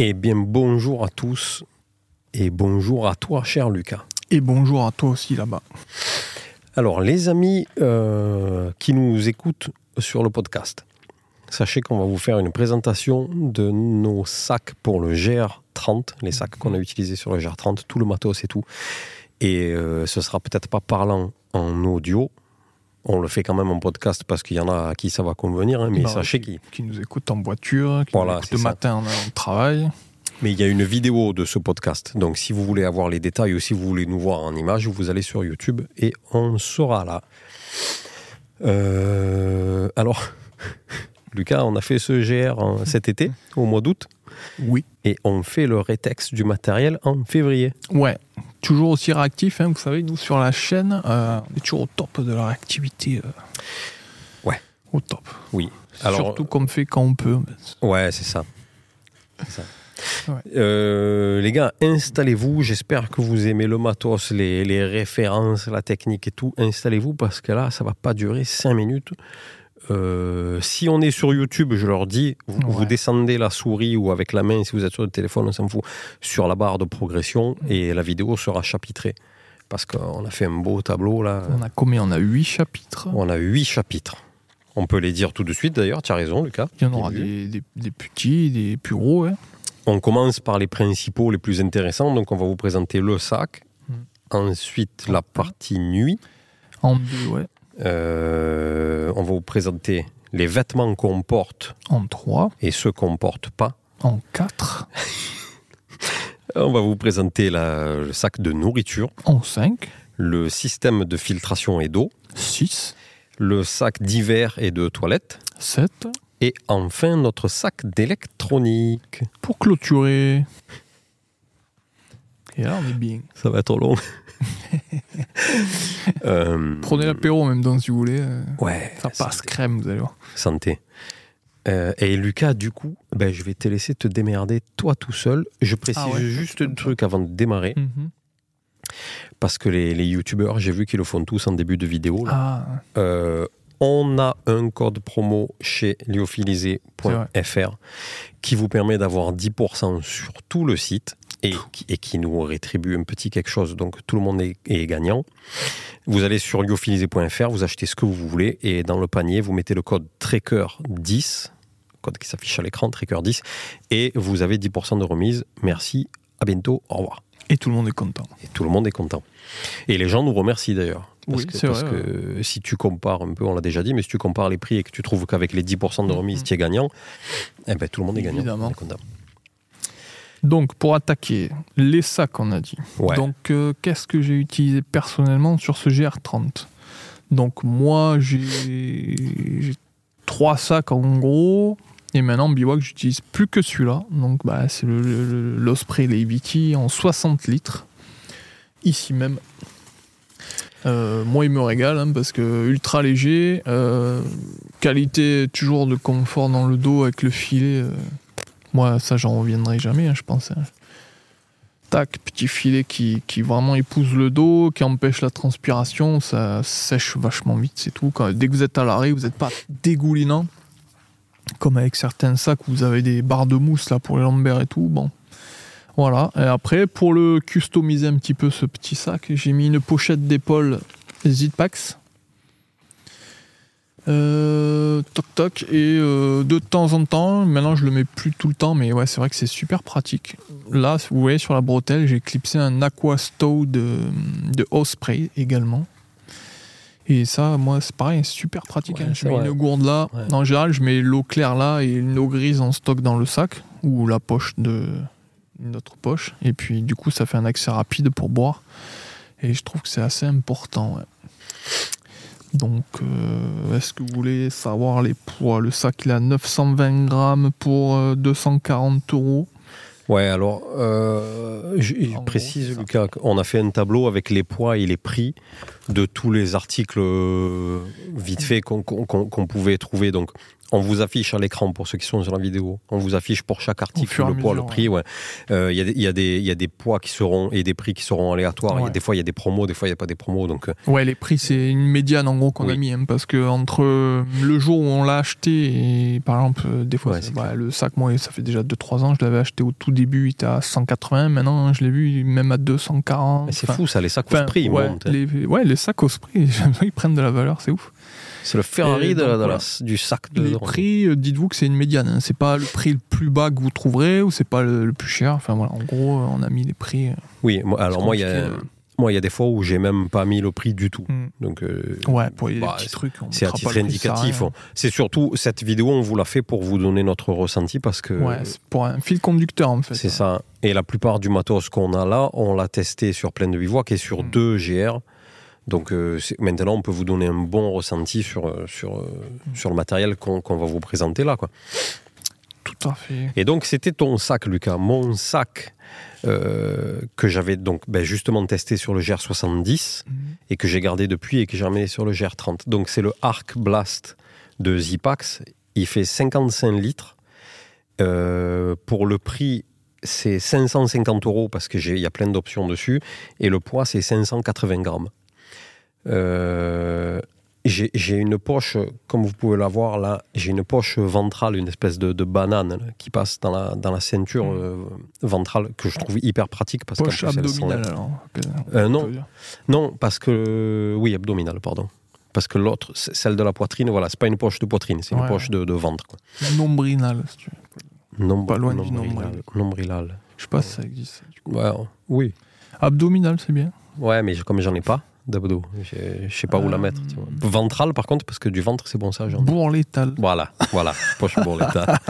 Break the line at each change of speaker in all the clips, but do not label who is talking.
Eh bien, bonjour à tous et bonjour à toi, cher Lucas.
Et bonjour à toi aussi là-bas.
Alors, les amis euh, qui nous écoutent sur le podcast, sachez qu'on va vous faire une présentation de nos sacs pour le GR30, les sacs qu'on a utilisés sur le GR30, tout le matos et tout. Et euh, ce sera peut-être pas parlant en audio. On le fait quand même en podcast parce qu'il y en a à qui ça va convenir, hein, mais
Bah,
sachez qu'il
Qui nous écoute en voiture, qui
Voilà,
nous écoute
c'est
le matin en travail.
Mais il y a une vidéo de ce podcast. Donc si vous voulez avoir les détails ou si vous voulez nous voir en image, vous allez sur YouTube et on sera là. Euh, alors, Lucas, on a fait ce GR en- cet été, au mois d'août,
Oui.
et on fait le rétex du matériel en février.
Ouais. Toujours aussi réactif, hein, vous savez, nous sur la chaîne, euh, on est toujours au top de la réactivité. euh,
Ouais.
Au top.
Oui. Alors,
Surtout qu'on fait quand on peut.
Ouais, c'est ça. C'est ça.
Ouais.
Euh, les gars, installez-vous. J'espère que vous aimez le matos, les, les références, la technique et tout. Installez-vous parce que là, ça va pas durer 5 minutes. Euh, si on est sur YouTube, je leur dis, vous,
Ouais.
vous descendez la souris ou avec la main, si vous êtes sur le téléphone, on s'en fout, sur la barre de progression et la vidéo sera chapitrée. Parce qu'on a fait un beau tableau là.
On a combien? On a 8 chapitres.
On a 8 chapitres. On peut les dire tout de suite d'ailleurs, tu as raison Lucas.
Il y en aura des, des, des petits, des plus gros. hein.
On commence par les principaux, les plus intéressants. Donc, on va vous présenter le sac.
Mm.
Ensuite, la partie nuit.
En deux, ouais.
Euh, on va vous présenter les vêtements qu'on porte
En trois.
et ceux qu'on porte pas.
En quatre.
On va vous présenter la- le sac de nourriture,
En cinq.
le système de filtration et d'eau,
Six.
le sac d'hiver et de toilette,
Sept.
et enfin notre sac d'électronique.
Pour clôturer. Et là, on est bien.
Ça va être long. Euh,
Prenez l'apéro en même temps si vous voulez. euh,
Ouais,
Ça passe crème, vous allez voir.
Santé. Euh, et Lucas, du coup, ben, je vais te laisser te démerder toi tout seul. Je précise
Ah ouais,
juste un truc avant de démarrer, parce que les, les youtubeurs, j'ai vu qu'ils le font tous en début de vidéo. là.
Ah,
Euh, on a un code promo chez lyophilisé.fr qui vous permet d'avoir 10% sur tout le site et qui, et qui nous rétribue un petit quelque chose. Donc tout le monde est, est gagnant. Vous allez sur lyophilisé.fr, vous achetez ce que vous voulez et dans le panier, vous mettez le code TRECKER10, code qui s'affiche à l'écran, TRECKER10, et vous avez 10% de remise. Merci, à bientôt, au revoir.
et tout le monde est content.
Et tout le monde est content. Et les gens nous remercient d'ailleurs. Parce,
Oui,
que, parce
vrai,
que si tu compares un peu, on l'a déjà dit, mais si tu compares les prix et que tu trouves qu'avec les 10% de remise,
Mhm.
tu es gagnant, eh ben, tout le monde est gagnant.
Évidemment.
On est content.
Donc, pour attaquer, les sacs, on a dit.
Ouais.
Donc, euh, qu'est-ce que j'ai utilisé personnellement sur ce GR30 Donc, moi, j'ai trois sacs en gros. Et maintenant, en bivouac, j'utilise plus que celui-là. Donc, bah, c'est le- le- l'Osprey Levity en 60 litres. Ici même. Euh, moi, il me régale hein, parce que ultra léger, euh, qualité toujours de confort dans le dos avec le filet. Moi, ça, j'en reviendrai jamais, hein, je pense. hein. Tac, petit filet qui, qui vraiment épouse le dos, qui empêche la transpiration, ça sèche vachement vite, c'est tout. Dès que vous êtes à l'arrêt, vous n'êtes pas dégoulinant, comme avec certains sacs où vous avez des barres de mousse là pour les lombaires et tout. Bon, voilà. Et après, pour le customiser un petit peu ce petit sac, j'ai mis une pochette d'épaule Zitpax. Euh, toc toc et euh, de temps en temps maintenant je le mets plus tout le temps mais ouais c'est vrai que c'est super pratique là vous voyez sur la bretelle j'ai clipsé un aqua stow de, de Osprey également et ça moi c'est pareil super pratique
Ouais,
hein. je mets
vrai.
une gourde là
Ouais.
en général je mets l'eau claire là et une eau grise en stock dans le sac ou la poche de une autre poche et puis du coup ça fait un accès rapide pour boire et je trouve que c'est assez important ouais. Donc, euh, est-ce que vous voulez savoir les poids? Le sac, il a 920 grammes pour euh, 240 euros.
Ouais, alors, euh, je, je précise. Lucas, on a fait un tableau avec les poids et les prix de tous les articles euh, vite fait qu'on pouvait trouver. Donc, on vous affiche à l'écran pour ceux qui sont sur la vidéo. On vous affiche pour chaque article le poids,
mesure,
le prix. Ouais. Euh, Il y, a des- il y, a des- il y a des poids qui seront et des prix qui seront aléatoires. Il y a
Ouais.
des fois, il y a des promos, des fois, il n'y a pas des promos. Donc, euh,
Ouais, les prix, c'est une médiane en gros qu'on a mis, hein, parce que entre euh, le jour où on l'a acheté et par exemple, des fois,
Ouais,
ouais, le sac, moi, ça fait déjà 2-3 ans, je l'avais acheté au tout début, il était à 180, maintenant, je l'ai vu même à 240.
mais c'est fou, ça, les sacs prix, ils
ouais,
montent. hein.
les, ouais, les sacs au prix, qu'ils prennent de la valeur, c'est ouf.
C'est le Ferrari de, la-
donc,
de la-
voilà.
du sac de
Les prix, euh, dites-vous que c'est une médiane, hein. c'est pas le prix le plus bas que vous trouverez ou c'est pas le, le plus cher. Enfin voilà, en gros, euh, on a mis les prix. euh,
Oui, moi- alors moi, il y a,
compliqué,
moi, il y a des fois où j'ai même pas mis le prix du tout.
Hmm.
Donc, euh,
Ouais, pour les
bah,
petits trucs.
c'est à titre
ça
indicatif. on- C'est surtout cette vidéo, on vous l'a fait pour vous donner notre ressenti parce que
Ouais, c'est pour un fil conducteur en fait.
c'est ça. Et la plupart du matos qu'on a là, on l'a testé sur plein de bivouacs et sur
Mm.
deux GR. Donc euh, maintenant, on peut vous donner un bon ressenti sur, euh, sur, euh,
Mm.
sur le matériel qu'on qu'on va vous présenter là. Quoi.
Tout à fait.
Et donc, c'était ton sac, Lucas. Mon sac euh, que j'avais donc ben, justement testé sur le GR70
Mhm.
et que j'ai gardé depuis et que j'ai ramené sur le GR30. Donc, c'est le Arc Blast de Zipax. Il fait 55 litres. Euh, pour le prix, c'est 550 euros parce qu'il y a plein d'options dessus. Et le poids, c'est 580 grammes. Euh, j'ai une poche, comme vous pouvez la voir là, j'ai une poche ventrale, une espèce de, de banane là, qui passe dans la, dans la ceinture
Mm.
euh, ventrale que je trouve hyper pratique parce
Poche
plus,
abdominale alors. que-
Euh,
on
non. Non, parce que. Oui, abdominale, pardon. Parce que l'autre, celle de la poitrine, voilà, c'est pas une poche de poitrine, c'est une poche de, de ventre. Quoi.
Nombrinale, si tu veux. Pas loin du.
Nombrilal.
Je sais pas si ça existe. du coup.
Ouais, oui.
Abdominal, c'est bien.
Ouais, mais comme j'en ai pas d'abdos, je sais pas où la
Euh,
mettre. tu vois. Ventral, par contre, parce que du ventre, c'est bon, ça, j'en ai.
Bourlétal.
Voilà, voilà, poche bourletta.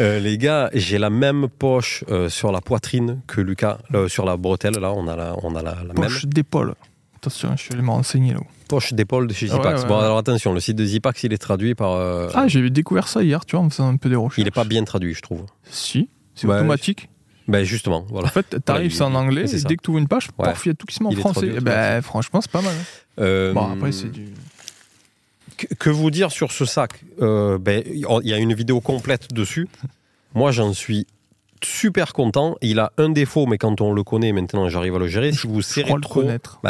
Euh, les gars, j'ai la même poche euh, sur la poitrine que Lucas, euh, sur la bretelle, là, on a la, on a la, la même
Poche d'épaule. Attention, je suis allé me renseigner là.
poche d'épaule de chez
ouais,
Zipax.
ouais,
bon,
ouais.
alors attention, le site de Zipax, il est traduit par.
Ah, j'ai découvert ça hier, tu vois, en faisant un peu des recherches.
il est pas bien traduit, je trouve.
Si, c'est automatique.
Ben justement, voilà.
En fait, t'arrives,
il-
c'est en anglais,
c'est
et dès que tu ouvres une page,
Ouais.
il y a tout qui se met en
Il
français. Eh ben, franchement, c'est pas mal. hein.
Euh,
Bon, après, c'est du.
que, vous dire sur ce sac? Euh, ben, Il y a une vidéo complète dessus. Moi, j'en suis super content. Il a un défaut, mais quand on le connaît, maintenant, j'arrive à le gérer. Si vous
Je
serrez
le
trop,
connaître.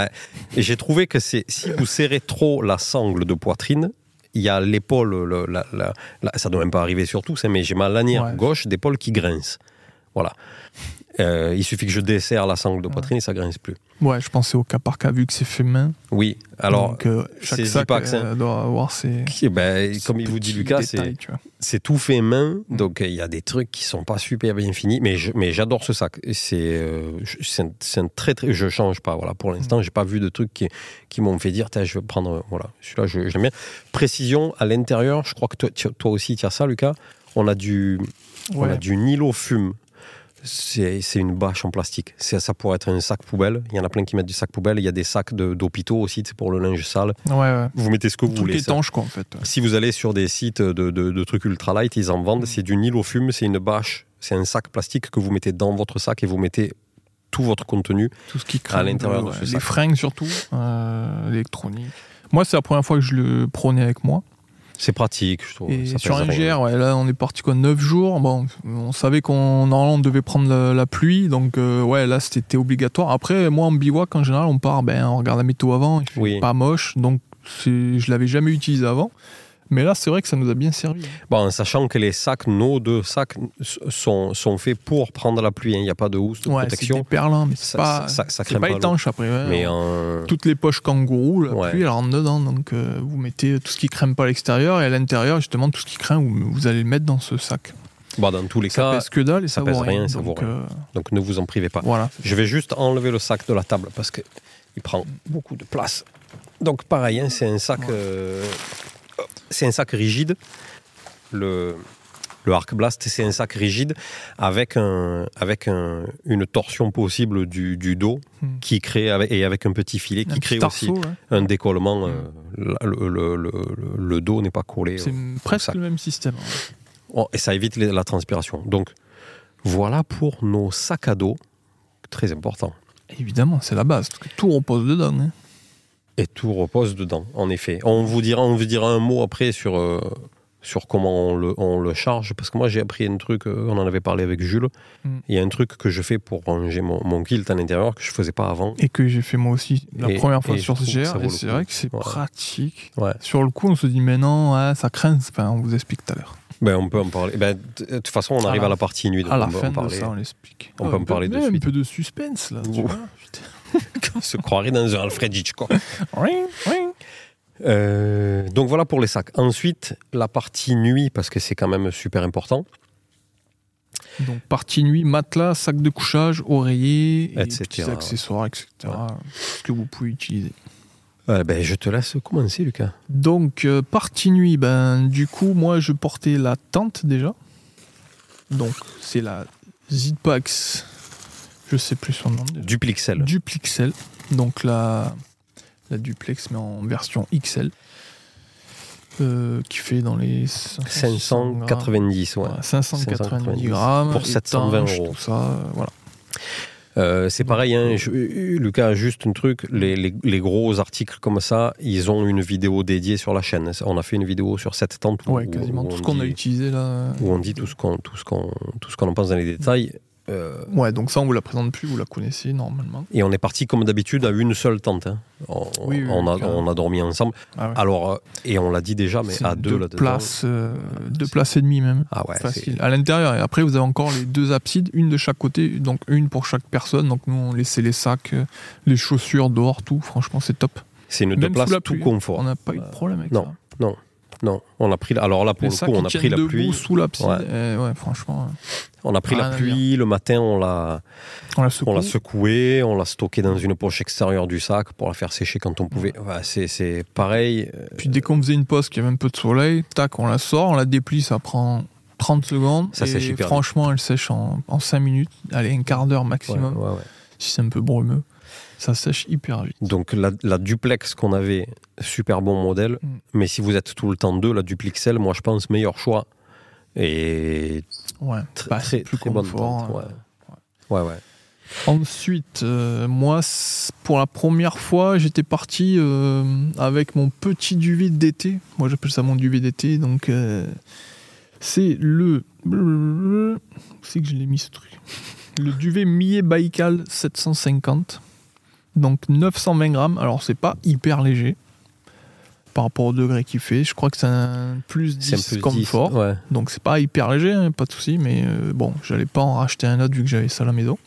et j'ai trouvé que c'est si vous serrez trop la sangle de poitrine, il y a l'épaule, le- la, la- la- ça doit même pas arriver sur tous, hein, mais j'ai ma lanière
Ouais.
gauche d'épaule qui grince. Voilà. Euh, il suffit que je desserre la sangle de poitrine et ça grince plus.
Ouais, je pensais au cas par cas, vu que c'est fait main.
Oui. Alors,
Donc, euh, chaque
c'est
sac euh, doit avoir ses.
eh ben, comme il vous dit Lucas, c'est tout fait main,
Mm.
donc euh, il y a des trucs qui sont pas super bien finis, mais je- mais j'adore ce sac. C'est je- c'est un, un très très, je change pas. Voilà, pour
Mm.
l'instant, j'ai pas vu de trucs qui qui m'ont fait dire, Tiens, je vais prendre voilà, celui-là, l'aime bien. Précision à l'intérieur, je crois que toi, toi aussi tu as ça, Lucas. On a du on a du Nilo fume. C'est une bâche en plastique. Ça pourrait être un sac poubelle. Il y en a plein qui mettent du sac poubelle. Il y a des sacs de- d'hôpitaux aussi, c'est pour le linge sale.
Ouais, ouais.
Vous mettez ce que vous
Tout
voulez.
étanche, quoi, en fait.
Si vous allez sur des sites de, de- de trucs ultra light, ils en vendent.
Mm.
C'est du Nilo fume, c'est une bâche, c'est un sac plastique que vous mettez dans votre sac et vous mettez tout votre contenu.
Tout ce qui.
À l'intérieur de
ouais.
ce
Les fringues, surtout. euh, L'électronique. Moi, c'est la première fois que je le prenais avec moi.
C'est pratique, je trouve.
Et
Ça
sur
pèse
un
rien.
GR, ouais, là, on est parti quoi, 9 jours. Bon, on savait qu'on on devait prendre la, la pluie, donc euh, ouais, là, c'était obligatoire. Après, moi, en bivouac, en général, on part, ben, on regarde la météo avant, il fait
Oui.
pas moche, donc je l'avais jamais utilisé avant. Mais là, c'est vrai que ça nous a bien servi.
Bon, en sachant que les sacs, nos deux sacs, sont, sont faits pour prendre la pluie. hein. Il n'y a pas de housse de
Ouais, c'est
protection.
des perlins, mais c'est
Ça-
pas,
ça- ça
c'est
craint
pas étanche après.
Mais
Toutes les poches kangourou, la
Ouais.
pluie, elle rentre dedans. Donc, euh, vous mettez tout ce qui crème pas à l'extérieur et à l'intérieur, justement, tout ce qui craint, vous, vous allez le mettre dans ce sac.
dans tous les
Ça
cas,
pèse que dalle et
ça
ça,
pèse
rien.
rien, ça vaut
donc,
rien.
euh,
donc ne vous en privez pas.
voilà.
Je vais juste enlever le sac de la table parce qu'il prend beaucoup de place. Donc pareil, hein, c'est un sac,
Ouais.
Euh, c'est un sac rigide. Le, le Arc Blast, c'est un sac rigide avec, un, avec un- une torsion possible du, du dos
Hmm.
qui crée avec- et avec un petit filet qui crée aussi
ouais.
un décollement. euh, le, le- le- le- le dos n'est pas collé.
C'est
au-
presque le même système.
Oh, et ça évite les- la transpiration. Donc voilà pour nos sacs à dos, très important.
Évidemment, c'est la base, parce que tout repose dedans. hein.
Et tout repose dedans, en effet. On vous dira, on vous dira un mot après sur, euh, sur comment on le, on le charge. Parce que moi, j'ai appris un truc, euh, on en avait parlé avec Jules.
Mm.
Il y a un truc que je fais pour ranger mon, mon kilt à l'intérieur que je faisais pas avant.
Et que j'ai fait moi aussi la
Et-
première fois sur ce GR. Et c'est vrai que c'est
Ouais.
pratique.
Ouais.
Sur le coup, on se dit, mais non, ouais, ça craint. Enfin, on vous explique tout à l'heure.
Ben, on peut en parler. Ben, de toute façon, on
À
arrive
la-
à la partie nuit. donc
À la
on peut
fin de ça, on l'explique.
On peut en parler
peu,
de
Un peu de suspense, là. Tu vois Putain.
On se croirait dans un Alfred Hitchcock. Euh, donc voilà pour les sacs. Ensuite, la partie nuit, parce que c'est quand même super important.
Donc, partie nuit, matelas, sac de couchage, oreiller, et
Etc.,
petits accessoires, etc. Ce que vous pouvez utiliser?
Euh, ben, je te laisse commencer, Lucas.
Donc, euh, partie nuit, ben, du coup, moi, je portais la tente déjà. Donc, c'est la Zitpax, je sais plus son nom.
Duplixel.
Duplixel. Donc, la, la duplex, mais en version XL. euh, qui fait dans les 500,
590, ouais.
Ouais, 590
590
grammes.
pour 720
étanche,
euros.
Tout ça, euh, voilà.
Euh, c'est pareil, hein, je- Lucas, juste un truc, les, les- les gros articles comme ça, ils ont une vidéo dédiée sur la chaîne. On a fait une vidéo sur cette tente où,
Ouais, quasiment
où
tout ce qu'on a utilisé là.
où on dit tout ce qu'on tout ce qu'on tout ce qu'on en pense dans les détails. Euh,
Ouais, donc ça, on vous la présente plus, vous la connaissez normalement.
et on est parti comme d'habitude à une seule tente. hein. On,
Oui, oui,
on a,
carrément.
on a dormi ensemble.
Ah ouais.
Alors, euh, et on l'a dit déjà, mais à deux, là
places, euh, deux places et demie même.
Ah ouais,
Facile. À l'intérieur. Et après, vous avez encore les deux absides, une de chaque côté, donc une pour chaque personne. Donc nous, on laissait les sacs, les chaussures dehors, tout. Franchement, c'est top.
c'est une deux
Même sous
places
la
tout confort.
On n'a pas eu de problème avec
non.
ça.
Non, on a pris. la- Alors là, pour le coup, on a pris la pluie.
sous l'abside.
Ouais.
eh, ouais, franchement,
On a pris la pluie. Le matin, on l'a
on la
l'a secoué, on l'a stocké dans une poche extérieure du sac pour la faire sécher quand on pouvait. Ouais, c'est c'est pareil. euh,
Puis dès qu'on faisait une pause qu'il y avait un peu de soleil, tac, on la sort, on la déplie, ça prend 30 secondes.
Ça
et
sèche hyper vite.
Franchement, elle sèche en, en 5 minutes. Allez, un quart d'heure maximum,
ouais.
si c'est un peu brumeux. Ça sèche hyper vite.
Donc la, la duplex qu'on avait, super bon modèle.
Mm.
Mais si vous êtes tout le temps deux, la duplexel, moi je pense meilleur choix. Et
Ouais,
tr-
bah,
très
plus
très bonne
confort.
tente,
euh,
ouais. Ouais, ouais.
Ensuite, euh, moi, pour la première fois, j'étais parti euh, avec mon petit duvet d'été. Moi, j'appelle ça mon duvet d'été. Donc, euh, c'est le. Où c'est que je l'ai mis ce truc? Le duvet Millet Baïkal 750. Donc, 920 grammes. Alors, c'est pas hyper léger par rapport au degré qu'il fait. Je crois que c'est un plus 10
C'est un peu
confort.
10, ouais.
Donc c'est pas hyper léger, hein, pas de souci, mais euh, bon, j'allais pas en racheter un autre vu que j'avais ça à la maison.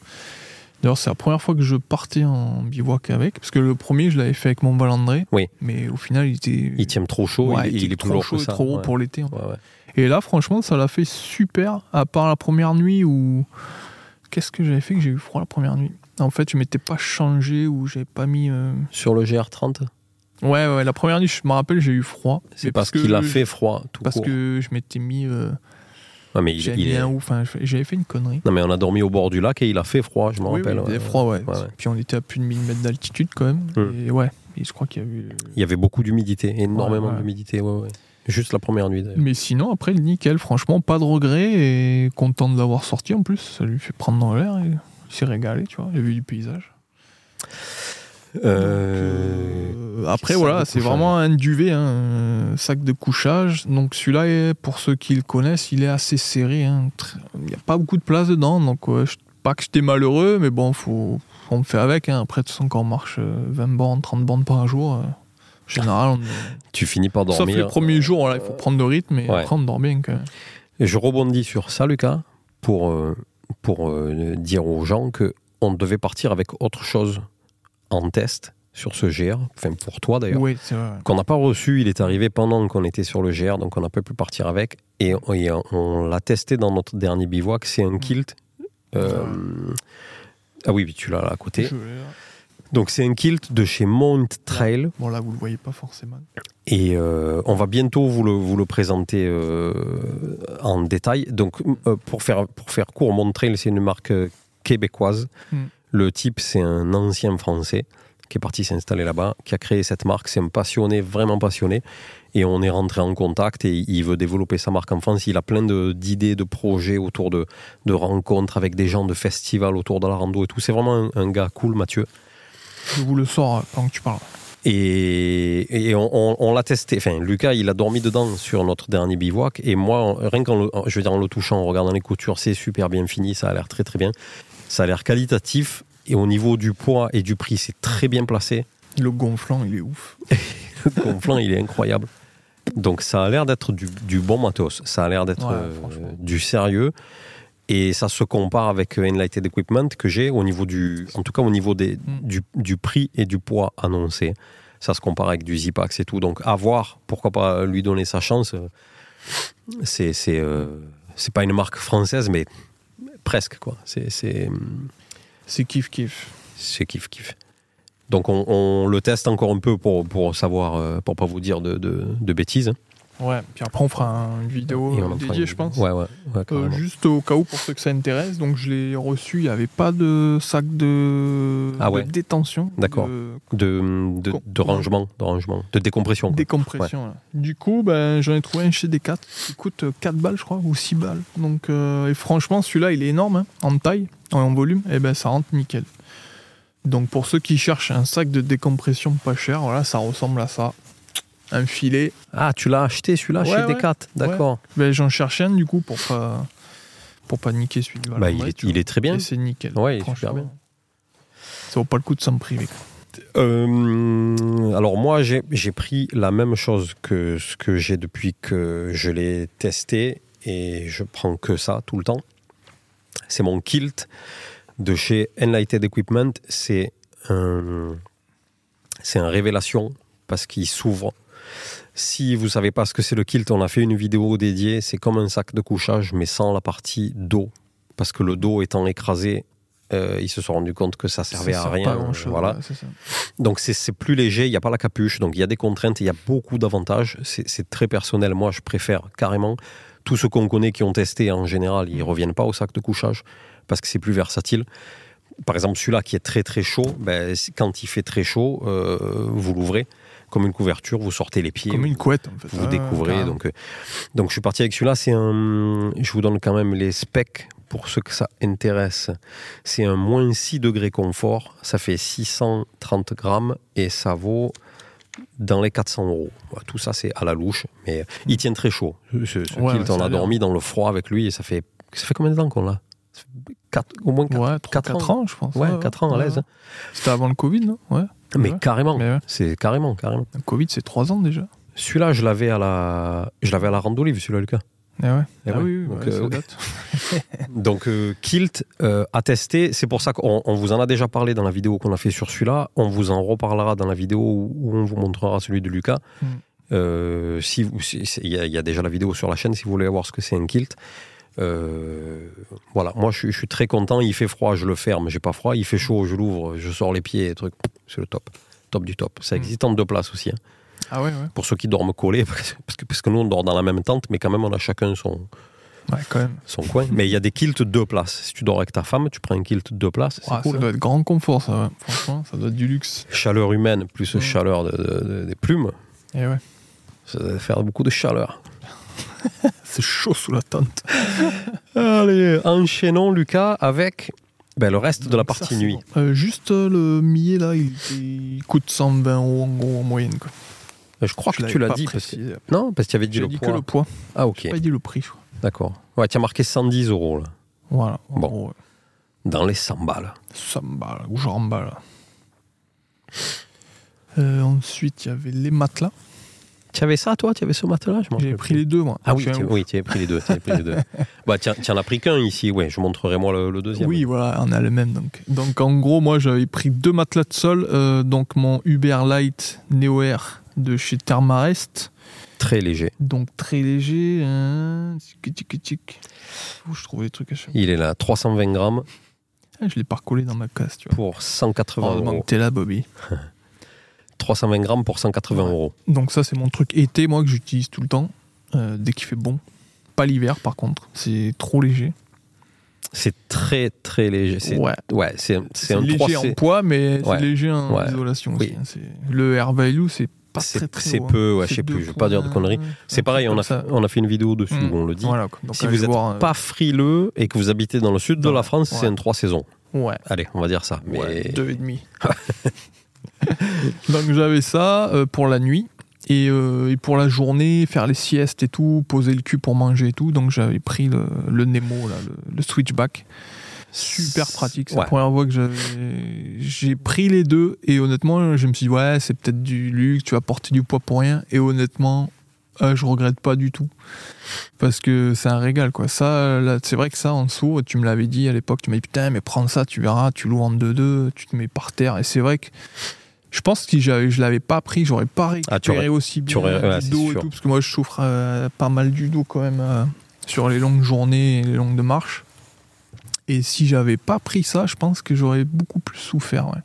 D'ailleurs, c'est la première fois que je partais en bivouac avec, parce que le premier, je l'avais fait avec mon Valandré.
Oui.
Mais au final, il était.
Il tient trop chaud,
Ouais,
il, il
était
est
trop
plus lourd
chaud
que
et trop haut
ouais.
pour l'été.
Ouais.
Et là, franchement, ça l'a fait super, à part la première nuit où. Qu'est-ce que j'avais fait que j'ai eu froid la première nuit? En fait, je m'étais pas changé ou j'avais pas mis. euh,
Sur le GR30,
Ouais, ouais, la première nuit, je me rappelle, j'ai eu froid.
c'est parce
que
qu'il a fait froid tout
Parce
court.
que je m'étais mis. euh,
mais il,
j'avais
il
mis
est-
un ou. Enfin, j'avais fait une connerie.
Non, mais on a dormi au bord du lac et il a fait froid, je me
Oui,
rappelle.
il faisait
ouais.
froid, ouais.
Ouais, ouais.
Puis on était à plus de 1000 mètres d'altitude quand même.
Hmm.
Et ouais, et je crois qu'il y a eu.
Il y avait beaucoup d'humidité, énormément
Ouais, ouais.
d'humidité. Ouais, ouais. Juste la première nuit d'ailleurs.
Mais sinon, après, le nickel, franchement, pas de regret et content de l'avoir sorti en plus. Ça lui fait prendre dans l'air et il s'est régalé, tu vois. A vu du paysage.
Euh,
Euh, après, voilà, c'est vraiment un duvet, hein, un sac de couchage. Donc celui-là, pour ceux qui le connaissent, il est assez serré. hein. Il n'y a pas beaucoup de place dedans. Donc, ouais, pas que j'étais malheureux, mais bon, faut, on me fait avec. hein. Après, de toute façon, quand on marche euh, 20 bornes, 30 bornes par jour, euh, en général, on,
tu finis par
sauf
dormir.
les premiers jours, là, il faut prendre le rythme et
Ouais.
après, on dort bien quand même.
Je rebondis sur ça, Lucas, pour, euh, pour euh, dire aux gens que on devait partir avec autre chose en test sur ce GR, enfin pour toi d'ailleurs,
Oui,
qu'on n'a pas reçu. Il est arrivé pendant qu'on était sur le GR, donc on n'a pas pu partir avec. Et, et on l'a testé dans notre dernier bivouac. C'est un kilt. euh, ah oui, tu l'as là à côté.
Je.
Donc c'est un kilt de chez Mount Trail.
Bon, là, vous le voyez pas forcément.
Et euh, on va bientôt vous le, vous le présenter euh, en détail. Donc, euh, pour, faire, pour faire court, Montrail, c'est une marque québécoise.
Mm.
Le type, c'est un ancien français qui est parti s'installer là-bas, qui a créé cette marque. C'est un passionné, vraiment passionné. Et on est rentré en contact et il veut développer sa marque en France. Il a plein de- d'idées, de, projets autour de, de rencontres avec des gens, de festivals autour de la rando et tout. C'est vraiment un, un gars cool, Mathieu.
Je vous le sors euh, pendant que tu parles.
Et, et on, on- on l'a testé. Enfin, Lucas, il a dormi dedans sur notre dernier bivouac. Et moi, rien qu'en le, je veux dire, en le touchant, en regardant les coutures, c'est super bien fini. Ça a l'air très très bien. Ça a l'air qualitatif. Et au niveau du poids et du prix, c'est très bien placé.
Le gonflant, il est ouf.
Le gonflant, il est incroyable. Donc ça a l'air d'être du, du bon matos. Ça a l'air d'être
Ouais,
euh, du sérieux. Et ça se compare avec euh, Enlighted Equipment que j'ai au niveau du, en tout cas au niveau des,
Mm.
du, du prix et du poids annoncé. Ça se compare avec du Zipax et tout. Donc à voir, pourquoi pas lui donner sa chance. C'est c'est euh, c'est pas une marque française, mais presque quoi. C'est c'est
C'est kiff kiff.
c'est kiff kiff. Donc on, on le teste encore un peu pour, pour savoir, euh, pour pas vous dire de, de, de bêtises.
Ouais, puis après on fera une vidéo euh, dédiée,
une-
je pense.
Ouais, ouais, ouais,
Euh, juste au cas où, pour ceux que ça intéresse, donc je l'ai reçu, il n'y avait pas de sac de,
Ah
de
ouais.
détention.
D'accord.
de
de, de,
Com-
de rangement, de rangement, de décompression. quoi.
décompression. là. Du coup, ben, j'en ai trouvé un chez D4 qui coûte 4 balles, je crois, ou 6 balles. Donc, euh, et franchement, celui-là, il est énorme, hein, en taille, en volume, et ben ça rentre nickel. Donc, pour ceux qui cherchent un sac de décompression pas cher, voilà, ça ressemble à ça. Un filet.
Ah, tu l'as acheté celui-là
Ouais,
chez
ouais.
Decat, d'accord.
Ben, j'en cherche un, du coup, pour pas, pour pas niquer celui de
Bah, il, est, il est très bien.
C'est nickel.
Ouais, il est super bien.
Ça vaut pas le coup de s'en priver.
Euh, alors moi, j'ai j'ai pris la même chose que ce que j'ai depuis que je l'ai testé et je prends que ça tout le temps. C'est mon kilt de chez Enlighted Equipment. C'est un, c'est un révélation parce qu'il s'ouvre. Si vous savez pas ce que c'est le kilt, on a fait une vidéo dédiée. C'est comme un sac de couchage, mais sans la partie dos. Parce que le dos étant écrasé, euh, ils se sont rendus compte que ça servait
Ça
à rien. voilà.
ouais, c'est ça.
Donc c'est- plus léger, il n'y a pas la capuche, donc il y a des contraintes, il y a beaucoup d'avantages. C'est très personnel. Moi, je préfère carrément tous ceux qu'on connaît qui ont testé en général, ils reviennent pas au sac de couchage parce que c'est plus versatile. Par exemple, celui-là qui est très très chaud, ben, quand il fait très chaud, euh, vous l'ouvrez comme une couverture, vous sortez les pieds,
Comme une couette, en fait.
vous découvrez.
carrément.
Donc, euh, donc je suis parti avec celui-là. C'est un. Je vous donne quand même les specs pour ceux que ça intéresse. C'est un moins 6 degrés confort. Ça fait 630 grammes et ça vaut dans les 400 euros. Tout ça, c'est à la louche, mais il tient très chaud. Ce, ce
Ouais,
kilt,
ouais, ça
on
a
dormi dans le froid avec lui et ça fait. Ça fait combien de temps qu'on l'a? Au moins 4,
Ouais,
4
4
ans.
ans, je pense.
Ouais, 4 ans à l'aise.
ouais. C'était avant le Covid, non? Ouais.
Mais
Ouais.
carrément.
Ouais.
C'est carrément, carrément.
Le Covid, c'est 3 ans déjà.
Celui-là, je l'avais à la, je l'avais à la randolive, celui-là, Lucas.
Eh ouais.
Eh
ah
ouais.
oui, oui,
Donc,
ouais,
euh,
date.
Donc euh, Kilt euh, tester, c'est pour ça qu'on on vous en a déjà parlé dans la vidéo qu'on a fait sur celui-là, on vous en reparlera dans la vidéo où, on vous montrera celui de Lucas.
Mm.
Euh, si il y, a- il y a déjà la vidéo sur la chaîne si vous voulez voir ce que c'est un kilt. Euh, voilà, moi je, suis- je suis très content. Il fait froid, je le ferme, j'ai pas froid. Il fait chaud, je l'ouvre, je sors les pieds, et truc. C'est le top, top du top. Ça
Mm.
existe en deux places aussi. hein.
Ah ouais, ouais.
Pour ceux qui dorment collés, parce que, parce que nous on dort dans la même tente, mais quand même on a chacun son,
Ouais, quand même.
son coin. Mais il y a des kilts deux places. Si tu dors avec ta femme, tu prends un kilt deux places. C'est
Ouais,
cool.
ça
hein.
doit être grand confort, ça, ouais. Franchement, ça doit être du luxe.
Chaleur humaine plus
Mm.
chaleur de- de- de- des plumes,
Et ouais.
ça va faire beaucoup de chaleur.
C'est chaud sous la tente.
Allez, enchaînons Lucas avec ben, le reste de la partie
ça,
nuit.
Euh, juste euh, le millet, là, il, il coûte 120 euros en gros en moyenne. Quoi.
Je crois
Je
que
l'avais
tu l'as
pas
dit. Parce que...
précisé.
Non, parce que tu avais dit
J'ai
le
dit
poids.
que le poids.
Ah ok,
J'ai pas dit le prix, je crois.
d'accord. Ouais, tu as marqué 110 euros là,
Voilà. En
Bon.
gros, ouais.
dans les 100 balles.
Samba, ou jamba, là. Euh, ensuite, il y avait les matelas.
Tu avais ça toi? Tu avais ce matelas?
J'ai pris les deux, moi.
Ah oui, tu, oui, avais pris les deux. tu avais pris les deux. bah, tu en as pris qu'un ici, ouais, je montrerai moi le, le deuxième.
Oui, voilà, on a le même. Donc, donc en gros, moi, j'avais pris deux matelas de sol. euh, donc, mon Uber Light Neo Air de chez Thermarest.
Très léger.
Donc, très léger. Hein, tic, tic, tic. Où je trouve des trucs à chaque
Il est là, 320 grammes
Ah, Je l'ai pas recollé dans ma casse, tu vois.
pour 180
Heureusement
euros.
que t'es là, Bobby.
320 grammes pour 180
Ouais.
euros.
Donc, ça, c'est mon truc été, moi, que j'utilise tout le temps. euh, dès qu'il fait bon. Pas l'hiver, par contre. C'est trop léger.
C'est très très léger. C'est
Ouais.
ouais, c'est un
léger
3C.
en poids, mais
Ouais.
c'est léger en
Ouais.
isolation aussi. hein. C'est- Le air value, c'est pas très très
c'est
hein.
peu, ouais, je sais plus, je vais pas dire de conneries. C'est pareil, on a, fait,
ça.
on a fait une vidéo dessus
Mm.
où on le dit.
Voilà, quoi. Donc,
si vous êtes
voir, euh,
pas frileux et que vous habitez dans le sud de la France, c'est un 3 saisons.
Ouais.
Allez, on va dire ça. Mais
Ouais, deux et demi. Donc j'avais ça euh, pour la nuit. Et, euh, et pour la journée, faire les siestes et tout, poser le cul pour manger et tout. Donc j'avais pris le, le Nemo, là, le, le switchback. Super pratique. C'est
Ouais.
la première fois que j'avais- j'ai pris les deux. Et honnêtement, je me suis dit, ouais, c'est peut-être du luxe, tu vas porter du poids pour rien. Et honnêtement, euh, je regrette pas du tout. Parce que c'est un régal, quoi. Ça, c'est vrai que ça, en dessous, tu me l'avais dit à l'époque, tu m'as dit, putain, mais prends ça, tu verras, tu loues en 2-2, tu te mets par terre. Et c'est vrai que je pense que si je l'avais pas pris, j'aurais pas récupéré
Ah, aurais-
aussi bien
aurais- ouais,
du
c'est
dos et
sûr.
tout. Parce que moi, je souffre euh, pas mal du dos quand même euh, sur les longues journées et les longues de marche. Et si j'avais pas pris ça, je pense que j'aurais beaucoup plus souffert. ouais.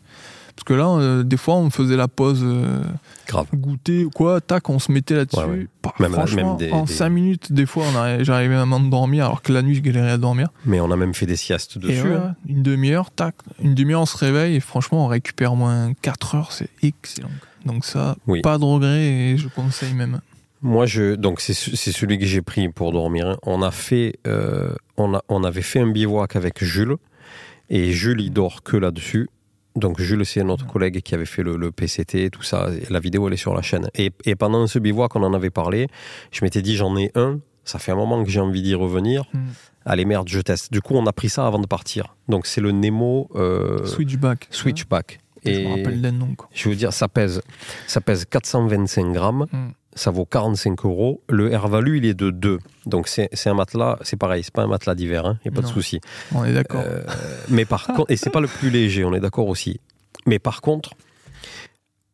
Parce que là, euh, des fois, on faisait la pause euh,
Grave.
goûter ou quoi, tac, on se mettait là-dessus.
Ouais, ouais.
Bah,
Même-
franchement,
même des-
en
des-
5 minutes, des fois, j'arrivais à m'endormir, alors que la nuit, je galérais à dormir.
Mais on a même fait des siestes
Et
dessus.
ouais,
hein.
une demi-heure, tac, une demi-heure, on se réveille et franchement, on récupère moins 4 heures, c'est excellent. Donc ça,
Oui.
pas de regret et je conseille même.
Moi, je, donc c'est ce- c'est celui que j'ai pris pour dormir. On a fait, euh, on, a, on avait fait un bivouac avec Jules, et Jules il dort que là-dessus. Donc Jules, c'est notre collègue qui avait fait le, le PCT, tout ça. La vidéo, elle est sur la chaîne. Et, et pendant ce bivouac, on en avait parlé. Je m'étais dit, j'en ai un. Ça fait un moment que j'ai envie d'y revenir.
Mm.
Allez, merde, je teste. Du coup, on a pris ça avant de partir. Donc c'est le Nemo euh,
Switchback.
Switchback.
Je me rappelle d'un nom. Quoi.
je veux dire, ça pèse, ça pèse 425 grammes,
Mm.
ça vaut 45 euros. Le R value, il est de 2. Donc c'est un matelas, c'est pareil, c'est pas un matelas d'hiver, il n'y a pas de souci.
On est d'accord.
Euh, mais par contre, et c'est pas le plus léger, on est d'accord aussi. Mais par contre,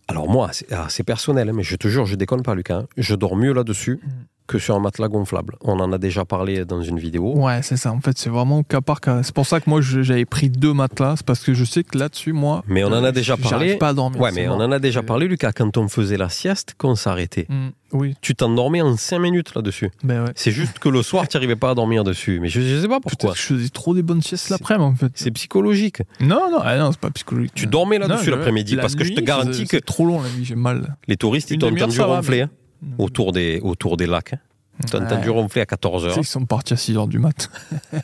alors moi, c'est ah, c'est personnel, hein, mais je te jure, je déconne pas, Lucas, hein, je dors mieux là-dessus
Mm.
Que sur un matelas gonflable. On en a déjà parlé dans une vidéo.
Ouais, c'est ça. En fait, c'est vraiment cas par cas. C'est pour ça que moi, j'avais pris deux matelas. C'est parce que je sais que là-dessus, moi.
Mais on en a
euh,
déjà parlé.
pas à dormir.
Ouais, mais on en a déjà parlé, Lucas, quand on faisait la sieste, qu'on s'arrêtait.
Mm, Oui,
Tu t'endormais en 5 minutes là-dessus.
ben ouais.
C'est juste que le soir, tu n'arrivais pas à dormir dessus. Mais je, je sais pas pourquoi.
je faisais trop des bonnes siestes l'après-midi, en fait.
C'est psychologique.
Non, non, ah non c'est pas psychologique.
Tu dormais là-dessus l'après-midi
la
parce que je te garantis que
C'est trop long la nuit, j'ai mal.
les touristes, ils t'ont entendu ronfler hein, autour, des, autour des lacs. hein. Ils
Ouais.
entendu ronfler à 14
Tu sais
heures.
qu'ils sont partis à 6h du mat.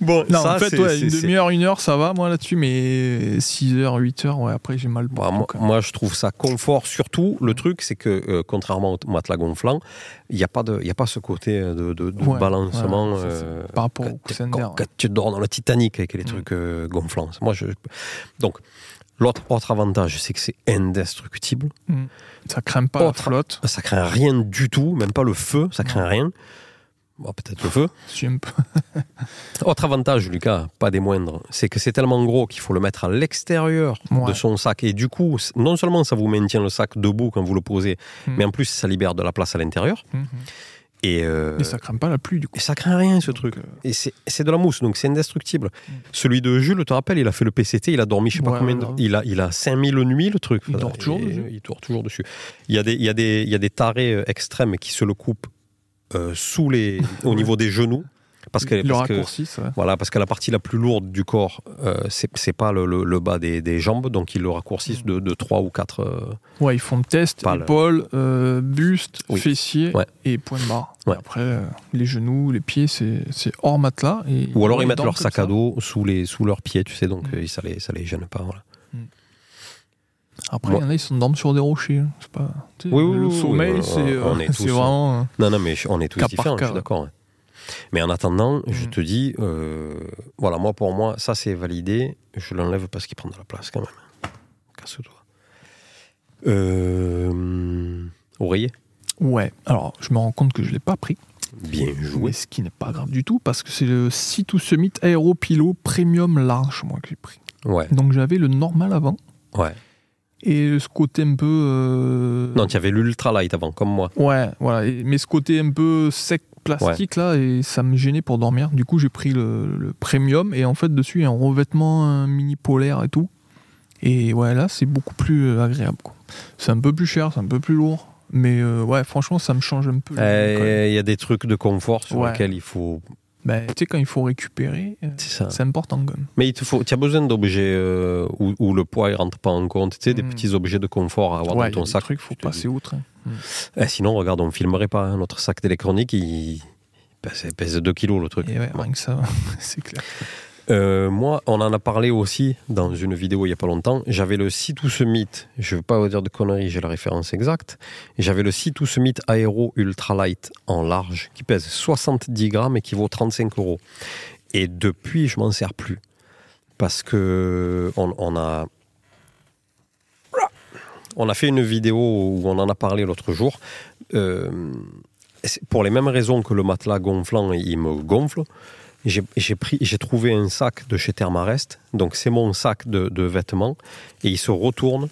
Bon,
Non,
ça,
en fait, ouais, une demi-heure, une heure, ça va, moi, là-dessus, mais 6h, 8h, ouais, après, j'ai mal
Bah, moi, moi, je trouve ça confort. Surtout, le truc, c'est que, euh, contrairement au matelas gonflant, il n'y a, pas de- il y a pas ce côté euh, de, de- de
Ouais,
balancement. euh,
Par rapport au coussin
quand-
d'air.
quand tu dors dans le Titanic avec les
Mm.
trucs euh, gonflants. Moi, je... Donc, l'autre autre avantage, c'est que c'est indestructible.
Ça craint pas la
Autre-
flotte.
Ça craint rien du tout, même pas le feu, ça craint
Non.
rien. Bon, peut-être le feu. Autre avantage, Lucas, pas des moindres, c'est que c'est tellement gros qu'il faut le mettre à l'extérieur
Ouais.
de son sac. Et du coup, non seulement ça vous maintient le sac debout quand vous le posez,
Mm.
mais en plus ça libère de la place à l'intérieur.
Mhm.
Et, euh,
Et ça craint pas la pluie, du coup.
et ça craint rien ce
Donc,
truc.
euh,
Et c'est de la mousse, donc c'est indestructible.
Mm.
Celui de Jules, tu te rappelles, il a fait le PCT, il a dormi, je sais pas combien de... Il a, il a 5000 nuits, le truc.
Il dort toujours
Et-
dessus
Il dort toujours dessus. Il y a des, il y a des, il y a des tarés euh, extrêmes qui se le coupent euh, sous les, au niveau des genoux. Parce que,
le
parce
raccourci,
voilà, parce que la partie la plus lourde du corps, euh, c'est pas le, le- le bas des, des jambes, donc ils le raccourcissent
Mm.
de, de 3 ou 4.
Ouais, ils font test,
le-
épaules, euh, buste,
Oui.
fessier
Ouais.
et point de barre.
Ouais.
Après, euh, les genoux, les pieds, c'est hors matelas. Et
ou alors ils mettent leur sac à dos sous, les, sous leurs pieds, tu sais, donc
Mm.
euh, ça, les, ça les gêne pas. Voilà.
Après, il y en a, ils sont dorment sur des rochers. hein. Pas. tu sais,
Oui, oui,
le
oui,
sommeil, c'est
on
euh, vraiment. euh,
Non, non, mais on est tous différents, je suis d'accord. Mais en attendant, je
Mm.
te dis, euh, voilà, moi pour moi, ça c'est validé. Je l'enlève parce qu'il prend de la place quand même. Casse-toi. Euh, oreiller
Ouais. Alors, je me rends compte que je l'ai pas pris.
Bien joué.
Ce qui n'est pas grave du tout, parce que c'est le C2 Summit Aeropilo Premium Large, moi, que j'ai pris.
Ouais,
Donc, j'avais le normal avant.
ouais.
Et ce côté un peu. euh,
Non, tu avais l'ultra light avant, comme moi.
Ouais, voilà. Mais ce côté un peu sec plastique là, et ça me gênait pour dormir. Du coup, j'ai pris le, le premium et en fait dessus il y a un revêtement un mini polaire et tout. Et ouais, là c'est beaucoup plus euh, agréable. C'est un peu plus cher, c'est un peu plus lourd, mais euh, ouais, franchement ça me change un peu.
Euh. Il y a des trucs de confort sur
Ouais.
lesquels il faut.
Ben, tu sais quand il faut récupérer, euh,
C'est
important quand même.
Mais il te faut, tu as besoin d'objets euh, où, où le poids ne rentre pas en compte. Tu sais, des
Mm.
petits objets de confort à avoir
ouais,
dans ton sac.
trucs, faut passer outre. hein.
Eh, sinon, regarde, on ne filmerait pas. hein. Notre sac d'électronique, il pèse, pèse 2 kilos le truc.
Et ouais, rien que ça, c'est clair.
Euh, moi, on en a parlé aussi dans une vidéo il n'y a pas longtemps. J'avais le site ou ce mythe, je ne veux pas vous dire de conneries, j'ai la référence exacte. J'avais le site ou ce mythe Aero Ultralight en large qui pèse 70 grammes et qui vaut 35 euros. Et depuis, je m'en sers plus. Parce que on, a. On a fait une vidéo où on en a parlé l'autre jour. Euh, pour les mêmes raisons que le matelas gonflant, il me gonfle j'ai pris, j'ai trouvé un sac de chez Thermarest. Donc c'est mon sac de, vêtements et il se retourne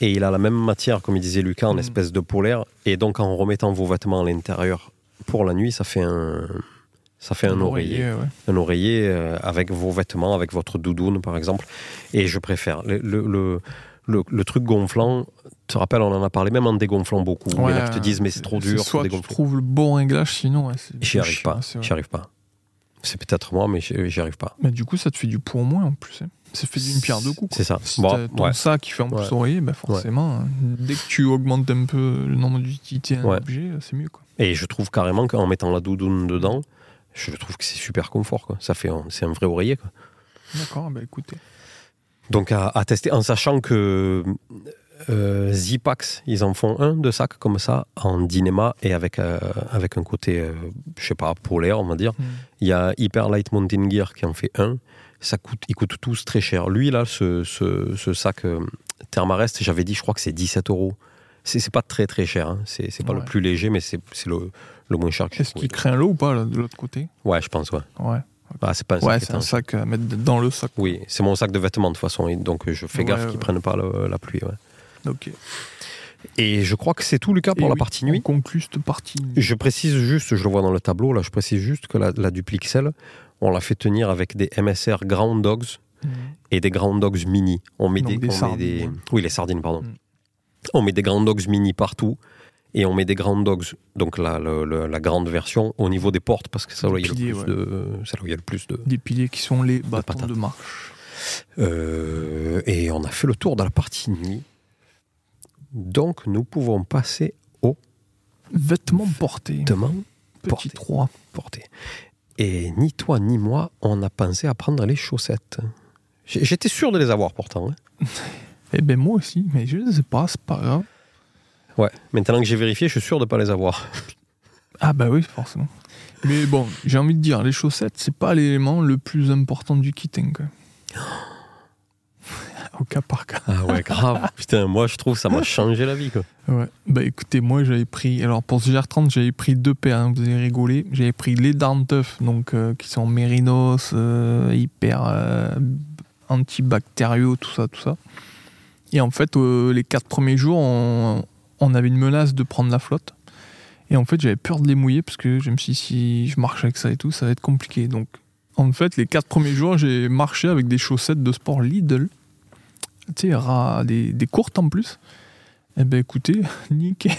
et il a la même matière, comme il disait Lucas, en mm. espèce de polaire. Et donc en remettant vos vêtements à l'intérieur pour la nuit, ça fait un, ça fait un, oreiller, un oreiller euh, avec vos vêtements, avec votre doudoune par exemple. Et je préfère le, le, le, truc gonflant. Tu te rappelles, on en a parlé même en dégonflant beaucoup. Ouais, là, je te dis, mais c'est trop dur.
Soit tu trouves le bon réglage, sinon.
J'y arrive pas. J'y arrive pas. C'est peut-être moi, mais j'y arrive pas.
Mais du coup, ça te fait du poids en moins en plus. Hein. Ça fait d'une pierre deux coups.
C'est ça.
Si bon, ça qui fait en plus oreiller, bah forcément, hein. dès que tu augmentes un peu le nombre d'utilités d'un objet, c'est mieux. Quoi.
Et je trouve carrément qu'en mettant la doudoune dedans, je trouve que c'est super confort. Quoi. Ça fait, c'est un vrai oreiller.
D'accord, bah écoutez.
Donc à, à, tester, en sachant que euh, Zipax, ils en font un de sac comme ça, en Dynema et avec, euh, avec un côté, euh, je sais pas, polaire, on va dire. Hmm. Il y a Hyper Light Mountain Gear qui en fait un. Ça coûte, ils coûtent tous très cher. Lui, là, ce, ce, ce sac Thermarest, j'avais dit, je crois que c'est 17 euros. C'est pas très très cher. Hein. C'est pas le plus léger, mais c'est le, le moins cher.
Est-ce qu'il craint l'eau ou pas de l'autre côté?
Ouais, je pense, ouais.
Ouais.
Bah, c'est pas un
ouais, c'est un sac à mettre dans le sac.
Oui, c'est mon sac de vêtements de toute façon. donc je fais gaffe qu'ils prennent pas la pluie. Ouais.
Ok.
Et je crois que c'est tout, Lucas, pour la partie nuit.
On conclut cette partie
Je précise juste, je le vois dans le tableau, là, je précise juste que la, la Duplixel, on l'a fait tenir avec des MSR Ground Dogs mhm. et des Ground Dogs Mini. On met, des, sardines, Oui, les sardines, pardon. Mhm. On met des Ground Dogs Mini partout et on met des Ground Dogs, donc la, la, grande version, au niveau des portes parce que c'est là, où il y a le plus de.
Des piliers qui sont les bâtons de, marche.
Euh, et on a fait le tour de la partie nuit. Donc, nous pouvons passer au
vêtements portés.
Vêtements
Petit 3.
Portés. Et ni toi ni moi, on a pensé à prendre les chaussettes. J'étais sûr de les avoir pourtant. Hein.
eh ben moi aussi, mais je ne sais pas, c'est pas grave.
Ouais, maintenant que j'ai vérifié, je suis sûr de ne pas les avoir.
Ah bah oui, forcément. Mais bon, j'ai envie de dire, les chaussettes, c'est pas l'élément le plus important du kitting. Au cas par cas.
Ah ouais, grave. Putain, moi je trouve que ça m'a changé la vie. Quoi.
Ouais. Bah écoutez, moi j'avais pris. Alors pour ce GR30, j'avais pris deux paires, hein, vous avez rigolé. J'avais pris les Danteuf, donc euh, qui sont mérinos, euh, hyper euh, antibactériaux, tout ça, tout ça. Et en fait, les quatre premiers jours, on, on, avait une menace de prendre la flotte. Et en fait, j'avais peur de les mouiller parce que je me suis dit, si je marche avec ça et tout, ça va être compliqué. Donc en fait, les quatre premiers jours, j'ai marché avec des chaussettes de sport Lidl tu sais, des, des courtes en plus. Eh ben écoutez, nickel.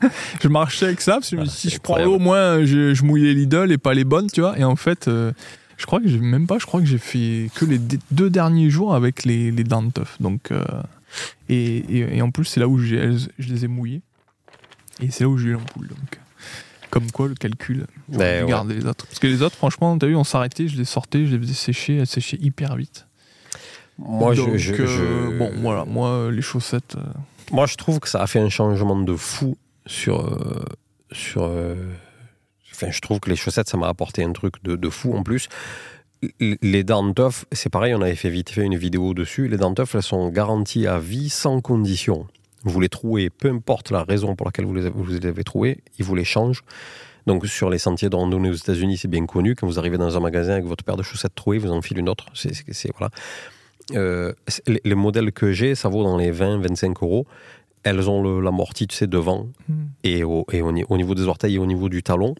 je marchais avec ça, parce que si je prends au moins, je, je mouillais Lidl et pas les bonnes, tu vois. Et en fait, euh, je crois que j'ai même pas, je crois que j'ai fait que les deux derniers jours avec les, les dents Donc, euh, et, et, en plus, c'est là où je les ai mouillés. Et c'est là où j'ai eu l'ampoule. Donc, comme quoi, le calcul, je ben regarder les autres. Parce que les autres, franchement, t'as vu, on s'arrêtait, je les sortais, je les faisais sécher, elles séchaient hyper vite.
Moi, je,
euh, Bon, voilà, moi, les chaussettes. Euh,
moi, je trouve que ça a fait un changement de fou sur. Euh, sur enfin, je trouve que les chaussettes, ça m'a apporté un truc de, de, fou en plus. Les dents c'est pareil, on avait fait vite fait une vidéo dessus. Les dents elles sont garanties à vie sans condition. Vous les trouez, peu importe la raison pour laquelle vous les, vous les avez trouvées, ils vous les changent. Donc sur les sentiers de randonnée aux États-Unis, c'est bien connu. Quand vous arrivez dans un magasin avec votre paire de chaussettes trouées, vous en filez une autre. C'est voilà. Euh, les, modèles que j'ai, ça vaut dans les 20-25 euros. Elles ont l'amorti, tu sais, devant hmm. et, au, et au, niveau des orteils et au niveau du talon.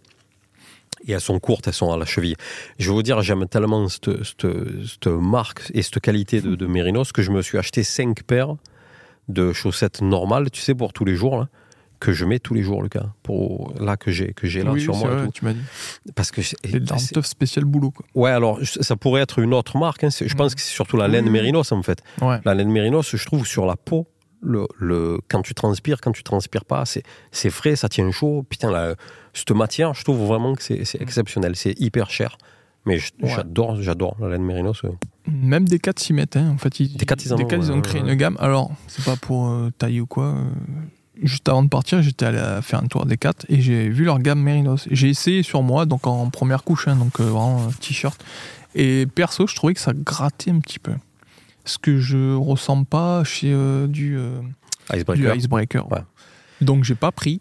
Et elles sont courtes, elles sont à la cheville. Je veux vous dire, j'aime tellement cette, cette, marque et cette qualité de, de Mérinos que je me suis acheté 5 paires de chaussettes normales, tu sais, pour tous les jours. Là que je mets tous les jours, Lucas. Pour là que j'ai que j'ai là sur moi.
Vrai, tu m'as dit.
Parce que
c'est dans spécial boulot. Quoi.
Ouais, alors ça pourrait être une autre marque. Hein. Je pense que c'est surtout la laine Mérinos en fait. La laine Mérinos, je trouve sur la peau. Le, le, quand tu transpires, quand tu transpires pas, c'est frais, ça tient chaud. Putain, la, cette matière, je trouve vraiment que c'est exceptionnel. C'est hyper cher. Mais j'adore, j'adore la laine mérinos.
Même des 4 s'y mettent. Hein. En fait,
ils, des 4 ils,
ils, ont créé une gamme. Alors, c'est pas pour tailler ou quoi juste avant de partir, j'étais allé faire un tour des 4 et j'ai vu leur gamme Mérinos. J'ai essayé sur moi, donc en première couche, hein, donc vraiment t-shirt. Et perso, je trouvais que ça grattait un petit peu. Ce que je ressens pas chez du,
Icebreaker.
Du icebreaker. Donc j'ai pas pris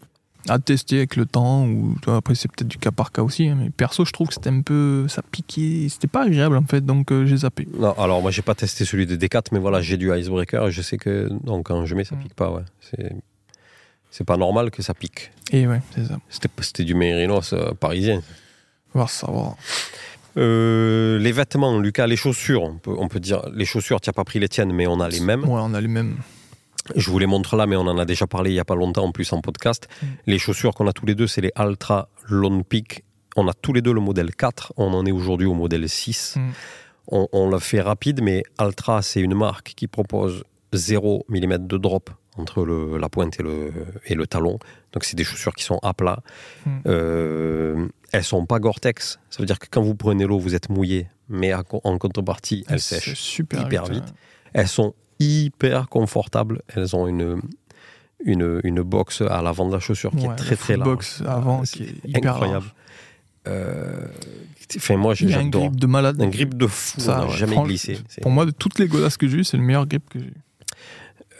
à tester avec le temps ou après c'est peut-être du cas par cas aussi hein, mais perso je trouve que c'était un peu ça piquait c'était pas agréable en fait donc j'ai zappé
non alors moi j'ai pas testé celui de D4 mais voilà j'ai du icebreaker et je sais que donc quand je mets ça pique pas ouais c'est c'est pas normal que ça pique.
Et ouais, c'est ça.
C'était du mérinos euh, parisien.
On va savoir.
Euh, les vêtements, Lucas, les chaussures, on peut, on peut dire, les chaussures, tu n'as pas pris les tiennes, mais on a les mêmes.
Ouais, on a les mêmes.
Je vous les montre là, mais on en a déjà parlé il n'y a pas longtemps en plus en podcast. Mm. Les chaussures qu'on a tous les deux, c'est les Altra Lone Peak. On a tous les deux le modèle 4, on en est aujourd'hui au modèle 6. Mm. On, on le fait rapide, mais Altra, c'est une marque qui propose 0 mm de drop entre le, la pointe et le, et le talon. Donc c'est des chaussures qui sont à plat. Mm. Euh, elles sont pas Gore-Tex. Ça veut dire que quand vous prenez l'eau, vous êtes mouillé, mais en contrepartie, elles sèchent super hyper vite. Elles sont hyper confortables. Elles ont une, une, une box à l'avant de la chaussure qui est très très large.
box avant qui est hyper incroyable.
Euh, enfin, moi,
un grip de malade.
Un grip de fou. Ça, jamais glissé.
Pour moi, de toutes les godasses que j'ai eues, c'est le meilleur grip que j'ai eu.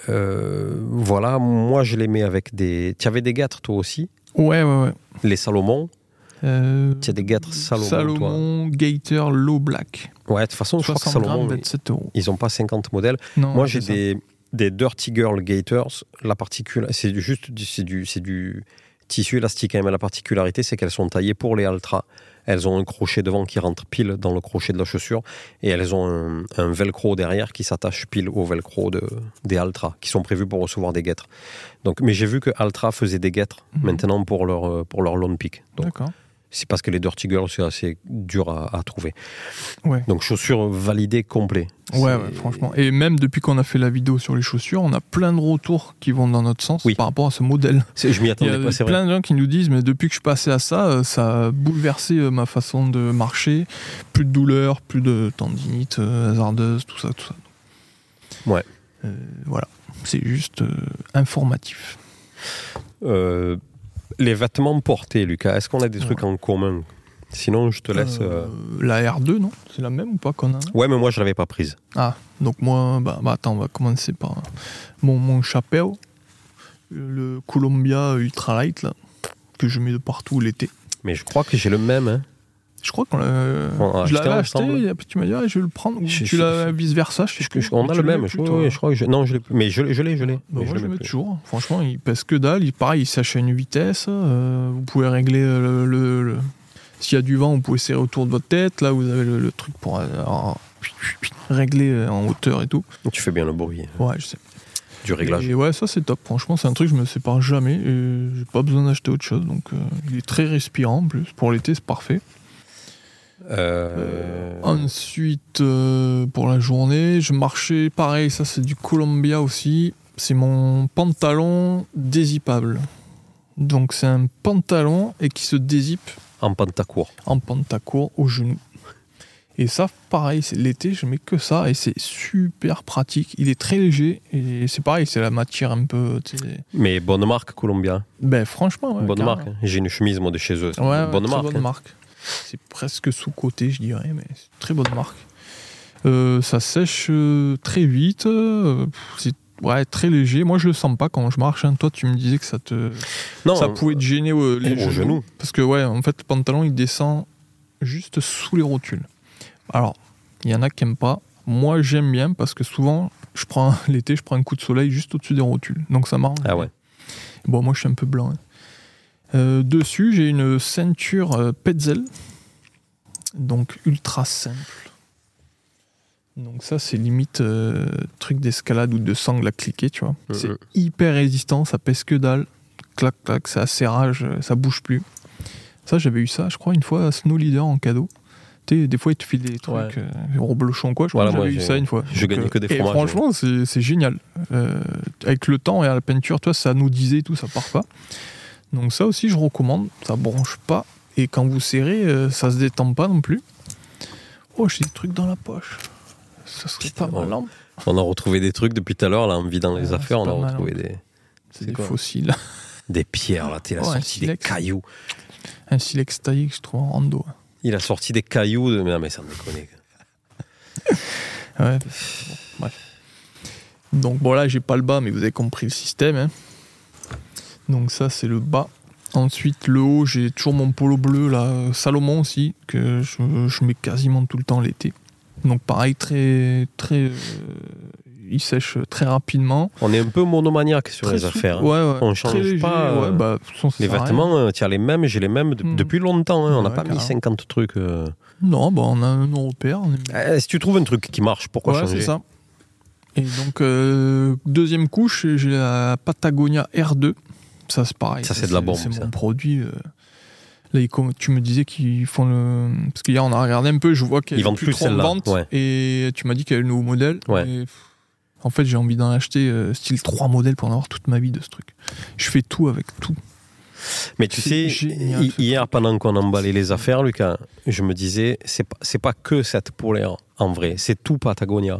Euh, voilà, moi je les mets avec des. Tu avais des guêtres toi aussi?
Ouais, ouais, ouais.
Les Salomon
euh,
Tu as des guêtres Salomon
Salomon, Gator, Low Black.
Ouais, de toute façon, je crois que Salomon, ils n'ont pas 50 modèles. moi j'ai des, des Dirty Girl Gators. La particule, c'est juste du, c'est du tissu élastique. Quand même. La particularité, c'est qu'elles sont taillées pour les Altra. Elles ont un crochet devant qui rentre pile dans le crochet de la chaussure et elles ont un, velcro derrière qui s'attache pile au velcro de, des Altra qui sont prévus pour recevoir des guêtres. Donc, mais j'ai vu que Altra faisait des guêtres mhm. maintenant pour leur, pour leur Lone Peak.
D'accord
c'est parce que les Dirty Girls, c'est assez dur à, trouver.
Ouais.
Donc, chaussures validées complet.
Ouais, franchement. Et même depuis qu'on a fait la vidéo sur les chaussures, on a plein de retours qui vont dans notre sens par rapport à ce modèle.
Je m'y attendais pas,
c'est plein de gens qui nous disent, mais depuis que je suis passé à ça, euh, ça a bouleversé euh, ma façon de marcher. Plus de douleur, plus de tendinite euh, hasardeuse, tout ça, tout ça.
Ouais.
voilà. C'est juste informatif.
Euh, les vêtements portés, Lucas, est-ce qu'on a des trucs en commun? Sinon, je te laisse. Euh, euh,
la R2, non? C'est la même ou pas qu'on a?
Ouais, mais moi, je l'avais pas prise.
Ah, donc moi, bah, bah, attends, on va commencer par mon, mon chapeau, le Columbia Ultralight, là, que je mets de partout l'été.
Mais je crois que j'ai le même. Hein.
Je crois qu'on l'a. je l'avais acheté, et tu m'as dit, ah, je vais le prendre. tu l'as vice versa.
Je, on a le même. Je, oui, je crois que je, non, je l'ai Mais je l'ai, je l'ai.
Bah, je, le mets toujours. Franchement, il pèse que dalle. Il, pareil, il à une vitesse. Euh, vous pouvez régler le. S'il y a du vent, vous pouvez serrer autour de votre tête. Là, vous avez le, truc pour euh, régler euh, en hauteur et tout.
Tu fais bien le bruit.
Ouais, je sais.
Du réglage.
Et ouais, ça c'est top. Franchement, c'est un truc que je me sépare jamais. J'ai pas besoin d'acheter autre chose. Donc, il est très respirant en plus. Pour l'été, c'est parfait.
Euh,
ensuite, euh, pour la journée, je marchais, pareil, ça c'est du Columbia aussi. C'est mon pantalon dézippable. Donc c'est un pantalon et qui se dézippe.
En pantacourt.
En pantacourt au genou. Et ça, pareil, c'est l'été, je mets que ça et c'est super pratique. Il est très léger et c'est pareil, c'est la matière un peu.
Mais bonne marque, Columbia.
Ben franchement,
bonne marque. J'ai une chemise moi de chez eux.
Ouais,
bonne marque.
Bonne marque. C'est presque sous-côté, je dirais, mais c'est une très bonne marque. Euh, ça sèche euh, très vite, euh, c'est ouais, très léger. Moi, je le sens pas quand je marche. Hein. Toi, tu me disais que ça te,
non,
ça pouvait te gêner les genoux. Parce que ouais, en fait, le pantalon il descend juste sous les rotules. Alors, il y en a qui n'aiment pas. Moi, j'aime bien parce que souvent, je prends l'été, je prends un coup de soleil juste au-dessus des rotules. Donc ça marche.
Ah ouais.
Bon, moi, je suis un peu blanc. Hein. Euh, dessus, j'ai une ceinture euh, Petzel, donc ultra simple. Donc ça, c'est limite euh, truc d'escalade ou de sangle à cliquer, tu vois. C'est hyper résistant, ça pèse que dalle. Clac, clac, ça serrage, ça bouge plus. Ça, j'avais eu ça, je crois, une fois à Snow Leader en cadeau. Tu des fois, il te file des trucs, ouais. reblochons quoi. Je crois que j'avais eu ça une fois.
Je gagnais que des fromages.
Et franchement, c'est génial. avec le temps et à la peinture, toi, ça nous disait tout, ça part pas. Donc ça aussi je recommande, ça bronche pas et quand vous serrez, euh, ça se détend pas non plus. Oh, j'ai des trucs dans la poche. Ça serait
Putain,
pas mal. hein.
On a retrouvé des trucs depuis tout à l'heure, là, en vidant les
Ouais,
affaires, on a
mal,
retrouvé
hein.
des,
C'est des
quoi
fossiles.
des pierres, là. Il a
Oh,
sorti des cailloux.
Un silex taillé que je trouve en rando.
Il a sorti des cailloux. De... Mais non, mais ça me déconne.
Ouais. Bon, bref. Donc bon là j'ai pas le bas mais vous avez compris le système. hein. Donc ça c'est le bas. Ensuite le haut j'ai toujours mon polo bleu là, Salomon aussi, que je, je mets quasiment tout le temps l'été. Donc pareil très très euh, il sèche très rapidement.
On est un peu monomaniaque sur
Très
les affaires. hein.
Ouais, ouais.
On change
léger,
pas, euh,
ouais, bah, façon,
Les vêtements, euh, tu as les mêmes, j'ai les mêmes de-
Hmm.
depuis longtemps. hein. On n'a pas mis
carrément.
50 trucs. euh.
Non, bah on a un on est-
Eh, si tu trouves un truc qui marche, pourquoi changer
c'est ça. Et donc, deuxième couche, j'ai la Patagonia R2. Ça, c'est pareil.
Ça, c'est de la bombe,
C'est mon produit. euh. Là, tu me disais qu'ils font le. Parce qu'hier, on a regardé un peu, je vois qu'elle
Ils
est
vendent
plus
plus
en
celle-là,
vente.
ouais.
Et tu m'as dit qu'il y avait le nouveau modèle.
Ouais.
Et, pff, en fait, j'ai envie d'en acheter euh, style 3 modèles pour en avoir toute ma vie de ce truc. Je fais tout avec tout.
Mais tu sais,
génial,
hier, pendant qu'on emballait les affaires, Lucas, je me disais, c'est pas, c'est pas que cette polaire, en vrai. C'est tout Patagonia.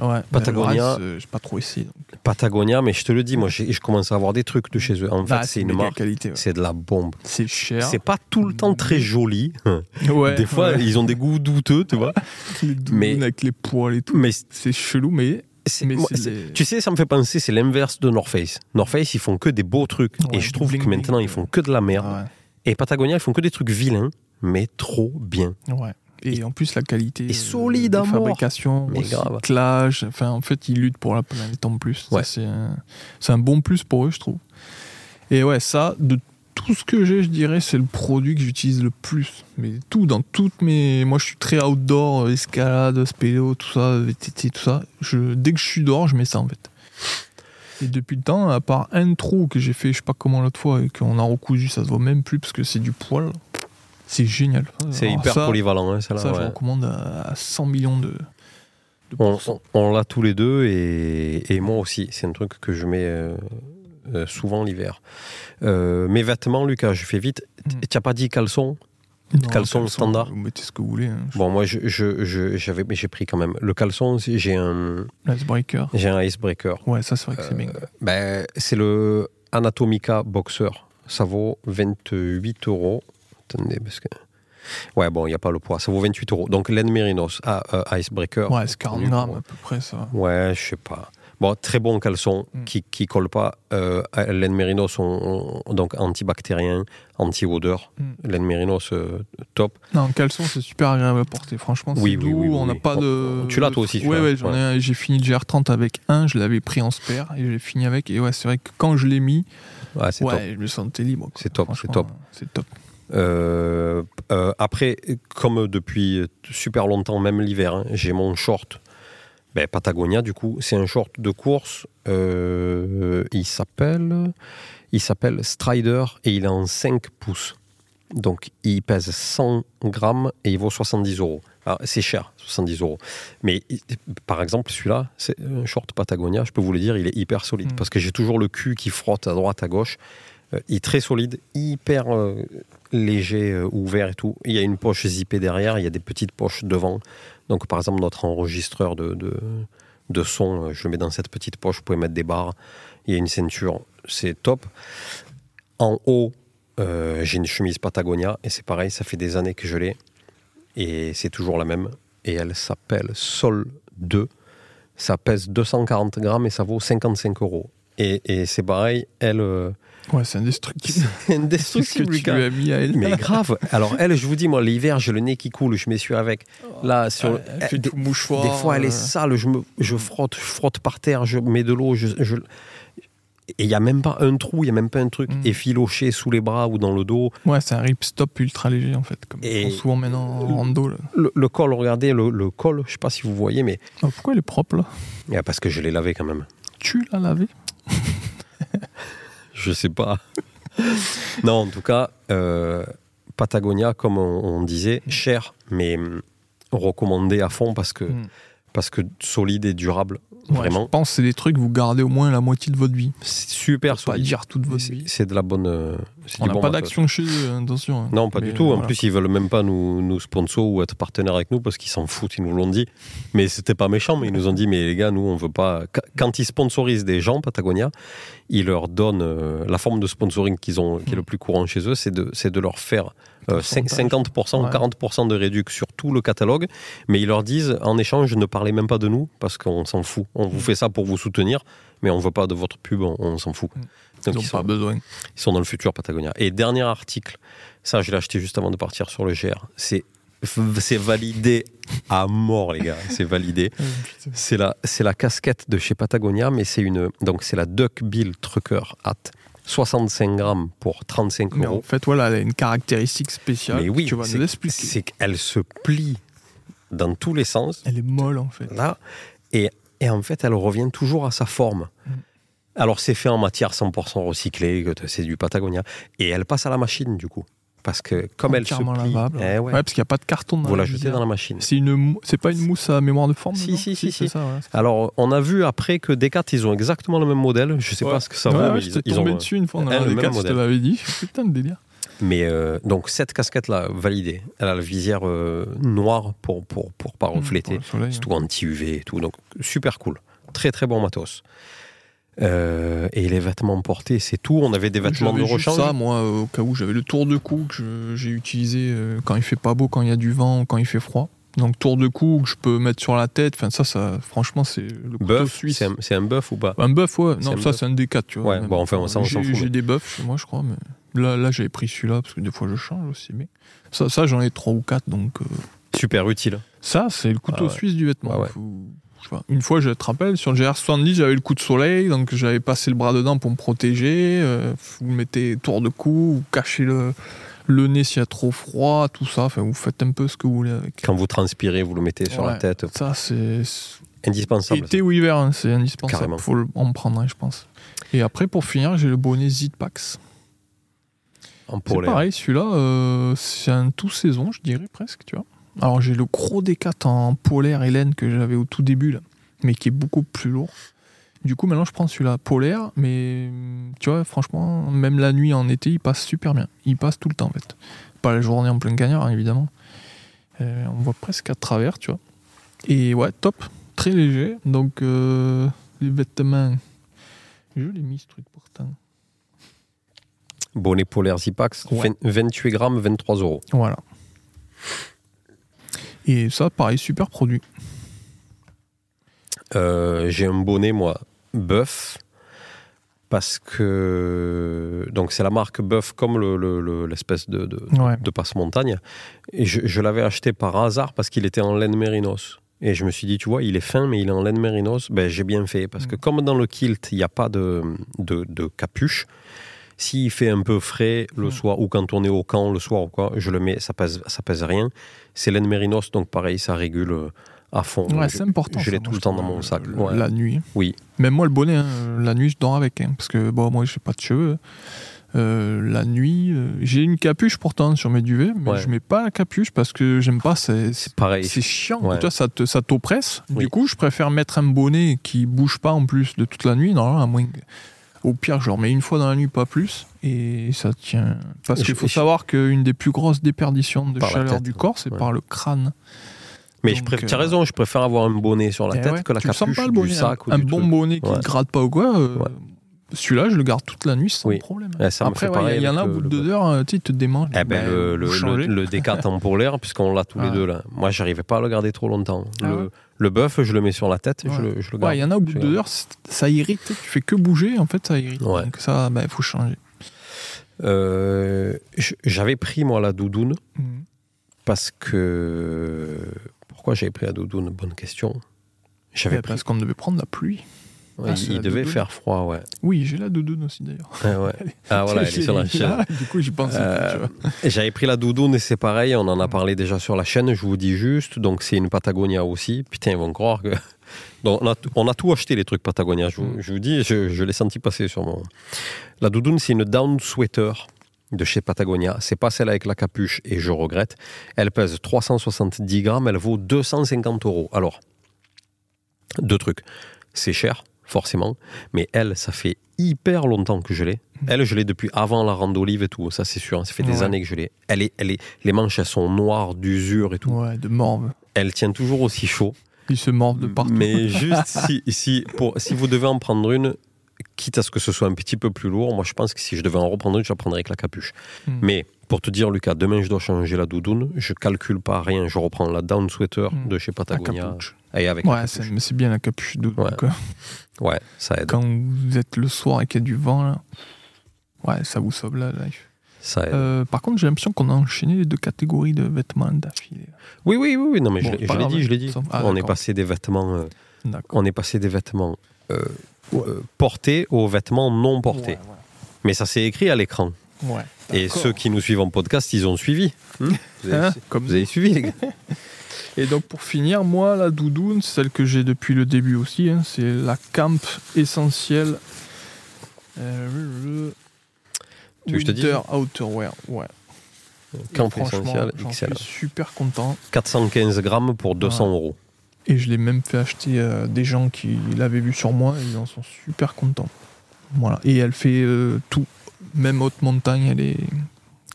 Ouais.
Patagonia.
Euh, j'ai pas trop essayé. donc.
Patagonia, mais je te le dis, moi, je commence à avoir des trucs de chez eux. En fait,
Bah,
c'est une marque.
qualité. ouais.
C'est de la bombe.
C'est cher.
C'est pas tout le temps très joli.
Ouais,
des fois, ils ont des goûts douteux, tu vois.
les
mais-
avec les poils et tout.
Mais
C'est chelou, mais. mais
moi,
les-
tu sais, ça me fait penser, c'est l'inverse de North Face. North Face, ils font que des beaux trucs. Et je trouve que maintenant, ils font que de la merde. Et Patagonia, ils font que des trucs vilains, mais trop bien.
Ouais. Et, en plus, la qualité
et
euh,
solide
de fabrication, recyclage, enfin, en fait, ils luttent pour la planète en plus.
Ouais.
C'est un, bon plus pour eux, je trouve. Et ouais, ça, de tout ce que j'ai, je dirais, c'est le produit que j'utilise le plus. Mais tout, dans toutes mes. Moi, je suis très outdoor, euh, escalade, spéléo, tout ça, VTT, tout ça. Je... Dès que je suis dehors, je mets ça, en fait. Et depuis le temps, à part un trou que j'ai fait, je sais pas comment l'autre fois, et qu'on a recousu, ça se voit même plus parce que c'est du poil. C'est génial.
C'est hyper
ça,
polyvalent, hein,
ça, je
ouais.
recommande à, à 100 millions de, de
On,
pourcents.
on- on l'a tous les deux et, et moi aussi. C'est un truc que je mets euh, euh, souvent l'hiver. Euh, mes vêtements, Lucas, je fais vite.
Mm.
Tu n'as pas dit caleçon?
Non,
caleçon standard?
Vous mettez ce que vous voulez. Hein.
Bon, moi, je, je- je- j'avais, mais j'ai pris quand même. Le caleçon, j'ai un,
Icebreaker.
j'ai un icebreaker.
Ouais, ça, c'est vrai que c'est bien.
Ben, c'est le Anatomica Boxer. Ça vaut 28 euros. Attendez, parce que. Ouais, bon, il n'y a pas le poids. Ça vaut 28 euros. Donc, Len Merinos ah, euh, Icebreaker.
Ouais, c'est 40
connu
grammes à peu près, ça.
Ouais, je sais pas. Bon, très bon caleçon
Mm.
qui, qui colle pas. Euh, Len Merinos, on- on- donc antibactérien, anti-odeur.
Mm.
Len Merinos, euh, top.
Non, caleçon, c'est super agréable à porter. Franchement, c'est
Oui,
doux.
oui, oui, oui,
on n'a
oui.
pas de.
Tu l'as, toi aussi,
Ouais,
celui-là.
ouais, j'en ai un. J'ai fini le GR30 avec un. Je l'avais pris en spare et j'ai fini avec. Et ouais, c'est vrai que quand je l'ai mis,
Ouais, c'est top.
ouais, je me sentais libre.
C'est top, c'est top.
C'est top.
Euh, euh, après, comme depuis super longtemps, même l'hiver, hein, j'ai mon short. Ben, Patagonia, du coup, c'est un short de course. euh, il s'appelle, il s'appelle Strider et il est en 5 pouces. Donc, il pèse 100 grammes et il vaut 70 euros. Alors, C'est cher, 70 euros. Mais par exemple, celui-là, c'est un short Patagonia, je peux vous le dire, il est hyper solide
Mm.
parce que j'ai toujours le cul qui frotte à droite, à gauche. Euh, il est très solide, hyper euh, léger, euh, ouvert et tout. Il y a une poche zippée derrière, il y a des petites poches devant. Donc, par exemple, notre enregistreur de, de, son, je le mets dans cette petite poche, vous pouvez mettre des barres. Il y a une ceinture, c'est top. En haut, j'ai une chemise Patagonia et c'est pareil, ça fait des années que je l'ai. Et c'est toujours la même. Et elle s'appelle Sol 2. Ça pèse 240 grammes et ça vaut 55 euros. Et, et c'est pareil, elle.
Ouais, c'est indestructible.
c'est
C'est ce que
indestructible,
tu lui as mis à elle.
Mais grave. Alors elle, je vous dis, moi, l'hiver, j'ai le nez qui coule, je m'essuie avec. Là, sur
Ouais, elle fait
des,
tout mouchoir.
des fois, elle est
euh,
sale, je, me, je frotte, je frotte par terre, je mets de l'eau, je, je- et il n'y a même pas un trou, il n'y a même pas un truc
Mm.
effiloché sous les bras ou dans le dos.
Ouais, c'est un ripstop ultra léger en fait, comme
Et-
souvent maintenant en rando. Là.
Le, le col, regardez, le, le col, je sais pas si vous voyez, mais
Ah, pourquoi il est propre là?
Ah, parce que je l'ai lavé quand même.
Tu l'as lavé?
Je sais pas. non, en tout cas, euh, Patagonia, comme on, on disait, cher, mais hum, recommandé à fond parce que
Mm.
parce que solide et durable,
Ouais,
vraiment.
Je pense que c'est des trucs que vous gardez au moins la moitié de votre vie.
C'est super
Pas
solide.
dire toute votre vie.
c'est de la bonne. euh,
On n'a
bon
pas d'action chez eux, hein, attention. hein.
Non, pas
Mais
du tout. En
voilà.
plus, ils veulent même pas nous, nous sponsor ou être partenaires avec nous parce qu'ils s'en foutent, ils nous l'ont dit. Mais c'était pas méchant, mais ils nous ont dit, mais les gars, nous, on veut pas. Qu- Quand ils sponsorisent des gens, Patagonia, ils leur donnent euh, la forme de sponsoring qu'ils ont, qui est le plus courant chez eux, c'est de, de leur faire. 50% ou
Ouais.
40% de réduction sur tout le catalogue. Mais ils leur disent, en échange, ne parlez même pas de nous parce qu'on s'en fout. On vous fait ça pour vous soutenir, mais on veut pas de votre pub, on, on s'en fout.
Mm.
Donc,
Ils n'ont pas
sont-
besoin.
ils sont dans le futur Patagonia. Et dernier article, ça je l'ai acheté juste avant de partir sur le GR. C'est c'est validé à mort les gars, c'est validé. C'est la c'est la casquette de chez Patagonia, mais c'est une donc c'est la Duckbill Trucker Hat, 65 grammes pour 35
Mais en
euros.
fait, voilà, elle a une caractéristique spéciale.
Mais oui,
tu vas
c'est-
nous l'expliquer.
c'est qu'elle se plie dans tous les sens.
Elle est molle en fait.
là, et, et en fait, elle revient toujours à sa forme.
Mm.
Alors, c'est fait en matière 100% recyclée, c'est du Patagonia, et elle passe à la machine, du coup. Parce que comme elle se plie,
lavable.
eh ouais,
Ouais, parce qu'il n'y a pas de carton dans
vous la
la
jetez dans la machine.
C'est une, c'est pas une mousse à mémoire de forme
Si, si, si, si.
ça, ouais.
Alors, on a vu après que Decat, ils ont exactement le même modèle. Je sais
Ouais.
pas ce que ça
Ouais,
vaut,
ouais,
mais ils, ils
tombé
ont.
dessus une fois, on a
même
quatre, je te l'avais dit. Putain de délire.
Mais euh, donc, cette casquette-là, validée, elle a la visière euh, noire pour, pour, pour pas refléter.
Pour le soleil,
C'est tout anti-UV et tout. Donc, super cool. Très, très bon matos. Euh, et les vêtements portés, c'est tout. On avait des vêtements de rechange.
ça, moi, au cas où j'avais le tour de cou que j'ai utilisé euh, quand il fait pas beau, quand il y a du vent, quand il fait froid. Donc tour de cou que je peux mettre sur la tête. Enfin ça, ça, franchement, c'est le couteau
Bœuf,
suisse.
c'est un, un bœuf ou pas?
Un bœuf, ouais. Non, ça, c'est un D4, tu vois.
Ouais, bon, enfin, ça, on s'en fout,
J'ai des chez moi, je crois, mais là, là j'avais pris celui-là parce que des fois je change aussi. Mais ça, ça j'en ai trois ou quatre, donc euh,
Super utile.
ça, c'est le couteau
Ah ouais.
suisse du vêtement.
Ah ouais.
Faut-. Une fois, je te rappelle, sur le GR70, j'avais le coup de soleil, donc j'avais passé le bras dedans pour me protéger. euh, vous mettez tour de cou, vous cachez le, le nez s'il y a trop froid, tout ça. Enfin, vous faites un peu ce que vous voulez avec.
Quand vous transpirez, vous le mettez sur la tête.
Ça, c'est.
Indispensable.
Été ou hiver, hein, c'est indispensable.
Carrément.
faut en prendre, hein, je pense. Et après, pour finir, j'ai le bonnet Zitpax.
En
C'est pareil, celui-là, euh, c'est un tout saison, je dirais presque, tu vois. Alors j'ai le gros D4 en polaire et laine que j'avais au tout début, là, mais qui est beaucoup plus lourd. Du coup, maintenant, je prends celui-là polaire, mais hum, tu vois, franchement, même la nuit en été, il passe super bien. Il passe tout le temps, en fait. Pas la journée en plein gagnard, hein, évidemment. Euh, on voit presque à travers, tu vois. Et ouais, top, très léger. Donc, euh, les vêtements, je l'ai mis ce truc pourtant.
Bonnet polaire Zipax,
Ouais.
20 28 grammes, 23 euros.
Voilà. Et ça, pareil, super produit.
Euh, J'ai un bonnet, moi, bœuf. Parce que. Donc, c'est la marque bœuf, comme le- le- le- l'espèce de, de,
Ouais.
de passe-montagne. Et je, je l'avais acheté par hasard parce qu'il était en laine mérinos. Et je me suis dit, tu vois, il est fin, mais il est en laine mérinos. Ben, j'ai bien fait. Parce que,
Mm.
comme dans le kilt, il n'y a pas de, de capuche, s'il fait un peu frais le
Mm.
soir, ou quand on est au camp le soir ou quoi, je le mets, ça pèse, ça pèse rien. C'est laine mérinos, donc pareil, ça régule euh, à fond.
Ouais,
Je-
c'est important.
je l'ai tout le
je
temps dans mon sac.
euh,
Ouais.
La nuit.
Oui.
Même moi, le bonnet, hein, la nuit, je dors avec. hein, parce que, bon, moi, j'ai pas de cheveux. Euh, la nuit, euh, j'ai une capuche pourtant sur mes duvets, mais
Ouais.
je mets pas la capuche parce que j'aime pas. C'est
pareil.
c'est chiant.
Ouais.
Toi, ça te- ça t'oppresse.
Oui.
Du coup, je préfère mettre un bonnet qui bouge pas en plus de toute la nuit. Non, à moins que- Au pire, je le remets une fois dans la nuit, pas plus. Et ça tient. Parce qu'il faut
je-
savoir qu'une des plus grosses déperditions de
Par
chaleur
tête.
du corps, c'est
Ouais.
par le crâne.
Mais je préfère,
euh,
tu as raison, je préfère avoir un bonnet sur la
Eh
tête
ouais,
que la
tu le
capuche
pas, le
du
bonnet,
sac ou
un
du
bon
truc.
bonnet qui
Ouais.
ne gratte pas ou quoi. euh. Celui-là, je le garde toute la nuit sans
Oui.
problème.
Ça
Après, ouais, il y- en a au bout
le-
de
le-
deux heures, euh, tu te démange.
Eh ben, le, le, le, le D4 en polaire, puisqu'on l'a tous les
Ah.
deux là. Moi, j'arrivais pas à le garder trop longtemps.
Ah
le,
ouais
le bœuf, je le mets sur la tête et je, le, je le garde.
Ouais, il y en a au bout de deux heures, ça irrite. Tu fais que bouger, en fait, ça irrite.
Ouais.
Donc ça, il faut changer.
Euh, j'avais pris moi la doudoune
Mhm.
parce que. Pourquoi j'avais pris la doudoune? Bonne question. J'avais
Ouais,
pris.
Parce qu'on devait prendre la pluie.
Ouais,
Ah,
il devait faire froid, ouais.
Oui, j'ai la doudoune aussi d'ailleurs.
Ouais, ouais. Ah voilà, elle est sur la chaîne.
Ah, Du coup, j'y pensais.
Euh, J'avais pris la doudoune et c'est pareil, on en a parlé déjà sur la chaîne, je vous dis juste, donc c'est une Patagonia aussi. Putain, ils vont croire que. Donc on, a, on a tout acheté les trucs Patagonia, je vous,
Mm.
je vous dis, je, je l'ai senti passer sur mon. La doudoune, c'est une down sweater de chez Patagonia. C'est pas celle avec la capuche et je regrette. Elle pèse 370 grammes, elle vaut 250 euros. Alors, Deux trucs. C'est cher, forcément, mais elle, ça fait hyper longtemps que je l'ai.
Mhm.
Elle, je l'ai depuis avant la rande d'olive et tout, ça c'est sûr, ça fait des années que je l'ai. Elle est, elle est, les manches, elles sont noires d'usure et tout.
Ouais, de morve.
Elle tient toujours aussi chaud.
Ils se mordent de partout.
Mais juste si, si, pour, si vous devez en prendre une, quitte à ce que ce soit un petit peu plus lourd, moi je pense que si je devais en reprendre une, je la prendrais avec la capuche.
Hmm.
Mais pour te dire, Lucas, demain je dois changer la doudoune, je calcule pas rien, je reprends la down sweater
Hmm.
de chez Patagonia.
capuche.
Et avec la
Ouais,
capuche.
c'est mais c'est bien la capuche de
Ouais.
euh,
Ouais, ça aide.
Quand vous êtes le soir et qu'il y a du vent, là, ouais, ça vous sauve la life.
Ça aide.
Euh, par contre, j'ai l'impression qu'on a enchaîné les deux catégories de vêtements d'affilée.
Oui, oui, oui, oui, non, mais
Bon,
je l'ai- dit, je l'ai dit.
ah,
on est passé des vêtements, euh,
D'accord.
on est passé des vêtements euh, euh, portés aux vêtements non portés.
Ouais,
Mais ça s'est écrit à l'écran.
ouais. Ouais,
Et ceux qui nous suivent en podcast, ils ont suivi. Hmm vous, avez,
Hein, comme
vous avez suivi, les gars
Et donc pour finir, moi, la doudoune, celle que j'ai depuis le début aussi, hein, c'est la Camp Essentielle. Euh,
Tu veux que je te dise
Outerwear, ouais.
Camp Essentiel XL.
suis super content.
415 grammes pour 200
Ouais.
euros.
Et je l'ai même fait acheter à des gens qui l'avaient vu sur moi et ils en sont super contents. Voilà. Et elle fait euh, tout. Même haute montagne, elle est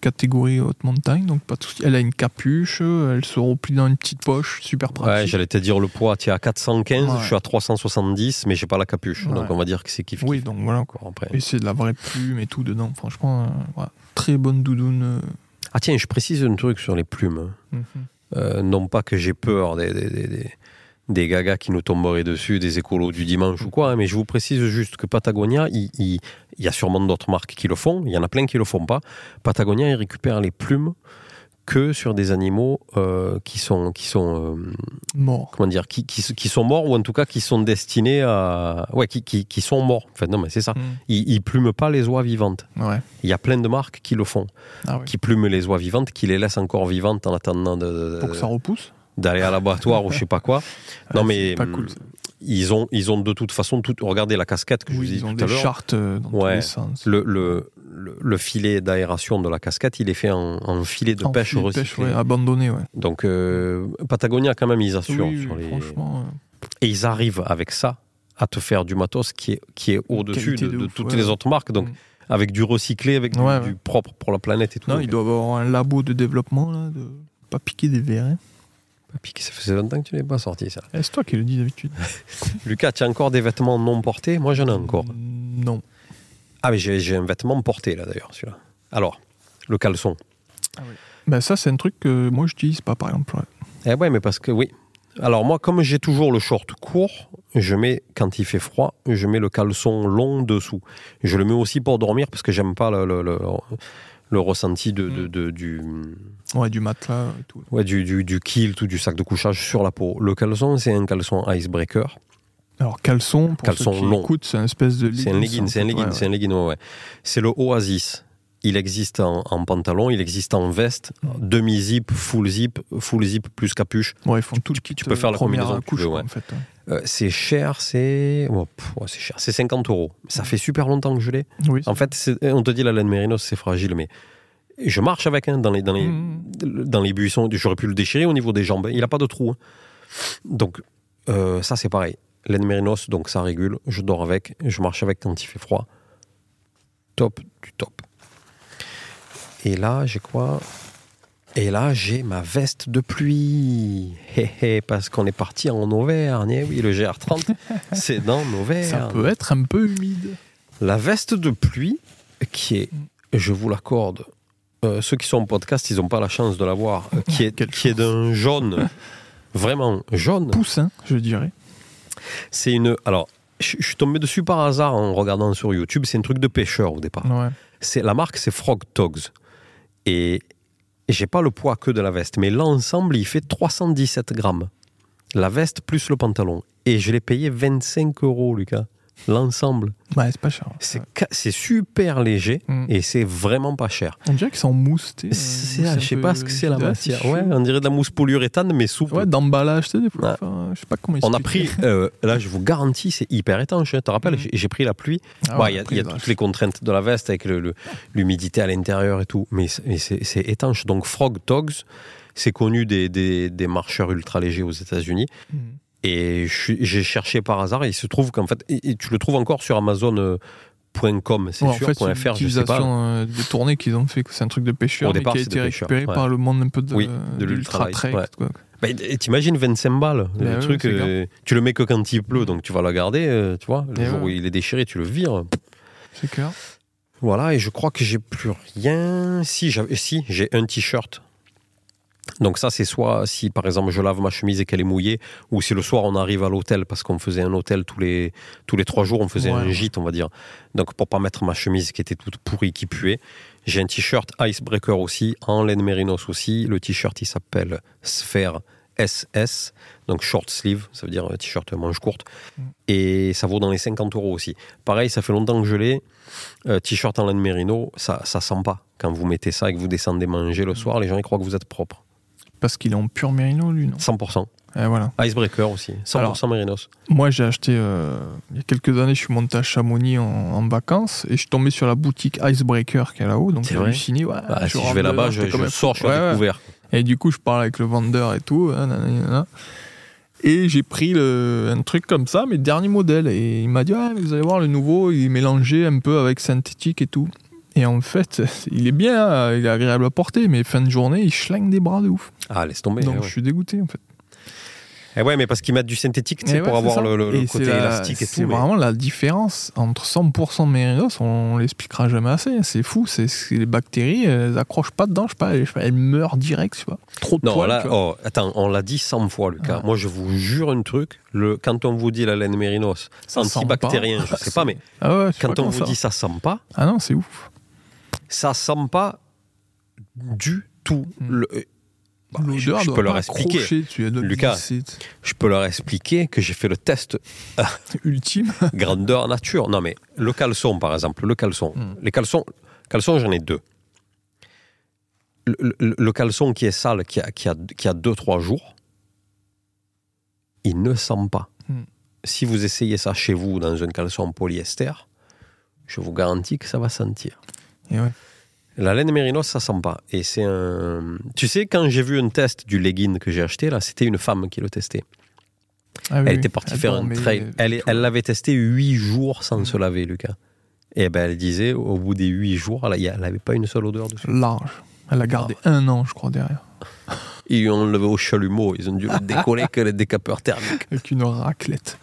catégorie haute montagne, donc pas de souci. Elle a une capuche, elle se replie dans une petite poche, super
Ouais,
pratique.
j'allais te dire le poids, tu es à 415,
Ouais.
je suis à 370, mais j'ai pas la capuche. Donc
Ouais.
on va dire que c'est kiff.
oui, donc voilà.
Bon, après.
Et c'est de la vraie plume et tout dedans. Franchement, euh, très bonne doudoune. euh.
Ah tiens, je précise un truc sur les plumes.
Mhm.
Euh, non pas que j'ai peur des, des, des, des- des gagas qui nous tomberaient dessus, des écolos du dimanche ou quoi, hein, mais je vous précise juste que Patagonia, il, il- il y a sûrement d'autres marques qui le font, il y en a plein qui le font pas. Patagonia, il récupère les plumes que sur des animaux euh, qui sont, qui sont euh,
Mort.
comment dire, qui, qui, qui sont morts ou en tout cas qui sont destinés à, ouais, qui, qui, qui sont morts. En fait, non, mais c'est ça.
Mhm.
Ils, ils plument pas les oies vivantes.
Ouais.
Il y a plein de marques qui le font,
Ah
qui plument les oies vivantes, qui les laissent encore vivantes en attendant de- de-
Pour que ça repousse.
D'aller à l'abattoir ou je sais pas quoi. Non,
Ouais,
mais
pas
hum,
cool. ça.
ils ont, ils ont de toute façon tout. Regardez la casquette que je vous ai dit
ils ont
tout à
des
l'heure.
chartes euh, dans tous
Ouais.
les sens.
Le, le, le, le filet d'aération de la casquette, il est fait en, en filet de
En
pêche
filet
recyclé.
ouais, abandonné, ouais.
Donc euh, Patagonia, quand même, ils assurent.
Oui,
sur les...
franchement. euh,
Et ils arrivent avec ça à te faire du matos qui est, qui est au-dessus de,
de
de
ouf,
toutes les autres marques. Donc
Mm.
avec du recyclé, avec du, propre pour la planète et tout.
Non, ils doivent avoir un labo de développement, là, de pas piquer des verres. Hein.
Papy, ça faisait longtemps que tu n'es pas sorti, ça.
Eh, c'est toi qui le dis d'habitude.
Lucas, tu as encore des vêtements non portés? Moi, j'en ai encore.
Mm, Non.
Ah, mais j'ai j'ai un vêtement porté, là, d'ailleurs, celui-là. Alors, le caleçon.
Ben, ça, c'est un truc que moi, j'utilise pas, par exemple. ouais.
Eh ouais, mais parce que, oui. Alors, moi, comme j'ai toujours le short court, je mets, quand il fait froid, je mets le caleçon long dessous. Je le mets aussi pour dormir, parce que j'aime pas le, le, le- le ressenti de, de- de- du,
Ouais, du matelas et tout.
ouais, du, du, du kilt ou du sac de couchage sur la peau. Le caleçon, c'est un caleçon icebreaker.
Alors, caleçon, pour
Caleçon
ceux qui
long.
écoutent, c'est un espèce de
C'est un legging, c'est un legging,
ouais,
c'est un legging, ouais, ouais. C'est le Oasis. Il existe en, en pantalon, il existe en veste,
Mm.
demi-zip, full zip, full zip plus capuche.
ouais. Ils font tout le kit.
tu peux faire la
euh,
combinaison que tu
couche,
veux,
quoi,
ouais.
en fait.
Euh, c'est cher, c'est. oh, c'est cher. C'est 50 euros. Ça fait super longtemps que je l'ai.
Oui.
En fait, on te dit la laine mérinos, c'est fragile, mais je marche avec hein, dans, les, dans, les,
Mm.
dans les buissons. J'aurais pu le déchirer au niveau des jambes. Il n'a pas de trou. hein. Donc, euh, ça, c'est pareil. Laine mérinos, donc ça régule. Je dors avec. Je marche avec quand il fait froid. Top du top. Et là, j'ai quoi? Et là, j'ai ma veste de pluie. Parce qu'on est parti en Auvergne. Eh oui, le GR30, c'est dans l'Auvergne.
Ça peut être un peu humide.
La veste de pluie, qui est, je vous l'accorde, euh, ceux qui sont en podcast, ils n'ont pas la chance de la voir, euh, qui est, qui est d'un jaune, vraiment jaune.
Poussin, je dirais.
C'est une. Alors, je je suis tombé dessus par hasard en regardant sur YouTube. C'est un truc de pêcheur au départ.
Ouais.
C'est la marque, c'est Frog Togs. Et j'ai pas le poids que de la veste, mais l'ensemble, il fait 317 grammes. La veste plus le pantalon. Et je l'ai payé 25 euros, Lucas. L'ensemble.
Ouais, c'est pas cher.
C'est ca- c'est super léger
Mm.
et c'est vraiment pas cher.
On dirait que c'est en mousse. tu sais,
C'est-
une mousse un
je sais
peu-
pas ce que c'est la matière. Ouais, on dirait de la mousse polyuréthane, mais souple.
Ouais, d'emballage, tu sais, des fois.
Ouais.
Enfin, je sais pas comment
on a pris, euh, là je vous garantis, c'est hyper étanche. hein. Tu te rappelles,
Mm.
j'ai- pris la pluie.
Ah
Il y a, y
bah,
toutes les contraintes de la veste avec le- le- l'humidité à l'intérieur et tout, mais c'est- mais c'est c'est étanche. Donc Frog Togs, c'est connu des, des- des marcheurs ultra légers aux États-Unis.
Mm.
Et j'ai cherché par hasard et il se trouve qu'en fait, et, et tu le trouves encore sur Amazon.com, c'est
Ouais, en
sûr,
fait,
point
une
.fr, je sais pas.
euh, détournée qu'ils ont fait. C'est un truc de pêcheur
Au
mais
départ,
qui a été récupéré
ouais.
par le monde un peu de,
Oui, de
l'ultra trail.
ouais.
quoi.
Bah, T'imagines 25 balles, le truc, euh, tu le mets que quand il pleut, donc tu vas la garder, euh, tu vois, le
Et
jour où il est déchiré, tu le vires.
C'est clair.
Voilà, et je crois que j'ai plus rien. Si j'ai un t-shirt. Donc ça, c'est soit si par exemple je lave ma chemise et qu'elle est mouillée, ou si le soir on arrive à l'hôtel parce qu'on faisait un hôtel tous les tous les trois jours, on faisait
Ouais,
un gîte, on va dire. Donc pour pas mettre ma chemise qui était toute pourrie, qui puait, j'ai un t-shirt Icebreaker aussi, en laine mérinos aussi. Le t-shirt il s'appelle Sphere SS, donc short sleeve, ça veut dire un t-shirt manche courte,
Mm.
et ça vaut dans les 50 euros aussi. Pareil, ça fait longtemps que je l'ai. Euh, t-shirt en laine mérino, ça, ça sent pas. Quand vous mettez ça et que vous descendez manger le soir, les gens ils croient que vous êtes propre.
Parce qu'il est en pur mérino, lui, non
100%.
Et voilà.
Icebreaker aussi. 100%
Alors-
mérinos.
Moi, j'ai acheté, euh, il y a quelques années, je suis monté à Chamonix en, en vacances et je suis tombé sur la boutique Icebreaker qui est là-haut. Donc j'ai halluciné. Ouais,
Ah,
je
si je vais là-bas, je, je sors, je suis à
Ouais, ouais.
découvert.
Et du coup, je parle avec le vendeur et tout. nanana. Et j'ai pris le- un truc comme ça, mais dernier modèle. Et il m'a dit, vous allez voir, le nouveau, il est mélangé un peu avec synthétique et tout. Et en fait, il est bien, hein, il est agréable à porter, mais fin de journée, il schlingue des bras de ouf.
Ah, laisse tomber.
Donc
eh
je suis dégoûté en fait.
Eh ouais, mais parce qu'ils mettent du synthétique, tu sais,
Et
pour
ouais,
avoir le, le- côté
la-
élastique et tout.
C'est
mais-
vraiment la différence entre 100% mérinos, on l'expliquera jamais assez. hein. C'est fou, c'est les bactéries, elles accrochent pas dedans, je sais pas, elles, sais meurent direct, tu vois. Trop de
Non,
poils,
là,
tu vois.
oh, attends, on l'a dit 100 fois, Lucas.
Ouais.
Moi, je vous jure un truc. Le, quand on vous dit la laine mérinos, antibactérien, je sais pas, mais
Ah ouais, sais
quand on vous
ça.
dit ça sent pas,
Ah non, c'est ouf.
Ça sent pas du tout.
Hmm.
Le- bah, je, peux leur expliquer.
accrocher,
Lucas. Je peux leur expliquer que j'ai fait le test
Ultime.
grandeur nature. Non, mais le caleçon, par exemple, le caleçon.
Hmm.
Les caleçons, caleçons j'en ai deux. Le, le- le caleçon qui est sale, qui a, qui a, qui a deux, trois jours, il ne sent pas.
Hmm.
Si vous essayez ça chez vous dans un caleçon polyester, je vous garantis que ça va sentir.
Et ouais.
La laine mérinos, ça sent pas. Et c'est un. Tu sais, quand j'ai vu un test du legging que j'ai acheté, là, c'était une femme qui le testait.
Ah oui,
Elle était partie faire un trail.
euh,
Elle, l'avait testé huit jours sans
Mm.
se laver, Lucas. Et ben, elle disait, au bout des huit jours, elle elle n'avait pas une seule odeur dessus.
Large. Elle a gardé un an, je crois, derrière.
Ils ont levé au chalumeau, ils ont dû le décoller que les décapeurs thermiques.
Avec une raclette.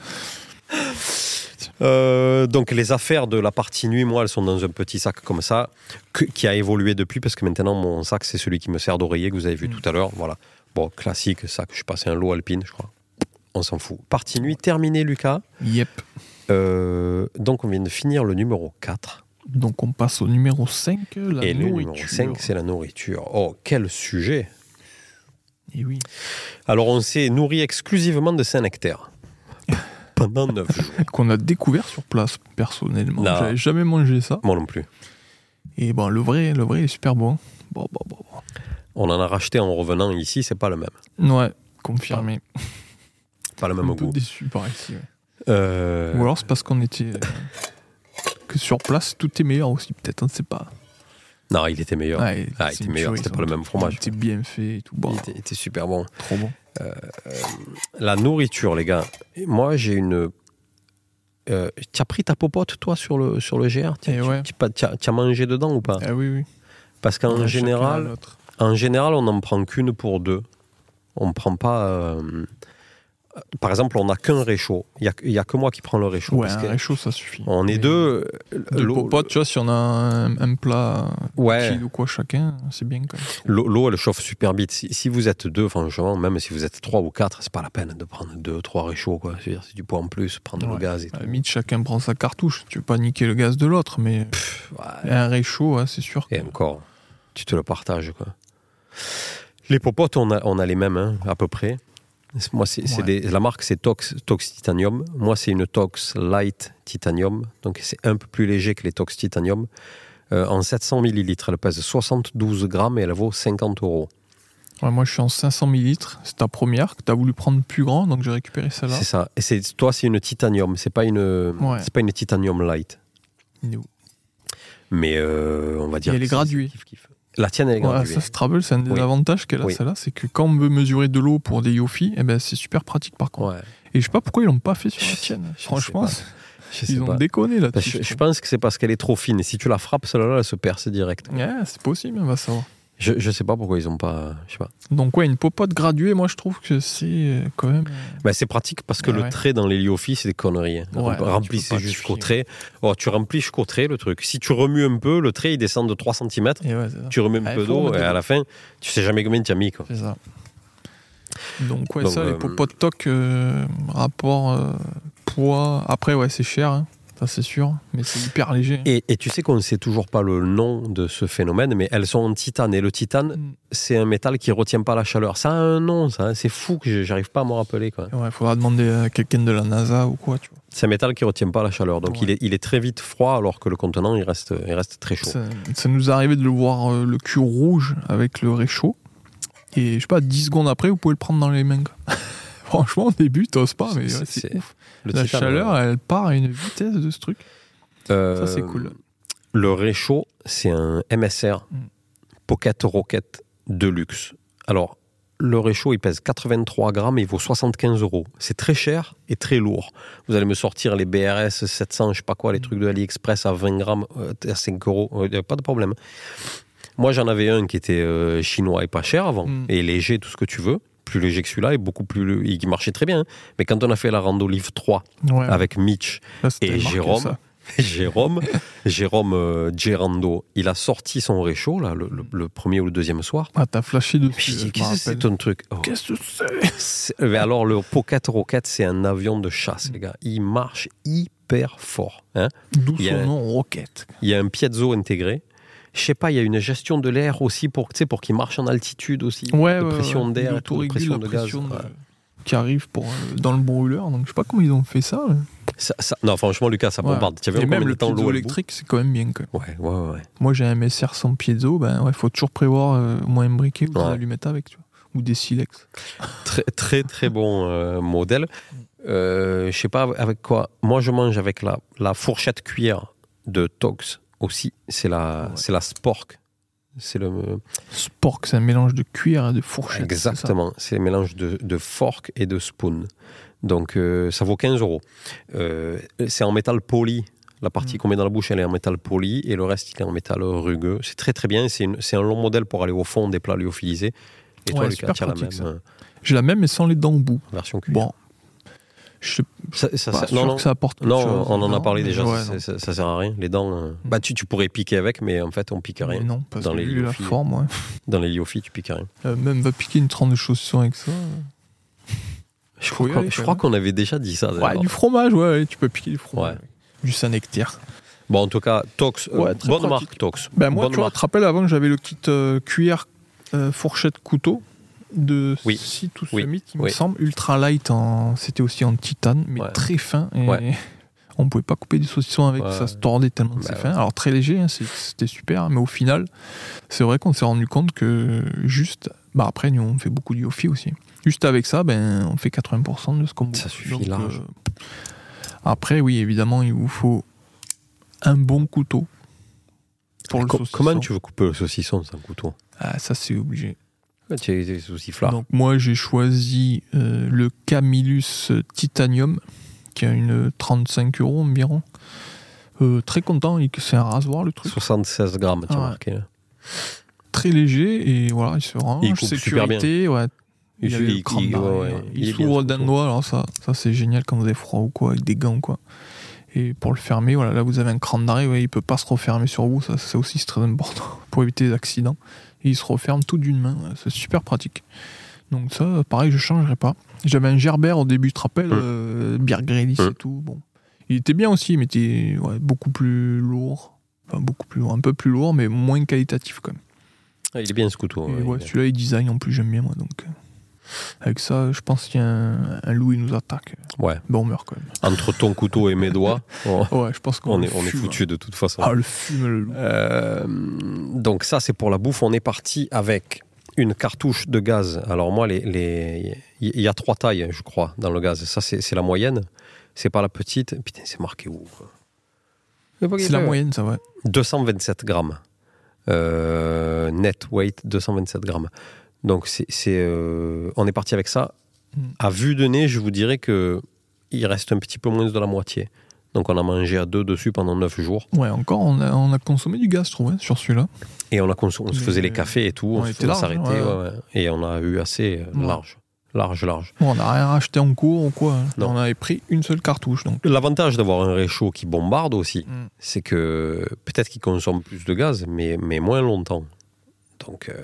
Euh, donc les affaires de la partie nuit, moi, elles sont dans un petit sac comme ça, que- qui a évolué depuis, parce que maintenant, mon sac, c'est celui qui me sert d'oreiller, que vous avez vu
Mm.
tout à l'heure. Voilà. Bon, classique, sac, je suis passé un lot alpine, je crois. On s'en fout. Partie nuit terminée, Lucas.
Yep.
Euh, donc on vient de finir le numéro 4.
Donc on passe au numéro 5, la
Et le numéro 5, c'est la nourriture. Oh, quel sujet
Et oui.
Alors on s'est nourri exclusivement de Saint-Nectaire. Pendant 9 jours.
Qu'on a découvert sur place, personnellement.
Non.
J'avais jamais mangé ça.
Moi non plus.
Et bon, le vrai, le vrai il est super bon. Bon, bon, bon. bon.
On en a racheté en revenant ici, c'est pas le même.
Ouais, confirmé.
Pas le même
un peu
goût.
déçu par ici. ouais.
Euh,
Ou alors c'est parce qu'on était. euh, que sur place, tout est meilleur aussi, peut-être, on ne sait pas.
Non, il était meilleur.
Ouais,
Ah, il
c'est
était
une
meilleur,
tuerie,
c'était
ça.
pas le même fromage.
Il était bien fait et tout. Bon,
Il était, il était super bon.
trop bon.
La nourriture, les gars. Moi, j'ai une. Euh, tu as pris ta popote, toi, sur le, sur le GR Tu
Eh ouais.
mangé dedans ou pas?
Ah oui, oui.
Parce qu'en général. En général, on n'en prend qu'une pour deux. On ne prend pas. euh, Par exemple, on n'a qu'un réchaud. Il n'y a, que moi qui prends le réchaud.
Ouais,
parce
un réchaud, ça suffit.
on est
Mais
deux.
Deux popotes, tu vois, si on a un, un plat
ouais,
ou quoi chacun, c'est bien quand même.
l'eau, elle chauffe super vite. Si, si vous êtes deux, franchement, même si vous êtes trois ou quatre, c'est pas la peine de prendre deux, trois réchauds. Quoi. C'est du poids en plus, prendre le gaz et
À
tout.
la limite, chacun prend sa cartouche. Tu veux pas niquer le gaz de l'autre, mais
Ouais.
un réchaud, ouais, c'est sûr.
Et encore, tu te le partages. Quoi. Les popotes, on a, on a les mêmes, hein, à peu près. Moi, c'est,
Ouais.
la marque, c'est Tox, Tox Titanium. Moi, c'est une Tox Light Titanium. Donc, c'est un peu plus léger que les Tox Titanium. Euh, en 700 millilitres, elle pèse 72 grammes et elle vaut 50 euros.
Ouais, moi, je suis en 500 millilitres. C'est ta première que tu as voulu prendre plus grand, donc j'ai récupéré celle-là.
C'est ça. Et toi, c'est une Titanium. C'est pas une,
Ouais.
c'est pas une Titanium Light.
No.
Mais euh, on va dire.
Et elle
que
est
c'est-
graduée.
kiff, kiff. La tienne, elle est
Voilà,
graduée.
ça, Scrabble, c'est un des
Oui.
avantages qu'elle a,
Oui.
celle-là, c'est que quand on veut mesurer de l'eau pour des Yofi, eh ben, c'est super pratique par contre.
Ouais.
Et je sais pas pourquoi ils l'ont pas fait sur la tienne.
je
Franchement,
Je
ils ont
pas.
déconné là-dessus.
que je, pense que c'est parce qu'elle est trop fine. Et si tu la frappes, celle-là, elle se perce direct.
Ouais, c'est possible, on va savoir.
Je, je sais pas pourquoi ils ont pas. Je sais pas.
Donc ouais, une popote graduée, moi je trouve que c'est euh, quand même... euh,
Bah, c'est pratique parce que
Ouais,
le
ouais.
trait dans les Liofi, c'est des conneries. hein.
Ouais,
Remplissez jusqu'au trait. Oh, tu remplis jusqu'au trait le truc. Si tu remues un peu, le trait il descend de 3 cm. Tu remets un
Ah,
peu d'eau et à la fin, tu sais jamais combien tu as mis. Quoi.
C'est ça. Donc ouais,
Donc,
ça,
euh,
les popotes toc, euh, rapport euh, poids... Après, ouais, c'est cher, hein, ça c'est sûr, mais c'est hyper léger.
Et, et tu sais qu'on ne sait toujours pas le nom de ce phénomène, mais elles sont en titane. Et le titane,
Mm.
c'est un métal qui retient pas la chaleur. Ça a un nom, ça. hein. C'est fou que j'arrive pas à me rappeler. Quoi.
Ouais, faudra demander à quelqu'un de la NASA ou quoi, tu vois.
C'est un métal qui retient pas la chaleur. Donc
Ouais.
il, est, il est très vite froid alors que le contenant, il reste, il reste très chaud.
Ça, ça nous est arrivé de le voir euh, le cul rouge avec le réchaud. Et je sais pas, 10 secondes après, vous pouvez le prendre dans les mains. quoi. Franchement, au début, t'oses pas, mais
C'est-
ouais, ouf.
Le
La
titane,
chaleur,
euh,
elle part à une vitesse de ce truc.
euh,
Ça, c'est cool.
Le réchaud, c'est un MSR
Mm.
Pocket Rocket Deluxe. Alors, le réchaud, il pèse 83 grammes et il vaut 75 euros. C'est très cher et très lourd. Vous allez me sortir les BRS 700, je sais pas quoi, les
Mm.
trucs de AliExpress à 20 grammes, euh, à 5 euros, euh, pas de problème. Moi, j'en avais un qui était euh, chinois et pas cher avant,
Mm.
et léger, tout ce que tu veux. Plus léger que celui-là et beaucoup plus. Il marchait très bien. hein. Mais quand on a fait la rando livre 3
Ouais,
avec Mitch
là,
et Jérôme. Jérôme, Jérôme euh, Gerando, il a sorti son réchaud, là, le, le- le premier ou le deuxième soir.
Ah, t'as flashé dessus.
Puis j'ai
je
dit,
me
qu'est-ce que c'est ton truc? Oh,
Qu'est-ce que c'est?
Mais Alors, le Pocket Rocket, c'est un avion de chasse, les gars. Il marche hyper fort. hein.
D'où
Il y a
son
un-
nom, Rocket.
Il y a un piezo intégré. Je sais pas, il y a une gestion de l'air aussi pour, pour qu'il marche en altitude aussi.
Ouais,
de
ouais,
pression
ouais.
d'air, de pression de gaz.
pression de-
Ouais.
qui arrive pour, euh, dans le brûleur. Donc je sais pas comment ils ont fait ça. là.
Ça- ça- non, franchement, Lucas, ça bombarde. Tu
Et même le
temps
piezo électrique, c'est quand même bien. Quoi.
Ouais, ouais, ouais.
Moi j'ai un MSR sans piezo, ben ouais, faut toujours prévoir euh, au moins un briquet ou des
Ouais.
allumettes avec, tu vois. Ou des silex.
Très, très, très bon euh, modèle. Euh, je sais pas avec quoi. Moi, je mange avec la, la fourchette cuillère de Tox aussi. C'est la,
Ouais.
c'est la Spork. C'est le.
Spork, c'est un mélange de cuillère et de fourchette.
Exactement. C'est le mélange de, de fork et de spoon. Donc, euh, ça vaut 15 euros. Euh, c'est en métal poli. La partie
Mm.
qu'on met dans la bouche, elle est en métal poli et le reste, il est en métal rugueux. C'est très très bien. C'est une- c'est un long modèle pour aller au fond des plats lyophilisés. Et toi,
Ouais,
Lucas,
super
tu as la même
pratique, ça. J'ai la même mais sans les dents au bout.
version cuillère.
Bon. Je sais
Ça- ça-
pas
ça-
sûr
non, non.
que ça apporte quelque
Non,
chose.
on en a parlé
mais
déjà,
ouais,
ça, ça- ça sert à rien. Les dents, euh, bah, tu, tu pourrais piquer avec, mais en fait, on pique
Mais
rien.
non, parce
Dans
que
les
vu la
lyophiles.
forme, ouais.
Dans les lyophiles, tu piques rien.
Euh, même va piquer une tranche de chaussons avec ça.
Je crois, je crois qu'on avait déjà dit ça.
Ouais, du fromage, ouais, tu peux piquer du fromage.
Ouais.
Du Saint-Nectaire.
Bon, en tout cas, Tox, euh,
Ouais, très
bonne
pratique.
marque, Tox.
Ben moi,
bonne
tu vois,
marque.
te rappelles avant que j'avais le kit euh, cuillère, euh, fourchette, couteau de
Oui.
Site ou
Oui.
Summit, il me
Oui.
semble, ultra light, en... c'était aussi en titane, mais
Ouais.
très fin. Et
Ouais.
on pouvait pas couper du saucisson avec,
Ouais.
ça se tordait tellement que
Bah
c'est fin. Alors très léger, hein, c'était super, mais au final, c'est vrai qu'on s'est rendu compte que juste, bah après, nous on fait beaucoup de yofi aussi. Juste avec ça, ben, on fait 80% de ce qu'on
Ça suffit large.
après, oui, évidemment, il vous faut un bon couteau pour le
Co-
saucisson.
comment tu veux couper le saucisson sans couteau?
Ah, ça, c'est obligé. Donc, moi, j'ai choisi euh, le Camillus Titanium, qui a une 35 euros environ. Euh, très content, c'est un rasoir le truc.
76 grammes, tu as
Ouais.
marqué. là.
Très léger et voilà, il se range.
Il coupe super bien.
sécurité, ouais. Il,
ouais,
s'ouvre d'un doigt, alors ça, ça c'est génial quand vous avez froid ou quoi, avec des gants quoi. Et pour le fermer, voilà, là vous avez un cran d'arrêt, ouais, il peut pas se refermer sur vous, ça, ça aussi c'est très important pour éviter les accidents. Et il se referme tout d'une main, c'est super pratique. Donc ça, pareil, je changerai pas. J'avais un Gerber au début, tu te rappelles,
Mm.
euh, Grylls
Mm.
et tout. Bon, il était bien aussi, mais il était ouais, beaucoup plus lourd, enfin beaucoup plus lourd, un peu plus lourd, mais moins qualitatif quand même.
Ah, il est bien ce couteau.
Et
ouais,
ouais, celui-là, il design en plus, j'aime bien moi. Donc, euh, avec ça, je pense qu'il y a un, un loup, il nous attaque.
ouais.
Ben, on meurt quand même.
Entre ton couteau et mes doigts, on,
Ouais, je pense qu'on
est, on est foutu de toute façon.
Ah, le fume, le loup.
Euh, donc ça, c'est pour la bouffe. On est parti avec une cartouche de gaz. Alors moi, les, les- il y a trois tailles, je crois, dans le gaz. Ça, c'est la moyenne. C'est pas la petite. Putain, c'est marqué où
C'est la moyenne, ça, ouais.
227 grammes. Euh, net weight 227 grammes. Donc c'est, euh, on est parti avec ça.
Mm.
À vue de nez, je vous dirais que il reste un petit peu moins de la moitié. Donc on a mangé à deux dessus pendant 9 jours.
Ouais, encore, on a, on a consommé du gaz, je trouve, hein, sur celui-là.
Et on, a on se faisait les cafés et tout, on,
on
se faisait s'arrêter.
ouais.
ouais, ouais. Et on a eu assez euh, large. Large, large.
Bon, on n'a rien racheté en cours ou quoi. hein.
Non.
On avait pris une seule cartouche, donc.
L'avantage d'avoir un réchaud qui bombarde aussi,
Mm.
c'est que peut-être qu'il consomme plus de gaz, mais, mais moins longtemps. Donc, euh,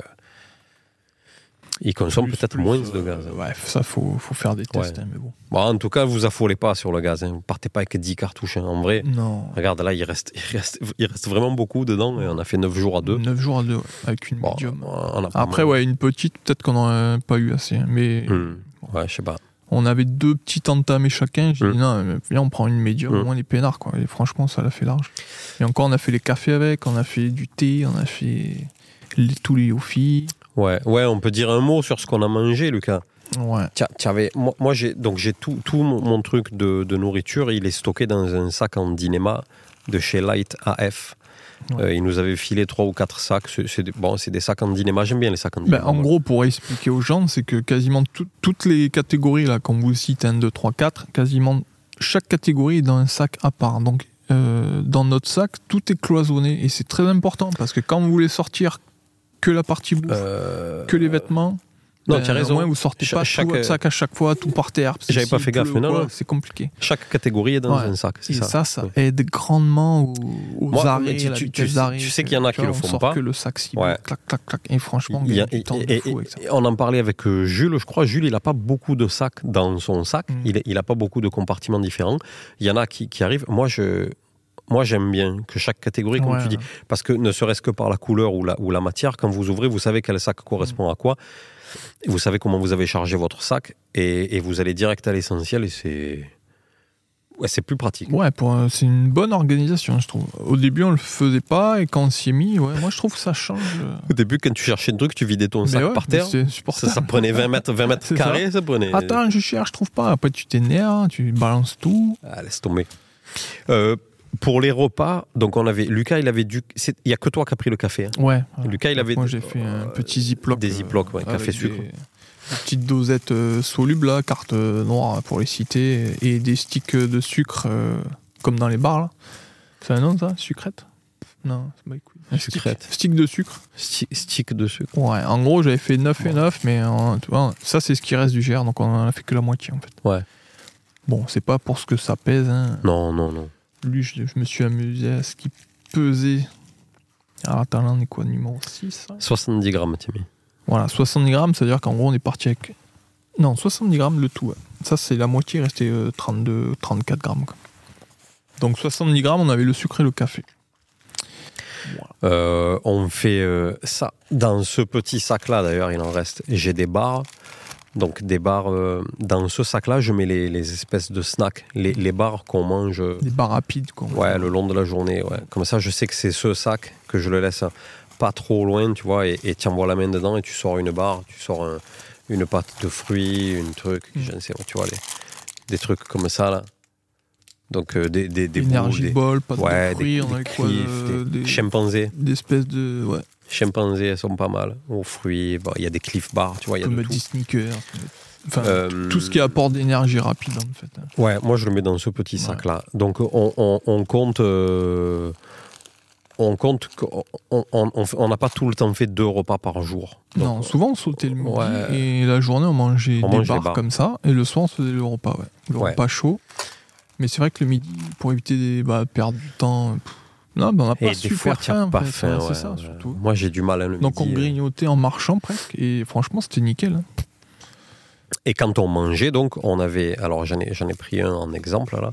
il consomme
Plus-
peut-être moins
euh,
de gaz.
Ouais, ça, faut, faut faire des tests,
Ouais.
hein, mais bon.
Bon, en tout cas, vous affolez pas sur le gaz. Hein. Vous partez pas avec 10 cartouches. hein. En vrai,
Non.
regarde là, il reste, il, reste, il reste vraiment beaucoup dedans. Et on a fait 9 jours à 2.
9 jours à 2, avec une
Bon,
médium.
on a pas
Après, ouais, une petite, peut-être qu'on n'aurait pas eu assez. hein, Mais
Hmm. Ouais, je sais pas.
on avait deux petites entamées chacun. J'ai
Mm.
dit, non, euh, viens, on prend une médium,
Mm.
au moins les peinards, quoi. Et franchement, ça l'a fait large. Et encore, on a fait les cafés avec, on a fait du thé, on a fait les- tous les yofi.
Ouais, ouais, on peut dire un mot sur ce qu'on a mangé, Lucas.
Ouais.
Tiens, avais- moi, moi, j'ai donc j'ai tout, tout mon, mon truc de, de nourriture, il est stocké dans un sac en Dynéma de chez Light AF.
Ouais.
Euh, il nous avait filé trois ou quatre sacs. C'est bon, c'est des sacs en Dynéma. J'aime bien les sacs en Dynéma.
Ben, en gros, pour expliquer aux gens, c'est que quasiment tout- toutes les catégories, là, qu'on vous cite, 1, 2, 3, 4, quasiment chaque catégorie est dans un sac à part. Donc, euh, dans notre sac, tout est cloisonné. Et c'est très important parce que quand vous voulez sortir que la partie bouffe,
Euh,
que les vêtements,
non,
ben,
tu as raison.
Moins, vous sortez
Cha-
pas
chaque-
tout votre sac à chaque fois, tout par terre.
J'avais pas fait gaffe, mais non.
C'est compliqué.
Chaque catégorie est dans
Ouais.
un sac, c'est ça.
ça, ça,
Ouais.
aide grandement aux, aux
Moi,
arrêts,
tu-
à la
tu-
vitesse
tu-
d'arrêt.
tu sais qu'il y en a qui
vois,
le
on
font
sort
pas.
que le sac cible,
Ouais.
clac, clac, clac. Et franchement,
Il y a-
du temps de
et-
fou
et-
avec ça.
et on en parlait avec euh, Jules, je crois. Jules, il n'a pas beaucoup de sacs dans son sac.
Mm.
Il Il n'a pas beaucoup de compartiments différents. Il y en a qui, qui arrivent. Moi, je. Moi, j'aime bien que chaque catégorie, comme
Ouais.
tu dis, parce que ne serait-ce que par la couleur ou la, ou la matière, quand vous ouvrez, vous savez quel sac correspond à quoi. Et vous savez comment vous avez chargé votre sac et, et vous allez direct à l'essentiel et c'est. Ouais, c'est plus pratique.
Ouais, pour, euh, c'est une bonne organisation, je trouve. Au début, on le faisait pas, et quand on s'y est mis, ouais, moi je trouve que ça change. euh.
Au début, quand tu cherchais un truc, tu vidais ton
Mais
sac
ouais,
par terre. Ça, ça prenait 20 mètres, 20 mètres
ça.
carrés, ça prenait.
Attends, je cherche, je trouve pas. Après, tu t'énerves, tu balances tout.
Ah, laisse tomber. Euh, pour les repas, donc on avait Lucas, il avait du. Il y a que toi qui as pris le café. hein.
Ouais.
Lucas, il avait
Moi,
des-
j'ai fait un
euh,
petit ziploc.
des ziplocs, ouais,
avec
café
des-
sucre.
Des petites dosettes euh, solubles, là, carte euh, noire pour les citer, et des sticks de sucre, euh, comme dans les bars, là. C'est un nom, ça Sucrète Non, c'est pas. Un stick, de sucre.
Sti- stick de sucre.
Ouais, en gros, j'avais fait 9 et 9, mais euh, tu vois, ça, c'est ce qui reste du GR, donc on en a fait que la moitié, en fait.
Ouais.
Bon, c'est pas pour ce que ça pèse, hein.
Non, non, non.
Lui, je, je me suis amusé à ce qu'il pesait. Alors, attends, là, on est quoi, numéro 6 hein
70 grammes, Timmy.
Voilà, 70 grammes, c'est-à-dire qu'en gros, on est parti avec. Non, 70 grammes le tout. ouais. Ça, c'est la moitié, il restait euh, 32, 34 grammes. quoi. Donc 70 grammes, on avait le sucre et le café.
Euh, on fait euh, ça. Dans ce petit sac-là, d'ailleurs, il en reste. J'ai des barres. Donc, des barres. euh, dans ce sac-là, je mets les, les espèces de snacks, les, les barres qu'on mange. euh,
Des barres rapides, quoi.
Ouais, le long de la journée. Ouais. Comme ça, je sais que c'est ce sac que je le laisse pas trop loin, tu vois, et, et tu envoies la main dedans et tu sors une barre, tu sors un- une pâte de fruits, une truc,
Mm.
je ne sais pas, tu vois, les, des trucs comme ça, là. Donc, euh, des, des, des boules, des,
bol, pas
ouais,
de fruits,
des,
on
des
avait quoi
cliffs,
euh,
des,
des,
chimpanzés.
des espèces de. Ouais,
Chimpanzés, sont pas mal. Aux fruits, bon, il y a des cliff bars, tu vois, il y a
peut
de
mettre
tout.
des sneakers. Enfin,
Euh,
tout ce qui apporte d'énergie rapide, en fait. hein.
Ouais, moi je le mets dans ce petit
Ouais.
sac-là. Donc on, on- on compte. euh, on compte qu'on n'a pas tout le temps fait deux repas par jour. Donc,
non, souvent on sautait le midi
ouais.
et la journée on mangeait
On
des
mange des
barres. comme ça et le soir on faisait le repas, ouais. Le
Ouais.
repas chaud. Mais c'est vrai que le midi, pour éviter de bah, perdre du temps, pff, non, bah, on n'a pas
Et des
super
fois,
en
pas
fait,
faim.
ouais,
ouais,
c'est ça
ouais.
surtout.
Moi j'ai du mal à le
Donc on
midi.
grignotait en marchant presque et franchement c'était nickel. hein.
Et quand on mangeait, donc, on avait. Alors j'en ai, j'en ai pris un en exemple là.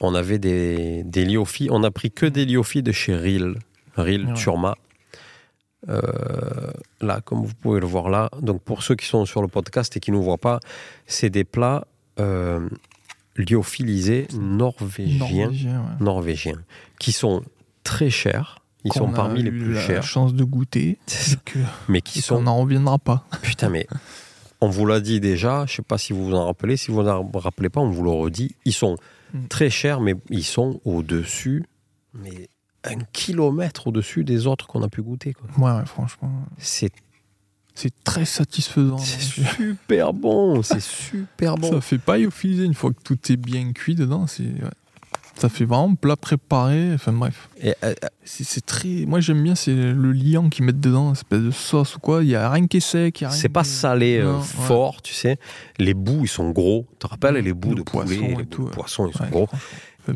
On avait des, des liofis. On a pris que des liofis de chez Ril. Ril
Ouais.
Turma. Euh, là, comme vous pouvez le voir là. Donc pour ceux qui sont sur le podcast et qui ne nous voient pas, c'est des plats euh, lyophilisés norvégiens.
Ouais.
norvégiens qui sont très chers. Ils sont parmi les plus
la
chers,
chance de goûter. Que-
mais qui sont
qu'on n'en reviendra pas.
Putain, mais on vous l'a dit déjà, je sais pas si vous vous en rappelez, si vous en rappelez pas, on vous le redit. Ils sont
Mm.
très chers, mais ils sont au-dessus, mais un kilomètre au-dessus des autres qu'on a pu goûter. Quoi.
Ouais, ouais, franchement.
C'est
C'est très satisfaisant.
c'est super bon, c'est super bon.
Ça fait pas lyophilisé une fois que tout est bien cuit dedans. C'est ouais. ça fait vraiment plat préparé. Enfin bref,
Et, euh,
c'est très. Moi j'aime bien c'est le liant qu'ils mettent dedans, une espèce de sauce ou quoi. Il y a rien qui est sec.
c'est pas salé euh,
Non, ouais.
fort, tu sais. Les bouts, ils sont gros. Tu te rappelles, les bouts
Le
de
poisson
poulet,
et
les
tout,
bouts de
ouais.
poisson, ils sont
Ouais,
gros.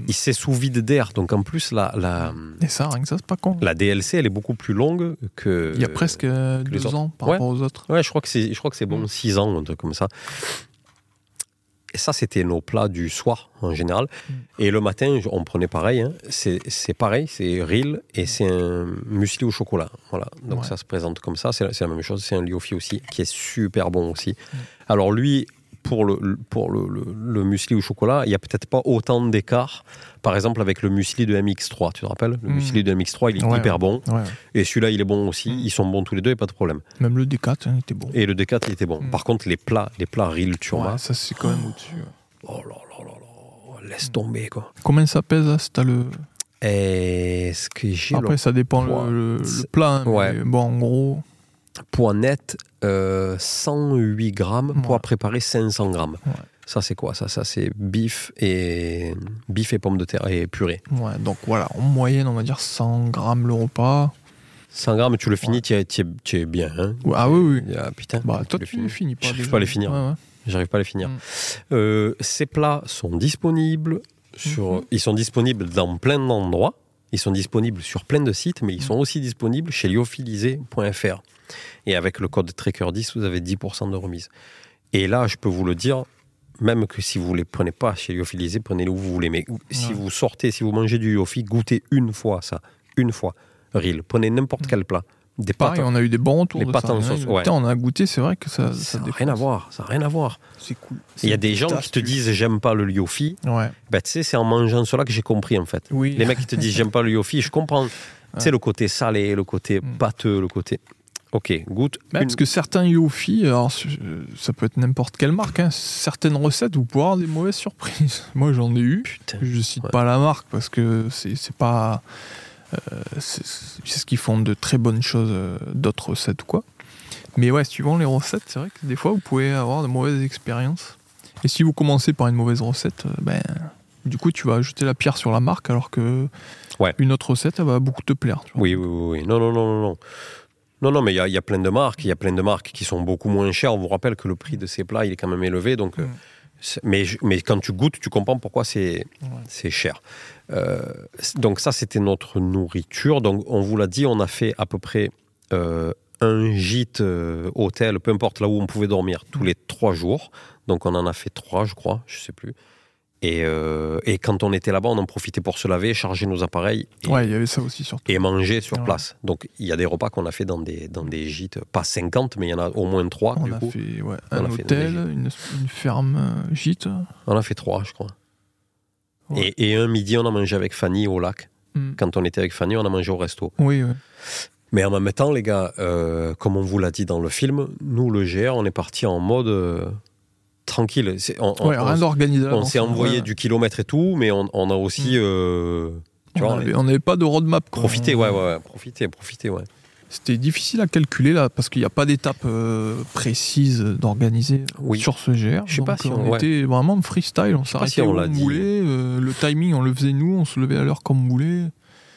Il s'est sous vide d'air, donc en plus, la, la,
Et ça, rien que ça, c'est pas con.
la DLC, elle est beaucoup plus longue que.
Il y a presque
les
deux
autres.
ans par
Ouais.
rapport aux autres.
Ouais, je crois que c'est, je crois que c'est bon,
Mm.
6 ans, un truc comme ça. Et ça, c'était nos plats du soir, en général.
Mm.
Et le matin, je- on prenait pareil. hein. C'est, c'est pareil, c'est rill et c'est un muesli au chocolat. Voilà. Donc
Ouais.
ça se présente comme ça. C'est, c'est la même chose. C'est un liofi aussi, qui est super bon aussi.
Mm.
Alors lui, pour le, pour le, le, le muesli au chocolat, il n'y a peut-être pas autant d'écart. Par exemple, avec le muesli de MX3, tu te rappelles? Le
Mm.
muesli de MX3, il est
Ouais,
hyper bon.
Ouais.
Et celui-là, il est bon aussi.
Mm.
Ils sont bons tous les deux, et pas de problème.
Même le D4 hein, était bon.
Et le D4, il était bon.
Mm.
Par contre, les plats, les plats Ril Turma,
ça c'est quand même au-dessus.
oh là là là là, laisse tomber quoi.
Combien ça pèse là, si t'as le...
Est-ce que j'ai
Après, ça dépend le, le- plat. hein,
Ouais.
bon, en gros,
poids net euh, 108 grammes, poids
Ouais.
préparé 500 grammes.
Ouais.
Ça c'est quoi Ça, ça c'est bif et bif et pommes de terre et purée.
ouais, donc voilà, en moyenne, on va dire 100 grammes le repas.
100 grammes, tu le finis, tu es, bien. Hein
ah oui, oui.
Ah, putain,
Bah, toi,
le
tu les finis pas.
J'arrive pas à les finir. J'arrive pas à les finir.
Mm.
Euh, ces plats sont disponibles sur,
Mhm.
ils sont disponibles dans plein d'endroits. Ils sont disponibles sur plein de sites, mais ils
Mhm.
sont aussi disponibles chez lyophilisé.fr. Et avec le code Tracker10, vous avez 10% de remise. Et là, je peux vous le dire, même que si vous ne les prenez pas chez Lyophilisé, prenez-les où vous voulez. Mais si
Ouais.
vous sortez, si vous mangez du Yofi, goûtez une fois ça. Une fois. Real. Prenez n'importe
Mhm.
quel plat. Des
Pareil,
pâtes.
on a eu des bons retours.
les
de
pâtes
ça.
en
a
sauce, ouais.
Putain, on a goûté, c'est vrai que ça.
Ça n'a rien à voir. Ça n'a rien à voir.
C'est cool.
Il y a des gens qui te disent j'aime pas le Lyofi.
Ouais.
Ben, tu sais, c'est en mangeant cela que j'ai compris en fait.
Oui.
Les mecs qui te disent j'aime pas le yofi, je comprends. Tu sais, le côté salé, le côté
Mm.
pâteux, le côté. Ok, goûte. Une-
Parce que certains Yofi, alors euh, ça peut être n'importe quelle marque, hein, certaines recettes, vous pouvez avoir des mauvaises surprises. Moi j'en ai eu.
Putain.
Je cite
Ouais.
pas la marque parce que c'est c'est pas. euh, c'est c'est ce qu'ils font de très bonnes choses, euh, d'autres recettes ou quoi. Mais ouais, suivant les recettes, c'est vrai que des fois vous pouvez avoir de mauvaises expériences. Et si vous commencez par une mauvaise recette, euh, ben. Du coup, tu vas ajouter la pierre sur la marque alors que
Ouais.
une autre recette, elle va beaucoup te plaire. tu vois.
Oui, oui, oui, oui. Non, non, non, non, non. Non, non, mais il y a, il y a plein de marques. Il y a plein de marques qui sont beaucoup moins chères. On vous rappelle que le prix de ces plats, il est quand même élevé. Donc, euh,
Mm.
mais, mais quand tu goûtes, tu comprends pourquoi c'est
Ouais.
cher. Euh, donc ça, c'était notre nourriture. Donc on vous l'a dit, on a fait à peu près euh, un gîte euh, hôtel, peu importe là où on pouvait dormir, tous les trois jours. Donc on en a fait trois, je crois, je sais plus. Et, euh, et quand on était là-bas, on en profitait pour se laver, charger nos appareils et,
Ouais, il y avait ça aussi surtout.
et manger sur
Ouais.
place. Donc il y a des repas qu'on a fait dans des, dans des gîtes, pas 50, mais il y en a au moins trois
On
du
a
coup.
fait ouais, un
fait
hôtel, une, une ferme euh, gîte.
On a fait trois, je crois.
Ouais.
Et, et un midi, on a mangé avec Fanny au lac.
Hmm.
Quand on était avec Fanny, on a mangé au resto.
Oui, oui.
Mais en même temps, les gars, euh, comme on vous l'a dit dans le film, nous, le GR, on est parti en mode euh, tranquille. On,
Ouais,
s'est envoyé
Ouais.
du kilomètre et tout, mais on, on a aussi,
Mm.
euh, tu
On
vois,
avait- on n'avait pas de roadmap. On-
ouais, ouais, profité, profité, ouais.
C'était difficile à calculer là parce qu'il n'y a pas d'étape euh, précise d'organiser
Oui.
sur ce GR.
Je sais pas si
on
ouais.
était vraiment freestyle. On s'arrêtait
si
où on voulait. euh, le timing, on le faisait nous. On se levait à l'heure comme on voulait.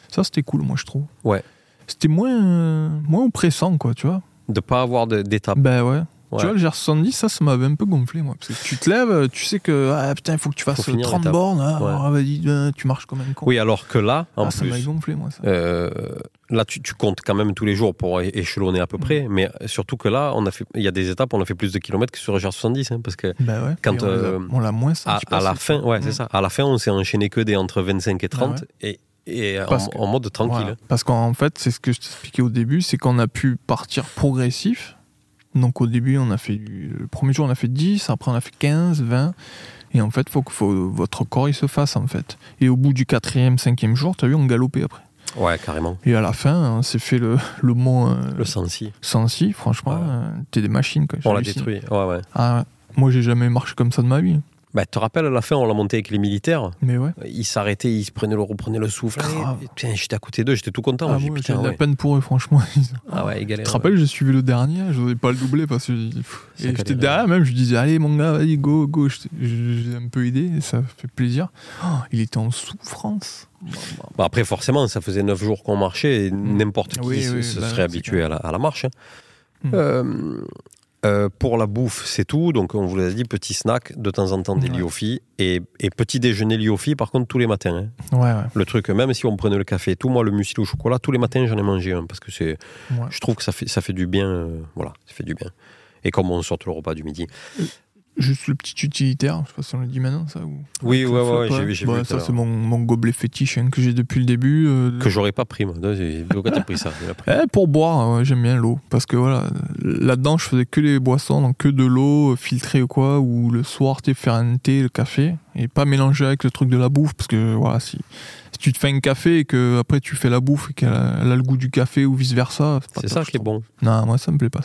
Ça, c'était cool, moi, je trouve.
Ouais.
C'était moins, euh, moins oppressant, quoi, tu vois.
De pas avoir d'étape.
Ben ouais.
Ouais.
Tu vois, le GR70, ça, ça m'avait un peu gonflé, moi. Parce que tu te lèves, tu sais que, ah putain, il faut que tu fasses
Faut finir
30
l'étape.
bornes. Ah,
Ouais.
ah, vas-y, euh, tu marches comme un con.
Oui, alors que là, en
ah, ça m'a gonflé, moi, ça.
euh, là, tu, tu comptes quand même tous les jours pour échelonner à peu
Mm.
près, mais surtout que là, on a fait, il y a des étapes, on a fait plus de kilomètres que sur le GR70, hein, parce que
Ben ouais.
quand,
on
euh,
on l'a moins
à,
senti
à la fin, ouais, c'est
Mm.
ça. À la fin, on s'est enchaîné que des entre 25 et 30 et, et en,
Parce que-
en mode tranquille.
Voilà. Parce qu'en fait, c'est ce que je t'expliquais au début, c'est qu'on a pu partir progressif. Donc au début, on a fait du- le premier jour, on a fait 10, après on a fait 15, 20. Et en fait, faut que faut, votre corps il se fasse en fait. Et au bout du quatrième, cinquième jour, t'as vu, on galopait après.
Ouais, carrément.
Et à la fin, on s'est fait le, le mont euh,
Le Sensi,
Sancy, franchement,
Ouais.
euh, t'es des machines. Quoi.
on l'a détruit. Ouais, ouais.
Ah, ouais. moi, j'ai jamais marché comme ça de ma vie.
Bah, tu te rappelles, à la fin, on l'a monté avec les militaires.
Mais ouais.
Ils s'arrêtaient, ils se prenaient le, reprenaient le souffle. Et, putain, j'étais à côté d'eux, j'étais tout content.
Ah,
putain,
j'ai de la
ouais.
peine pour eux, franchement.
Ah ouais, ils
Tu te rappelles, j'ai suivi le dernier, je n'osais pas le doubler parce que. j'étais derrière même, je disais, allez mon gars, vas-y, go, go. J'ai un peu aidé, et ça fait plaisir. Oh, il était en souffrance.
Bah, après, forcément, ça faisait 9 jours qu'on marchait et n'importe qui
Oui,
se,
oui,
se
bah,
serait habitué
clair.
à la, à la marche. hein.
Mm.
Euh, euh, pour la bouffe, c'est tout. Donc, on vous l'a dit, petit snack, de temps en temps des
Ouais.
Et, et petit déjeuner liofi, par contre, tous les matins. hein.
Ouais, ouais.
Le truc, même si on prenait le café et tout, moi, le muesli au chocolat, tous les matins, j'en ai mangé un. Parce que c'est, je trouve que ça fait, ça fait du bien. euh, voilà, ça fait du bien. Et comme on sort le repas du midi.
Juste le petit utilitaire, je sais pas si on le dit maintenant, ça. Ou...
Oui, ouais, ouais, j'ai vu,
Ouais, ça, c'est mon, mon gobelet fétiche hein, que j'ai depuis le début. euh,
Que j'aurais pas pris, moi. Pourquoi t'as pris ça pris.
Eh, pour boire, ouais, j'aime bien l'eau. Parce que voilà, là-dedans, je faisais que les boissons, donc que de l'eau euh, filtrée ou quoi, ou le soir, tu sais, faire un thé, le café, et pas mélanger avec le truc de la bouffe. Parce que voilà, si, si tu te fais un café et que après tu fais la bouffe et qu'elle a, le goût du café ou vice versa,
C'est ça qui est bon.
Non, moi ça me plaît pas.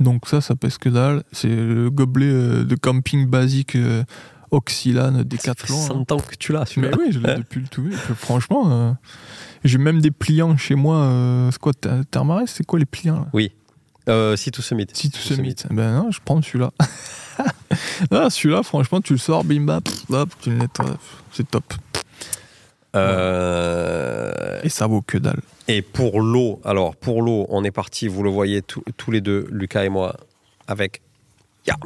Donc ça, ça pèse que dalle. C'est le gobelet euh, de camping basique euh, Oxylane
Ça fait
Decathlon. hein.
100 ans que tu l'as, celui-là.
Mais oui, je l'ai depuis le tout. franchement, euh, j'ai même des pliants chez moi. c'est quoi, Ther- Thermarest C'est quoi les pliants là?
Euh, si tout se mit.
Si tout se mit. Ben non, je prends celui-là. ah, celui-là, franchement, tu le sors, bim bam, pff, hop, tu le nettoies. C'est top.
Euh,
Et ça vaut que dalle.
et pour l'eau, alors pour l'eau, on est parti, vous le voyez tous- tous les deux, Lucas et moi, avec, ya,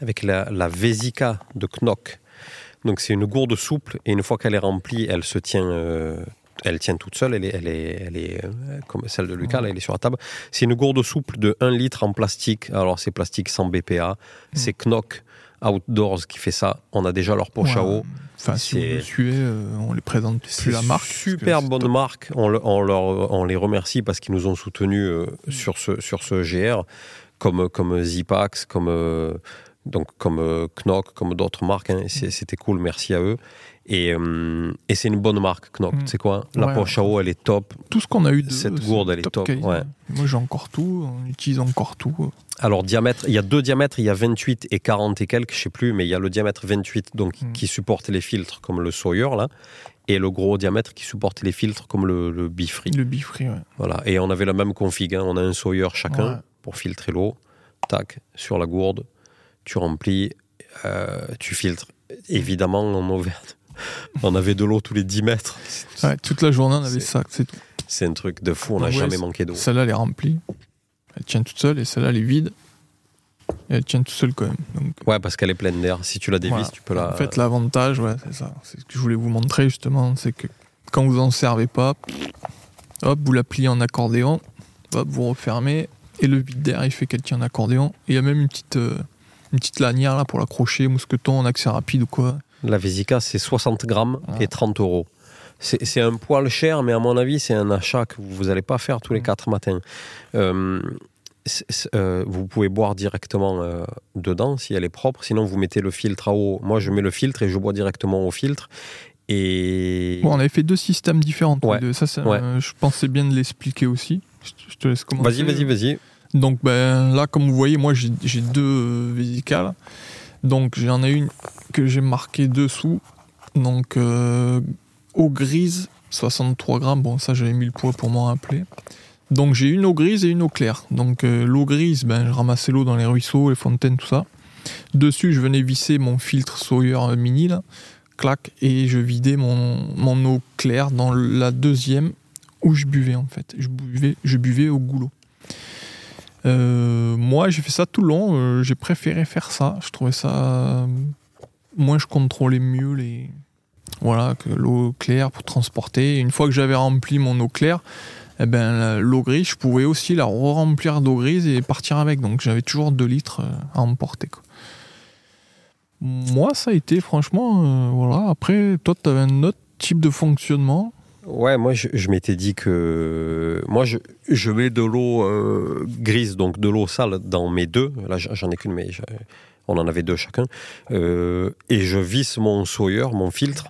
avec la, la Vesica de Knock. Donc c'est une gourde souple et une fois qu'elle est remplie, elle se tient, euh, elle tient toute seule. Elle est, elle est, elle est euh, comme celle de Lucas, là, elle est sur la table. C'est une gourde souple de 1 litre en plastique. Alors c'est plastique sans BPA. C'est Knock Outdoors qui fait ça. On a déjà leur poche à eau.
Enfin, si vous suivez, euh, on les présente plus la marque.
Super bonne marque. On, le- on leur, on les remercie parce qu'ils nous ont soutenus euh,
Mm.
sur, ce, sur ce GR, comme, comme Zipax, comme, donc, comme Knock, comme d'autres marques. hein.
Mm.
C'était cool, merci à eux. Et, euh, et c'est une bonne marque, Knock.
Mm.
Tu sais quoi? La
Ouais,
poche à eau, elle est top.
Tout ce qu'on a eu de
Cette
c'est
gourde, elle est top, ouais.
Moi, j'ai encore tout. On utilise encore tout.
Alors, diamètre, il y a deux diamètres, il y a 28 et 40 et quelques, je sais plus, mais il y a le diamètre 28 donc,
Mm.
qui supporte les filtres comme le Sawyer, là, et le gros diamètre qui supporte les filtres comme le, le Bifree.
Le bifree, ouais.
Voilà. Et on avait la même config. hein. On a un Sawyer chacun
Ouais.
pour filtrer l'eau. Tac, sur la gourde, tu remplis, euh, tu filtres. Évidemment, on avait, on avait de l'eau tous les 10 mètres.
Ouais, toute la journée, on avait ça. C'est tout.
C'est un truc de fou. On n'a
Ouais,
jamais manqué d'eau.
Celle-là, elle est remplie. Elle tient toute seule et celle-là, elle est vide. Et elle tient toute seule quand même. Donc,
Ouais, parce qu'elle est pleine d'air. Si tu la dévisses,
Voilà.
tu peux la.
En fait, l'avantage, ouais, c'est ça. C'est ce que je voulais vous montrer justement, c'est que quand vous en servez pas, hop, vous la pliez en accordéon, hop, vous refermez, et le vide d'air, il fait qu'elle tient en accordéon. Et il y a même une petite, euh, une petite lanière là pour l'accrocher, mousqueton, en accès rapide ou quoi.
La Vesica, c'est 60 grammes et 30 euros. C'est un poil cher, mais à mon avis, c'est un achat que vous n'allez pas faire tous les
Mm.
4 matins. Euh, euh, vous pouvez boire directement euh, dedans si elle est propre. Sinon, vous mettez le filtre à eau. Moi, je mets le filtre et je bois directement au filtre. Et
Bon, on avait fait deux systèmes différents.
Ouais.
Ça,
Ouais.
je pensais bien de l'expliquer aussi. Je te- je te laisse commencer.
vas-y, vas-y, vas-y.
Donc ben, là, comme vous voyez, moi j'ai deux vésicales. Donc j'en ai une que j'ai marquée dessous. Donc euh, eau grise, 63 grammes. Bon, ça j'avais mis le poids pour m'en rappeler. Donc j'ai une eau grise et une eau claire. Donc euh, l'eau grise, ben, je ramassais l'eau dans les ruisseaux, les fontaines, tout ça. Dessus, je venais visser mon filtre Sawyer mini, là. Clac, et je vidais mon, eau claire dans la deuxième où je buvais en fait. Je buvais, je buvais au goulot. Euh, moi, j'ai fait ça tout le long. euh, j'ai préféré faire ça. Je trouvais ça. euh, moins je contrôlais mieux les. Voilà, que l'eau claire pour transporter. Une fois que j'avais rempli mon eau claire, eh ben, l'eau grise, je pouvais aussi la re-remplir d'eau grise et partir avec. Donc j'avais toujours 2 litres à emporter. Moi, ça a été franchement. voilà. Après, toi, tu avais un autre type de fonctionnement.
Ouais, moi je, m'étais dit que moi je, mets de l'eau euh, grise, donc de l'eau sale dans mes deux. Là j'en ai qu'une, mais on en avait deux chacun. Euh, et je visse mon Sawyer, mon filtre,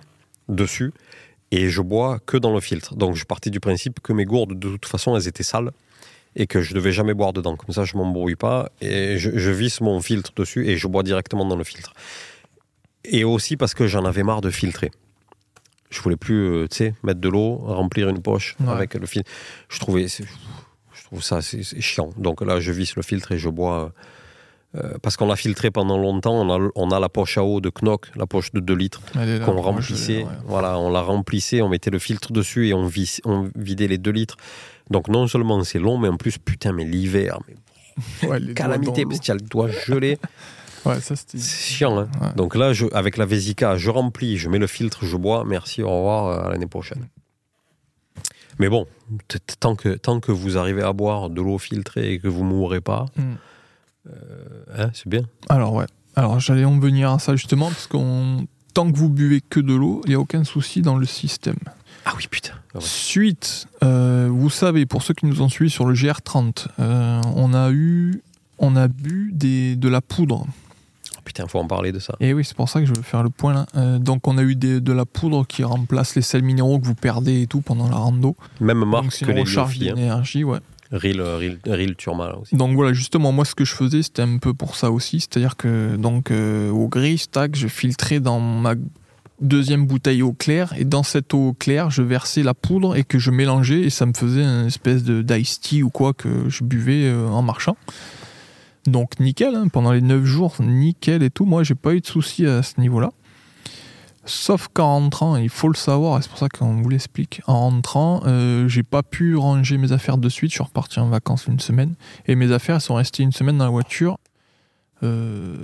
dessus, et je bois que dans le filtre. Donc je partais du principe que mes gourdes, de toute façon, elles étaient sales et que je devais jamais boire dedans. Comme ça, je m'embrouille pas et je visse mon filtre dessus et je bois directement dans le filtre. Et aussi parce que j'en avais marre de filtrer. Je voulais plus, euh, tu sais, mettre de l'eau, remplir une poche
Ouais.
avec le filtre. Je trouvais, je trouve ça c'est chiant. Donc là, je visse le filtre et je bois. euh, parce qu'on l'a filtré pendant longtemps, on a, on a la poche à eau de Knock, la poche de 2 litres, qu'on remplissait.
ouais.
Voilà, on la remplissait, on mettait le filtre dessus et on, vis- on vidait les 2 litres. Donc non seulement c'est long, mais en plus, putain, mais l'hiver, mais
Ouais,
calamité, parce qu'il y a le doigt gelé.
Ouais, ça.
C'est chiant, hein.
Ouais.
Donc là, je, avec la Vésica, je remplis, je mets le filtre, je bois. Merci, au revoir, euh, à l'année prochaine. Mais bon, tant que, tant que vous arrivez à boire de l'eau filtrée et que vous mourrez pas,
Mm.
hein, c'est bien.
Alors ouais. Alors j'allais en venir à ça justement parce qu'on tant que vous buvez que de l'eau, il n'y a aucun souci dans le système.
Ah oui, putain. Ah ouais.
Suite, euh, vous savez, pour ceux qui nous ont suivis sur le GR30, euh, on a eu, on a bu des, de la poudre.
Putain, faut en parler de ça.
Et oui, c'est pour ça que je veux faire le point là. Euh, donc on a eu des- de la poudre qui remplace les sels minéraux que vous perdez et tout pendant la rando.
Même marque
donc
que
c'est
les
recharge
Liofi, hein.
d'énergie, ouais.
Ril, Ril, Ril Turma, là aussi.
Donc voilà, justement, moi ce que je faisais, c'était un peu pour ça aussi. C'est-à-dire que donc euh, au gris, tac, je filtrais dans ma deuxième bouteille eau claire et dans cette eau claire, je versais la poudre et que je mélangeais et ça me faisait une espèce de d'ice tea ou quoi que je buvais euh, en marchant. Donc nickel, hein, pendant les 9 jours, nickel et tout. Moi, j'ai pas eu de soucis à ce niveau-là. Sauf qu'en rentrant, il faut le savoir, et c'est pour ça qu'on vous l'explique. En rentrant, euh, j'ai pas pu ranger mes affaires de suite. Je suis reparti en vacances une semaine. Et mes affaires sont restées une semaine dans la voiture, euh,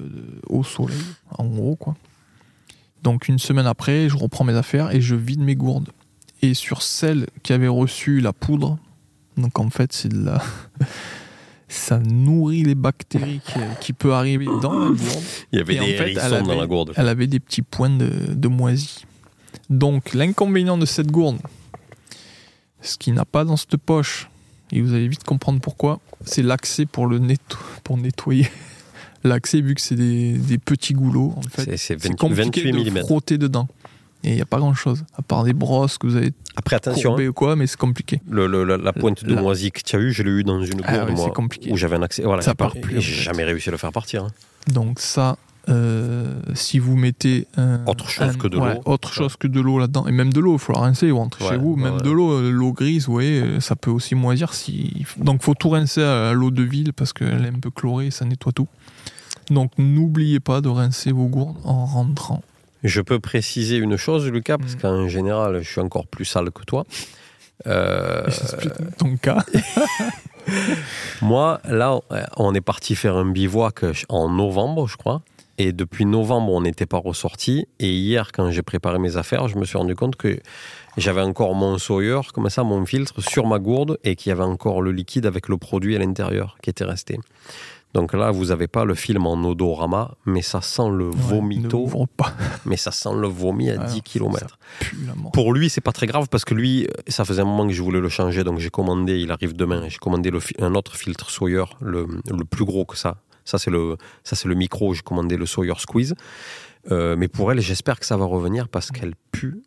au soleil, en gros, quoi. Donc une semaine après, je reprends mes affaires et je vide mes gourdes. Et sur celles qui avaient reçu la poudre, donc en fait, c'est de la. Ça nourrit les bactéries qui, qui peut arriver dans la gourde.
Il y avait
Et en
des
fait, elle
dans
avait-
la gourde.
Elle avait des petits points de, de moisi. Donc, l'inconvénient de cette gourde, ce qui n'a pas dans cette poche, et vous allez vite comprendre pourquoi, c'est l'accès pour, le netto- pour nettoyer. L'accès, vu que c'est des, des petits goulots, en fait,
C'est- C'est
c'est
20
compliqué
28
de
mm.
frotter dedans. Et il n'y a pas grand-chose, à part des brosses que vous avez
Après, attention,
courbées ou quoi, mais c'est compliqué.
hein, le- le- la, la pointe de
La-
que tu as eu, je l'ai eu dans une gourde,
Ah ouais,
moi,
c'est compliqué.
où j'avais un accès. Voilà,
Ça part plus,
J'ai jamais réussi à le faire partir. hein.
Donc ça, euh, si vous mettez un-
Autre chose
un-
que de
ouais,
l'eau.
autre chose que de l'eau là-dedans, et même de l'eau, il faut la rincer, vous rentrez
Ouais,
chez vous, même de l'eau, euh, l'eau grise, vous voyez, euh, ça peut aussi moisir. Si... Donc faut tout rincer à l'eau de ville parce qu'elle est un peu chlorée, ça nettoie tout. Donc n'oubliez pas de rincer vos gourdes en rentrant.
Je peux préciser une chose, Lucas, parce
Mm.
qu'en général, je suis encore plus sale que toi. Euh,
ton cas.
moi, là, on est parti faire un bivouac en novembre, je crois. Et depuis novembre, on n'était pas ressorti. Et hier, quand j'ai préparé mes affaires, je me suis rendu compte que j'avais encore mon Sawyer, comme ça, mon filtre, sur ma gourde et qu'il y avait encore le liquide avec le produit à l'intérieur qui était resté. Donc là, vous n'avez pas le film en odorama, mais ça sent le
Ouais,
vomito,
n'ouvre pas.
mais ça sent le vomi à
Ah,
10
ça
km.
pue.
Pour lui, c'est pas très grave parce que lui, ça faisait un moment que je voulais le changer, donc j'ai commandé, il arrive demain, j'ai commandé le un autre filtre Sawyer, le, le plus gros que ça. Ça, c'est le, ça, c'est le micro, j'ai commandé le Sawyer Squeeze. Euh, mais pour elle, j'espère que ça va revenir parce qu'elle pue.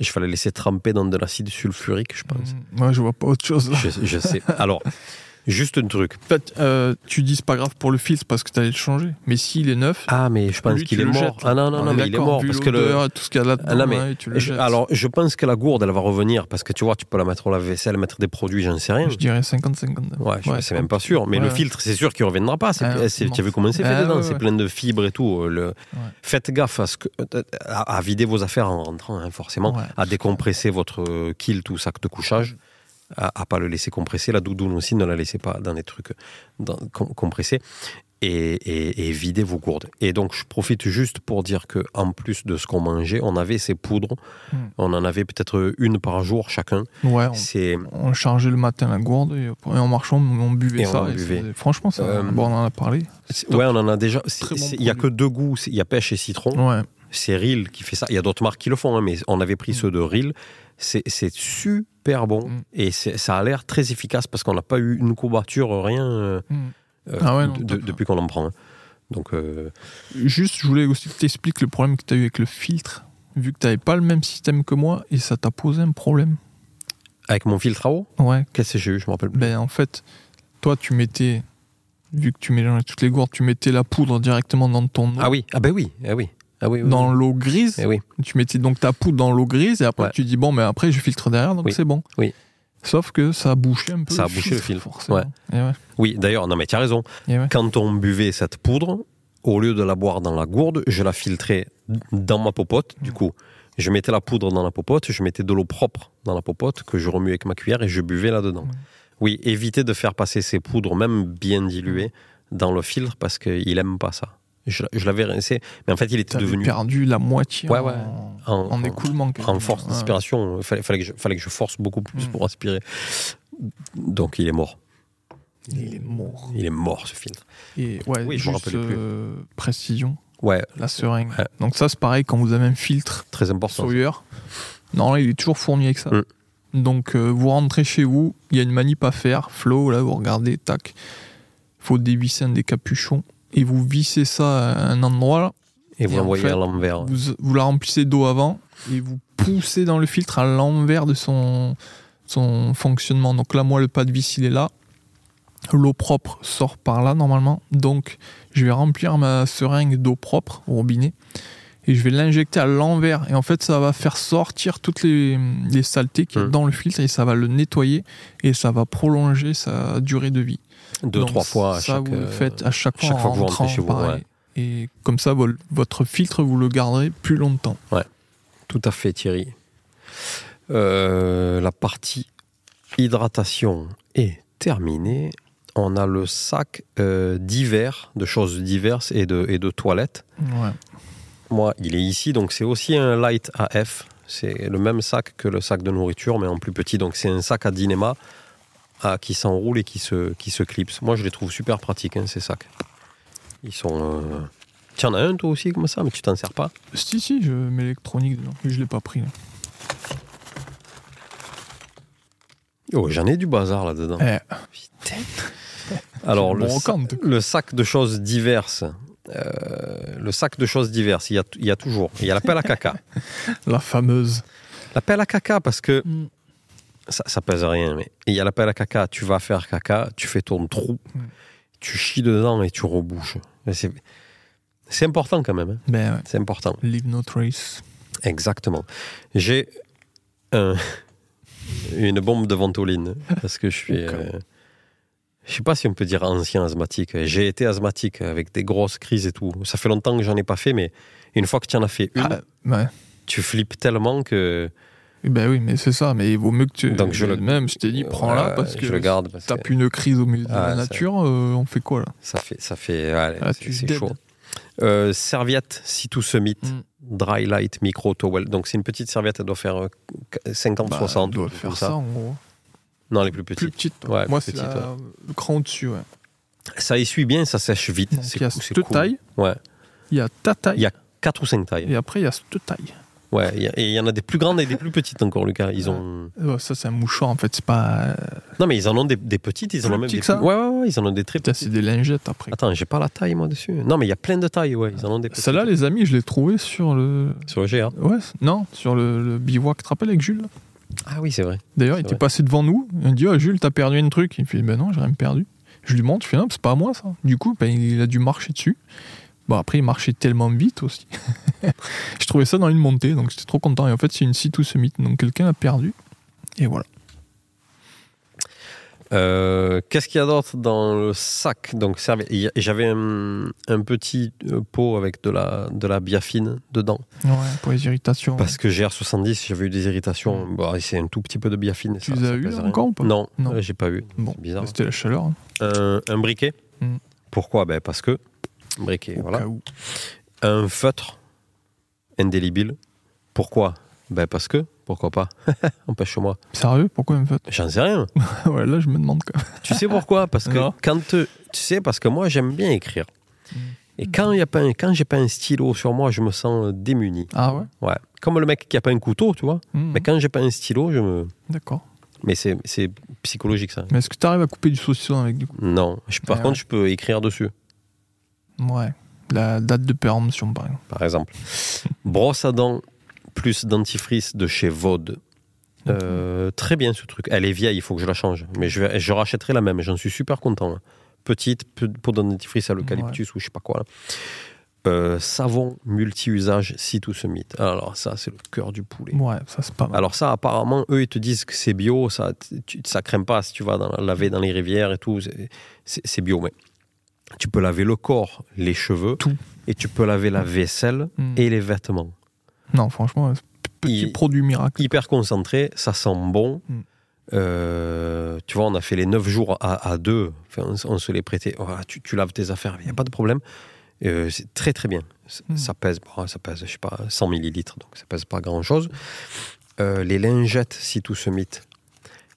Il fallait laisser tremper dans de l'acide sulfurique, je pense.
Mm, Moi, je vois pas autre chose là.
Je, je sais. Alors, juste un truc.
Fait, euh, tu dis c'est pas grave pour le filtre parce que tu allais le changer. Mais s'il est neuf,
Ah, mais je pense qu'il est mort.
jettes, là.
ah non, non,
On
non, mais il est mort parce que le.
tout ce qu'il y a là-dedans,
Ah non, mais
tu le
Je- alors, je pense que la gourde, elle va revenir parce que tu vois, tu peux la mettre au lave-vaisselle, mettre des produits, j'en sais rien.
Je dirais 50-50.
Ouais, je-
Ouais,
c'est même pas sûr. Mais
Ouais.
le filtre, c'est sûr qu'il reviendra pas.
Ah, bon.
tu as vu comment c'est fait
Ah,
dedans C'est plein de fibres et tout. euh. Faites gaffe à, ce que, à, à vider vos affaires en rentrant, hein, forcément. À décompresser votre euh, kilt ou sac de couchage. À, à pas le laisser compresser. La doudoune aussi, ne la laissez pas dans des trucs dans- com- compressés. Et, et, et videz vos gourdes. Et donc, je profite juste pour dire que en plus de ce qu'on mangeait, on avait ces poudres.
Hmm.
On en avait peut-être une par jour chacun.
Ouais, on,
C'est
on chargeait le matin la gourde et, en marchant, on buvait
on
ça.
buvait.
franchement, ça,
Euh,
bon, on en a parlé.
Ouais, on en a déjà.
bon
Il y a que deux goûts. Il y a pêche et citron.
Ouais.
C'est Ril qui fait ça. Il y a d'autres marques qui le font, hein, mais on avait pris
Mm.
ceux de Ril. C'est super bon
Mm.
et ça a l'air très efficace parce qu'on n'a pas eu une courbature, rien euh,
Mm.
euh,
Ah ouais, non,
de-
top.
depuis qu'on en prend. hein. Donc, euh,
Juste, je voulais aussi que tu expliques le problème que tu as eu avec le filtre, vu que tu n'avais pas le même système que moi et ça t'a posé un problème.
avec mon filtre à eau,
Ouais.
qu'est-ce que j'ai eu? Je me rappelle plus.
Ben, en fait, toi, tu mettais, vu que tu mélangeais toutes les gourdes, tu mettais la poudre directement dans ton eau.
ah oui, ah ben oui, ah oui. Ah oui, oui,
dans
oui.
l'eau grise.
Eh oui.
Tu mettais donc ta poudre dans l'eau grise et après
Ouais.
tu dis bon, mais après je filtre derrière, donc c'est bon.
Oui.
Sauf que ça a bouché un peu.
Ça a bouché le filtre,
forcément.
ouais.
Ouais.
Oui, d'ailleurs, non mais tu as raison.
Ouais.
Quand on buvait cette poudre, au lieu de la boire dans la gourde, je la filtrais dans ma popote. Du
Mm.
coup, je mettais la poudre dans la popote, je mettais de l'eau propre dans la popote que je remuais avec ma cuillère et je buvais là-dedans.
Mm.
Oui, évitez de faire passer ces poudres, même bien diluées, dans le filtre parce qu'il aime pas ça. Je, je l'avais rincé, mais en fait, il était devenu
perdu la moitié
Ouais,
en,
ouais. en,
en
en-
écoulement.
en force
Ouais.
d'aspiration. Il fallait, fallait, que je, fallait que je force beaucoup plus
Mm.
pour aspirer. Donc, il est mort.
Il est mort.
Il est mort, ce filtre.
Et ouais,
Oui, je me
juste
rappelais plus.
euh, précision,
Ouais,
la seringue.
Ouais.
Donc ça c'est pareil quand vous avez un filtre
très important.
Sawyer. Non, là, il est toujours fourni avec ça.
Mm.
Donc, euh, vous rentrez chez vous, il y a une manip à faire. Flow, là, vous regardez, tac. faut dévisser un des capuchons. Et vous vissez ça à un endroit.
Et vous l'envoyez à l'envers.
Vous, vous la remplissez d'eau avant. Et vous poussez dans le filtre à l'envers de son, son fonctionnement. Donc là, moi, le pas de vis, il est là. L'eau propre sort par là, normalement. Donc, je vais remplir ma seringue d'eau propre au robinet et je vais l'injecter à l'envers. Et en fait, ça va faire sortir toutes les, les saletés qu'il y a
Mm.
dans le filtre et ça va le nettoyer et ça va prolonger sa durée de vie.
Deux, trois fois à
ça,
chaque.
vous le
euh,
faites à chaque fois
chaque
en
fois que vous rentrez chez vous, ouais.
Et comme ça, votre filtre, vous le garderez plus longtemps.
Tout à fait, Thierry. Euh, la partie hydratation est terminée. On a le sac euh, divers, de choses diverses et de, et de toilettes.
Ouais.
Moi, il est ici, donc c'est aussi un Light AF. C'est le même sac que le sac de nourriture, mais en plus petit. Donc c'est un sac à Dynema à- qui s'enroule et qui se, qui se clipse. Moi, je les trouve super pratiques, hein, ces sacs. Ils sont. euh, Tu en as un toi aussi comme ça, mais tu t'en sers pas
Si, si, je mets l'électronique dedans. Mais je l'ai pas pris. là.
Oh, j'en ai du bazar là-dedans.
Eh,
Putain. Alors, sa- le sac de choses diverses. euh, le sac de choses diverses, il y a, il y a toujours. Il y a la pelle à caca.
la fameuse.
La pelle à caca, parce que
Mm.
Ça, ça pèse rien, mais il y a la pelle à caca, tu vas faire caca, tu fais ton trou, tu chies dedans et tu rebouches. C'est important quand même, hein.
Ben ouais.
c'est important.
Leave no trace.
Exactement. J'ai un- une bombe de ventoline parce que je suis.
Où.
euh, je sais pas si on peut dire ancien asthmatique. J'ai été asthmatique avec des grosses crises et tout. Ça fait longtemps que j'en ai pas fait, mais une fois que tu en as fait une,
Ah, ouais.
tu flippes tellement que.
Ben oui, mais c'est ça. Mais il vaut mieux que tu.
Donc je le-
Même, je t'ai dit, prends-la
Ouais,
parce que
je le garde parce que
plus une crise au milieu de
Ah,
la
ça-
nature. euh, on fait quoi là?
Ça fait, ça fait, allez,
Ah,
c'est chaud. Euh, serviette Situ Summit
Mm.
Dry Light Micro Towel. Donc c'est une petite serviette, elle doit faire euh, 50-60.
Bah, doit
ou
faire
comme
ça, en gros.
Non, les plus
Plus
petites.
petite.
Ouais,
Moi,
plus
c'est la- le cran au-dessus. Ouais.
Ça essuie bien, ça sèche vite.
Il y a cette
cool.
taille,
Ouais.
il y a ta taille,
Il y a 4 ou 5 tailles.
et après, il y a cette taille.
Ouais, il y a- et il y en a des plus grandes et des plus petites encore, Lucas. Ils ont.
Euh, Ça, c'est un mouchoir en fait. C'est pas. euh,
Non, mais ils en ont des, des petites, ils en ont même des
que ça
Ouais, ouais, ouais, ils en ont des très petites.
C'est des lingettes après.
Attends, j'ai pas la taille moi dessus. Non, mais il y a plein de tailles, ouais. Ils en ont des petites.
Celle-là, les amis, je l'ai trouvée sur le.
Sur le GA.
Ouais, non, sur le, le bivouac. Tu te rappelles avec Jules
Ah oui, c'est vrai.
D'ailleurs, il était
vrai.
passé devant nous. Il dit Oh, Jules, t'as perdu un truc. Il fait Ben non, j'ai rien perdu. Je lui montre. Je fais Non, c'est pas à moi ça. Du coup, ben, il a dû marcher dessus. Bon, après, il marchait tellement vite aussi. je trouvais ça dans une montée, donc j'étais trop content. Et en fait, c'est une site ou summit. Donc quelqu'un a perdu. Et voilà.
Euh, Qu'est-ce qu'il y a d'autre dans le sac? Donc, J'avais un, un petit euh, pot avec de la, de la biafine dedans.
Ouais, pour les irritations.
Parce que GR70, j'avais eu des irritations. Bon, c'est un tout petit peu de biafine.
Tu
ça-
les as
ça
eu encore ou pas?
Non,
Non.
j'ai pas eu.
Bon, c'était la chaleur. hein,
Un, un briquet.
Mm.
Pourquoi? Ben Parce que. Briquet,
au
voilà.
cas où.
Un feutre indélébile. Pourquoi? Ben parce que. Pourquoi pas Empêche-moi.
Sérieux? Pourquoi même fait
J'en sais rien.
Ouais, là, je me demande quand même.
Tu sais pourquoi? Parce que
Non.
quand te- tu sais parce que moi j'aime bien écrire.
Mm.
Et quand il y a pas un- quand j'ai pas un stylo sur moi, je me sens démuni.
Ah ouais?
Ouais. Comme le mec qui a pas un couteau, tu vois.
Mhm.
Mais quand j'ai pas un stylo, je me.
D'accord.
Mais c'est psychologique ça.
Mais est-ce que tu arrives à couper du saucisson avec du coup?
Non. Je- par
Ah
contre, je peux écrire dessus,
Ouais. La date de péremption, par exemple.
par exemple. Brosse à dents plus dentifrice de chez Vaude. Euh, très bien ce truc. Elle est vieille, il faut que je la change. Mais je, vais, je rachèterai la même, j'en suis super content. hein. Petite, peau de dentifrice à l'eucalyptus ou je sais pas quoi. Euh, savon multi-usage mythe. Alors ça, c'est le cœur du poulet.
Ouais, ça c'est pas mal.
Alors ça, apparemment, eux, ils te disent que c'est bio, ça, tu, ça crème pas si tu vas dans, laver dans les rivières et tout, c'est bio. Mais tu peux laver le corps, les cheveux,
tout.
et tu peux laver la vaisselle
Mm.
et les vêtements.
Non, franchement, petit produit miracle.
Hyper concentré, ça sent bon.
Mm.
Euh, tu vois, on a fait les 9 jours à, à deux, enfin, on, se les prêtait. Tu, tu laves tes affaires, il n'y a pas de problème. Euh, c'est très très bien. C-
Mm.
Ça pèse, bon, ça pèse, je sais pas, 100 millilitres, donc ça pèse pas grand chose. les lingettes, si tout se mythe,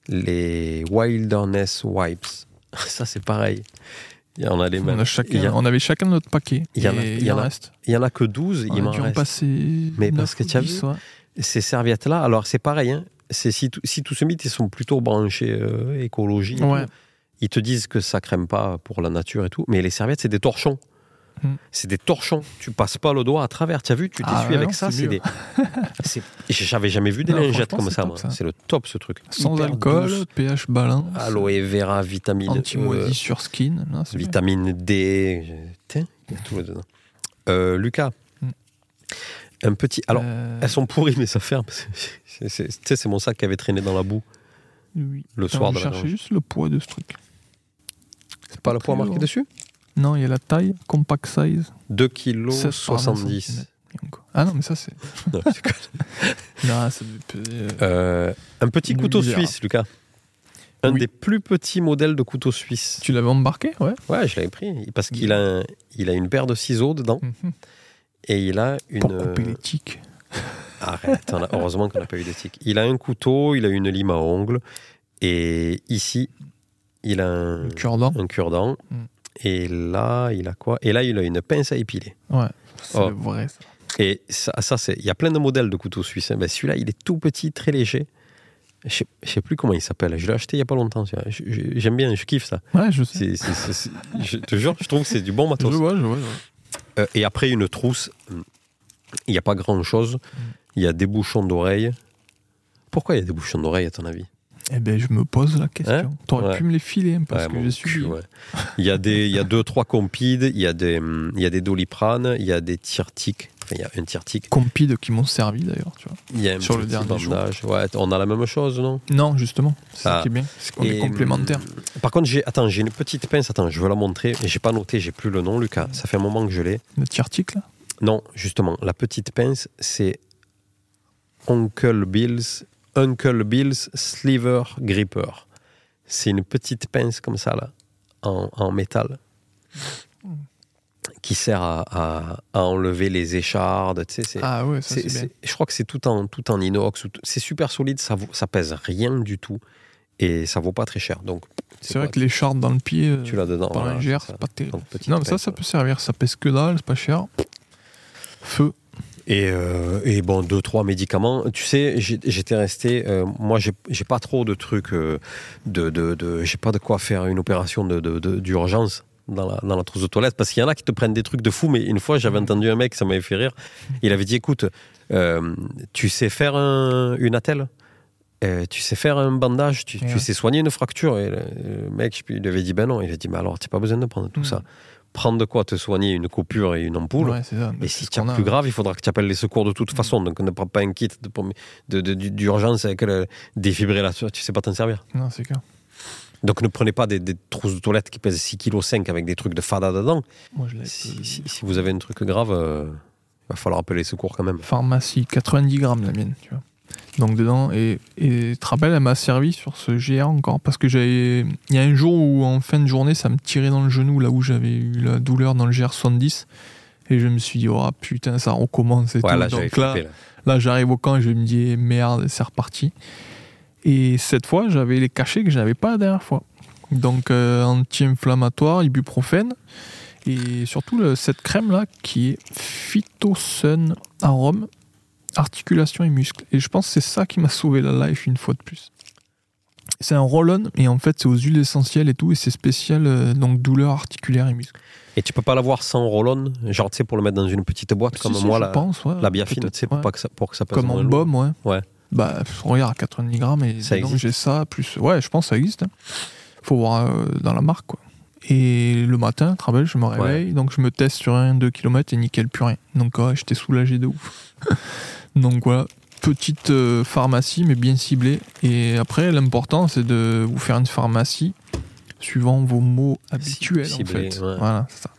les Wilderness Wipes, ça c'est pareil. A les
On,
mêmes.
a
Il
chacun,
y, a-
on avait chacun notre paquet.
Il y en a- il y en a-
reste.
il y en a que 12,
On
il
a
m'en
dû en
reste.
passer.
Mais parce que tu as
10,
vu. Ces serviettes-là, alors c'est pareil, hein, c'est si, tout- si tout se mythe, ils sont plutôt branchés euh, écologie.
Ouais.
Ils te disent que ça crème pas pour la nature et tout, mais les serviettes, c'est des torchons.
Hmm.
C'est des torchons. Tu passes pas le doigt à travers. Tu as vu, tu
Ah
t'essuies
ouais,
avec
non,
ça.
c'est
des. J'avais jamais vu des
Non,
lingettes comme ça. C'est le top, ce truc.
Sans
Hyper
alcool,
douce.
pH balance.
Aloe vera, vitamine,
Anti-maudit
euh,
sur skin. Non, c'est bien.
vitamine D. je- Tiens, il y a tout là-dedans. Euh, Lucas,
Hmm.
un petit. Alors,
Euh,
elles sont pourries, mais ça ferme. Tu sais, c'est mon sac qui avait traîné dans la boue
oui.
le soir
je
de la
cherchais juste le poids de ce truc. C'est
Pas le poids marqué dessus?
Non, il y a la taille, compact size.
2 kg
16 par 20
70.
centimètres. Ah non, mais ça c'est.
Non.
Non, ça peser, euh,
Euh, un petit couteau suisse, Lucas. Un
Oui.
des plus petits modèles de couteau suisse.
Tu l'avais embarqué, ouais.
Ouais, je l'avais pris parce qu'il a, un- il a une paire de ciseaux dedans
Mhm.
et il a une.
Pour couper les tiques.
Arrête, on a- heureusement qu'on n'a pas eu de tic. Il a un couteau, il a une lime à ongles et ici, il a un,
cure-dent.
un cure-dent.
Mm.
Et là, il a quoi? Et là, il a une pince à épiler.
Ouais. C'est
Oh.
vrai, ça.
Et ça, ça c'est, il y a plein de modèles de couteaux suisses. hein. Ben, celui-là, il est tout petit, très léger. Je je sais plus comment il s'appelle. Je l'ai acheté il y a pas longtemps. J'aime bien, je kiffe ça.
Ouais, je sais.
C'est- je te jure, je trouve que c'est du bon
Je
matos.
vois, je vois. je vois.
Euh, et après, une trousse, il n'y a pas grand-chose. Il y a des bouchons d'oreilles. Pourquoi il y a des bouchons d'oreilles, à ton avis?
Eh ben, je me pose la question.
Hein
T'aurais
Ouais.
pu me les filer, hein, parce
Ouais,
que j'ai subi.
ouais. Il y a des, il y a deux, trois compides, il y a des, il y a des doliprane, il y a des tirtiques. Enfin, il y a un tirtique.
Compides qui m'ont servi d'ailleurs, tu vois.
Il y a un
Sur le dernier jour.
bandage. Ouais, on a la même chose, non?
Non, justement. C'est ça
Ah.
qui est bien. C'est qu'on est complémentaires.
hum, Par contre, j'ai, attends, j'ai une petite pince. Attends, je veux la montrer. J'ai pas noté, j'ai plus le nom, Lucas. Ça fait un moment que je l'ai.
Notre article, là?
Non, justement, la petite pince, c'est Uncle Bill's, Uncle Bill's Sliver Gripper. C'est une petite pince comme ça, là, en, en métal, qui sert à, à- à enlever les échardes. Tu sais,
Ah ouais, ça
c'est- je crois que c'est tout en, tout en inox. C'est super solide, ça, vaut- ça pèse rien du tout. Et ça vaut pas très cher. Donc,
C'est vrai que les chardes dans le pied, euh,
tu l'as dedans.
par
c'est
pas terrible. Non, mais ça, ça peut servir. Ça pèse que dalle, c'est pas cher. Feu.
Et, euh, et bon, deux, trois médicaments. Tu sais, j'étais resté. euh, moi, j'ai pas trop de trucs. euh, de, de, de- j'ai pas de quoi faire une opération d'urgence de, de, d'urgence dans, la, dans la trousse de toilette. Parce qu'il y en a qui te prennent des trucs de fou. Mais une fois, j'avais entendu un mec, ça m'avait fait rire. Il avait dit écoute, euh, tu sais faire un- une attelle? Euh, tu sais faire un bandage, tu, sais soigner une fracture? Et le, le mec, il lui avait dit ben non. Il a dit mais alors, t'as pas besoin de prendre tout
Mm.
ça. Prendre de quoi te soigner une coupure et une ampoule.
Ouais, c'est ça.
Et
C'est
si
ce
tu as
qu'on a.
plus grave, il faudra que tu appelles les secours de toute façon. Donc ne prends pas un kit de prom- de- de- d'urgence avec le défibrillateur, tu sais pas t'en servir.
Non, c'est clair.
Donc ne prenez pas des, des trousses de toilette qui pèsent 6,5 kg avec des trucs de fada dedans.
Moi, je l'avais
Si,
pesé.
si- si vous avez un truc grave, euh, il va falloir appeler les secours quand même.
Pharmacie, 90 grammes la mienne, tu vois. Donc dedans, et, et te rappelles, elle m'a servi sur ce GR encore, parce que j'avais. Il y a un jour où en fin de journée, ça me tirait dans le genou, là où j'avais eu la douleur dans le GR 70. Et je me suis dit, oh putain, ça recommence et
Ouais,
tout. Donc là.
Là.
là j'arrive au camp et je me dis, merde, c'est reparti. Et cette fois, j'avais les cachets que je n'avais pas la dernière fois. Donc euh, anti-inflammatoire, ibuprofène. Et surtout le- cette crème là qui est Phytosun arôme, articulation et muscles. Et je pense que c'est ça qui m'a sauvé la life une fois de plus. C'est un roll-on et en fait c'est aux huiles essentielles et tout et c'est spécial euh, donc douleur articulaire et muscles.
Et tu peux pas l'avoir sans roll-on, genre tu sais, pour le mettre dans une petite boîte comme
Si, si,
moi,
je
la,
pense, ouais,
la biafine, tu sais, pour,
ouais.
pas que ça, pour que ça pèse
Comme en baume, ouais.
Ouais.
Bah, regarde, 90 grammes et
Ça existe
j'ai ça, plus. Ouais, je pense que ça existe. hein. Faut voir euh, dans la marque, quoi. Et le matin, travail, je me réveille, donc je me teste sur un 2 km et nickel, plus rien. Donc ouais, j'étais soulagé de ouf. Donc voilà, petite euh, pharmacie, mais bien ciblée. Et après, l'important, c'est de vous faire une pharmacie suivant vos mots habituels. en fait.
ouais.
Voilà, c'est ça.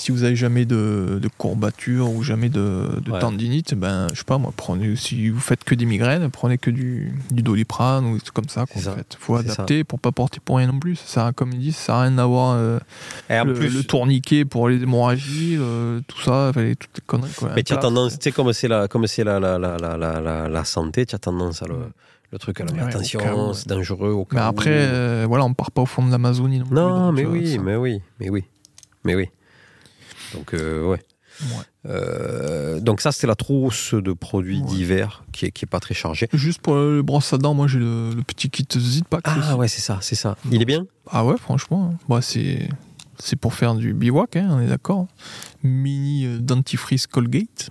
Si vous avez jamais de, de courbature ou jamais de, de
Ouais.
tendinite, ben je sais pas moi, prenez si vous faites que des migraines, prenez que du, du doliprane ou des trucs comme ça. Quoi,
C'est
en
ça.
fait. Faut adapter pour pas porter pour rien non plus. Ça, comme ils disent, ça à rien d'avoir euh, le,
plus,
le tourniquet pour les hémorragies, euh, tout ça, les- toutes les conneries. Quoi.
mais tu as tendance, tu sais, comme c'est la, comme c'est la, la, la, la, la, santé, tu as tendance à le, le truc à la
Ouais,
attention, c'est dangereux. Au cas
Mais
où.
après, euh, voilà, on part pas au fond de l'Amazonie non plus.
Non,
donc,
mais
vois,
oui,
ça-
mais oui, mais oui, mais oui. Donc, euh, ouais.
Ouais.
Euh, donc ça, c'était la trousse de produits
Ouais.
divers qui est, qui est pas très chargée.
Juste pour le brosse à dents, moi j'ai le, le petit kit Zippack.
Ah
aussi.
ouais, c'est ça, c'est ça. Il est bien?
Ah ouais, franchement, bah, c'est c'est pour faire du bivouac, hein, on est d'accord. Mini euh, dentifrice Colgate.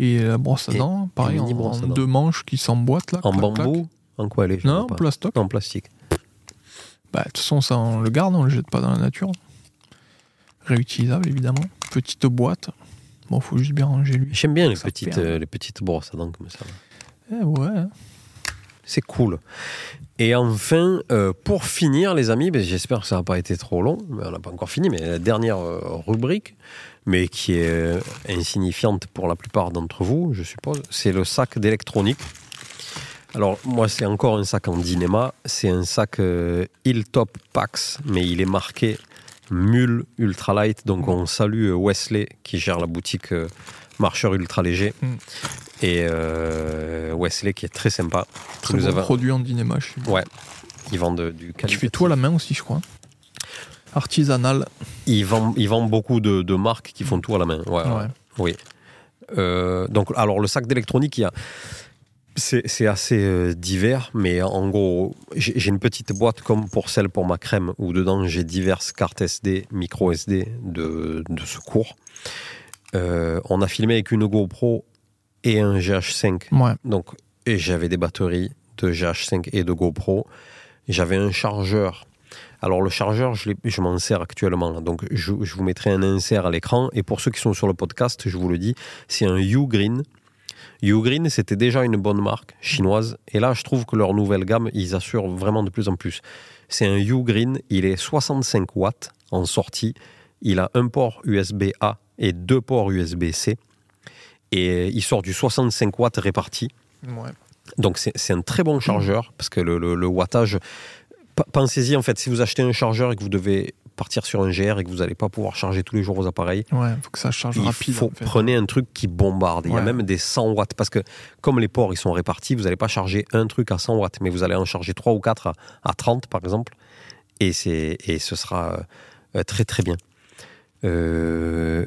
Et la brosse à dents, pareil,
et
en,
dents.
deux manches qui s'emboîtent là.
En
clac, clac.
bambou? En quoi elle est
Non, en plastoc.
En plastique.
Bah, de toute façon, ça on le garde, on le jette pas dans la nature. Réutilisable évidemment. Petite boîte. Bon, faut juste bien ranger lui.
J'aime bien les
Ça
petites, euh, les petites brosses à dents comme ça.
Eh ouais.
C'est cool. Et enfin, euh, pour finir, les amis, ben, j'espère que ça n'a pas été trop long, mais on n'a pas encore fini, mais la dernière euh, rubrique, mais qui est insignifiante pour la plupart d'entre vous, je suppose, c'est le sac d'électronique. Alors, moi, c'est encore un sac en Dynema. C'est un sac euh, Hilltop Pax, mais il est marqué Mule Ultralight. Donc, on salue euh, Wesley qui gère la boutique euh, Marcheur Ultra Léger.
Mm.
Et euh, Wesley qui est très sympa.
Très
nous
bon
avait-
produit en suis-
Ouais. Ils vendent du
fait tout à la main aussi, je crois. Artisanal.
Ils vendent, ils vendent beaucoup de, de marques qui font tout à la main. Ouais,
Ouais.
Oui. Euh, donc, alors, le sac d'électronique, il y a. C'est assez euh, divers, mais en gros, j'ai une petite boîte comme pour celle pour ma crème, où dedans j'ai diverses cartes SD, micro SD de, de secours. Euh, on a filmé avec une GoPro et un GH5
Ouais.
donc, et j'avais des batteries de GH5 et de GoPro. J'avais un chargeur. Alors le chargeur, je, m'en sers actuellement. Donc je, je vous mettrai un insert à l'écran. Et pour ceux qui sont sur le podcast, je vous le dis, c'est un Ugreen. Ugreen, c'était déjà une bonne marque chinoise. Et là, je trouve que leur nouvelle gamme, ils assurent vraiment de plus en plus. C'est un Ugreen, il est 65 watts en sortie. Il a un port USB-A et deux ports USB-C. Et il sort du 65 watts réparti.
Ouais.
Donc c'est un très bon chargeur parce que le, le- le wattage. Pensez-y en fait, si vous achetez un chargeur et que vous devez partir sur un GR et que vous n'allez pas pouvoir charger tous les jours vos appareils,
Ouais, faut que ça charge
il
rapide.
faut
en fait.
prenez un truc qui bombarde. Il y a
Ouais.
même des 100 watts parce que comme les ports ils sont répartis, vous n'allez pas charger un truc à 100 watts, mais vous allez en charger 3 ou 4 à, à 30 par exemple, et c'est et ce sera euh, très très bien. Euh,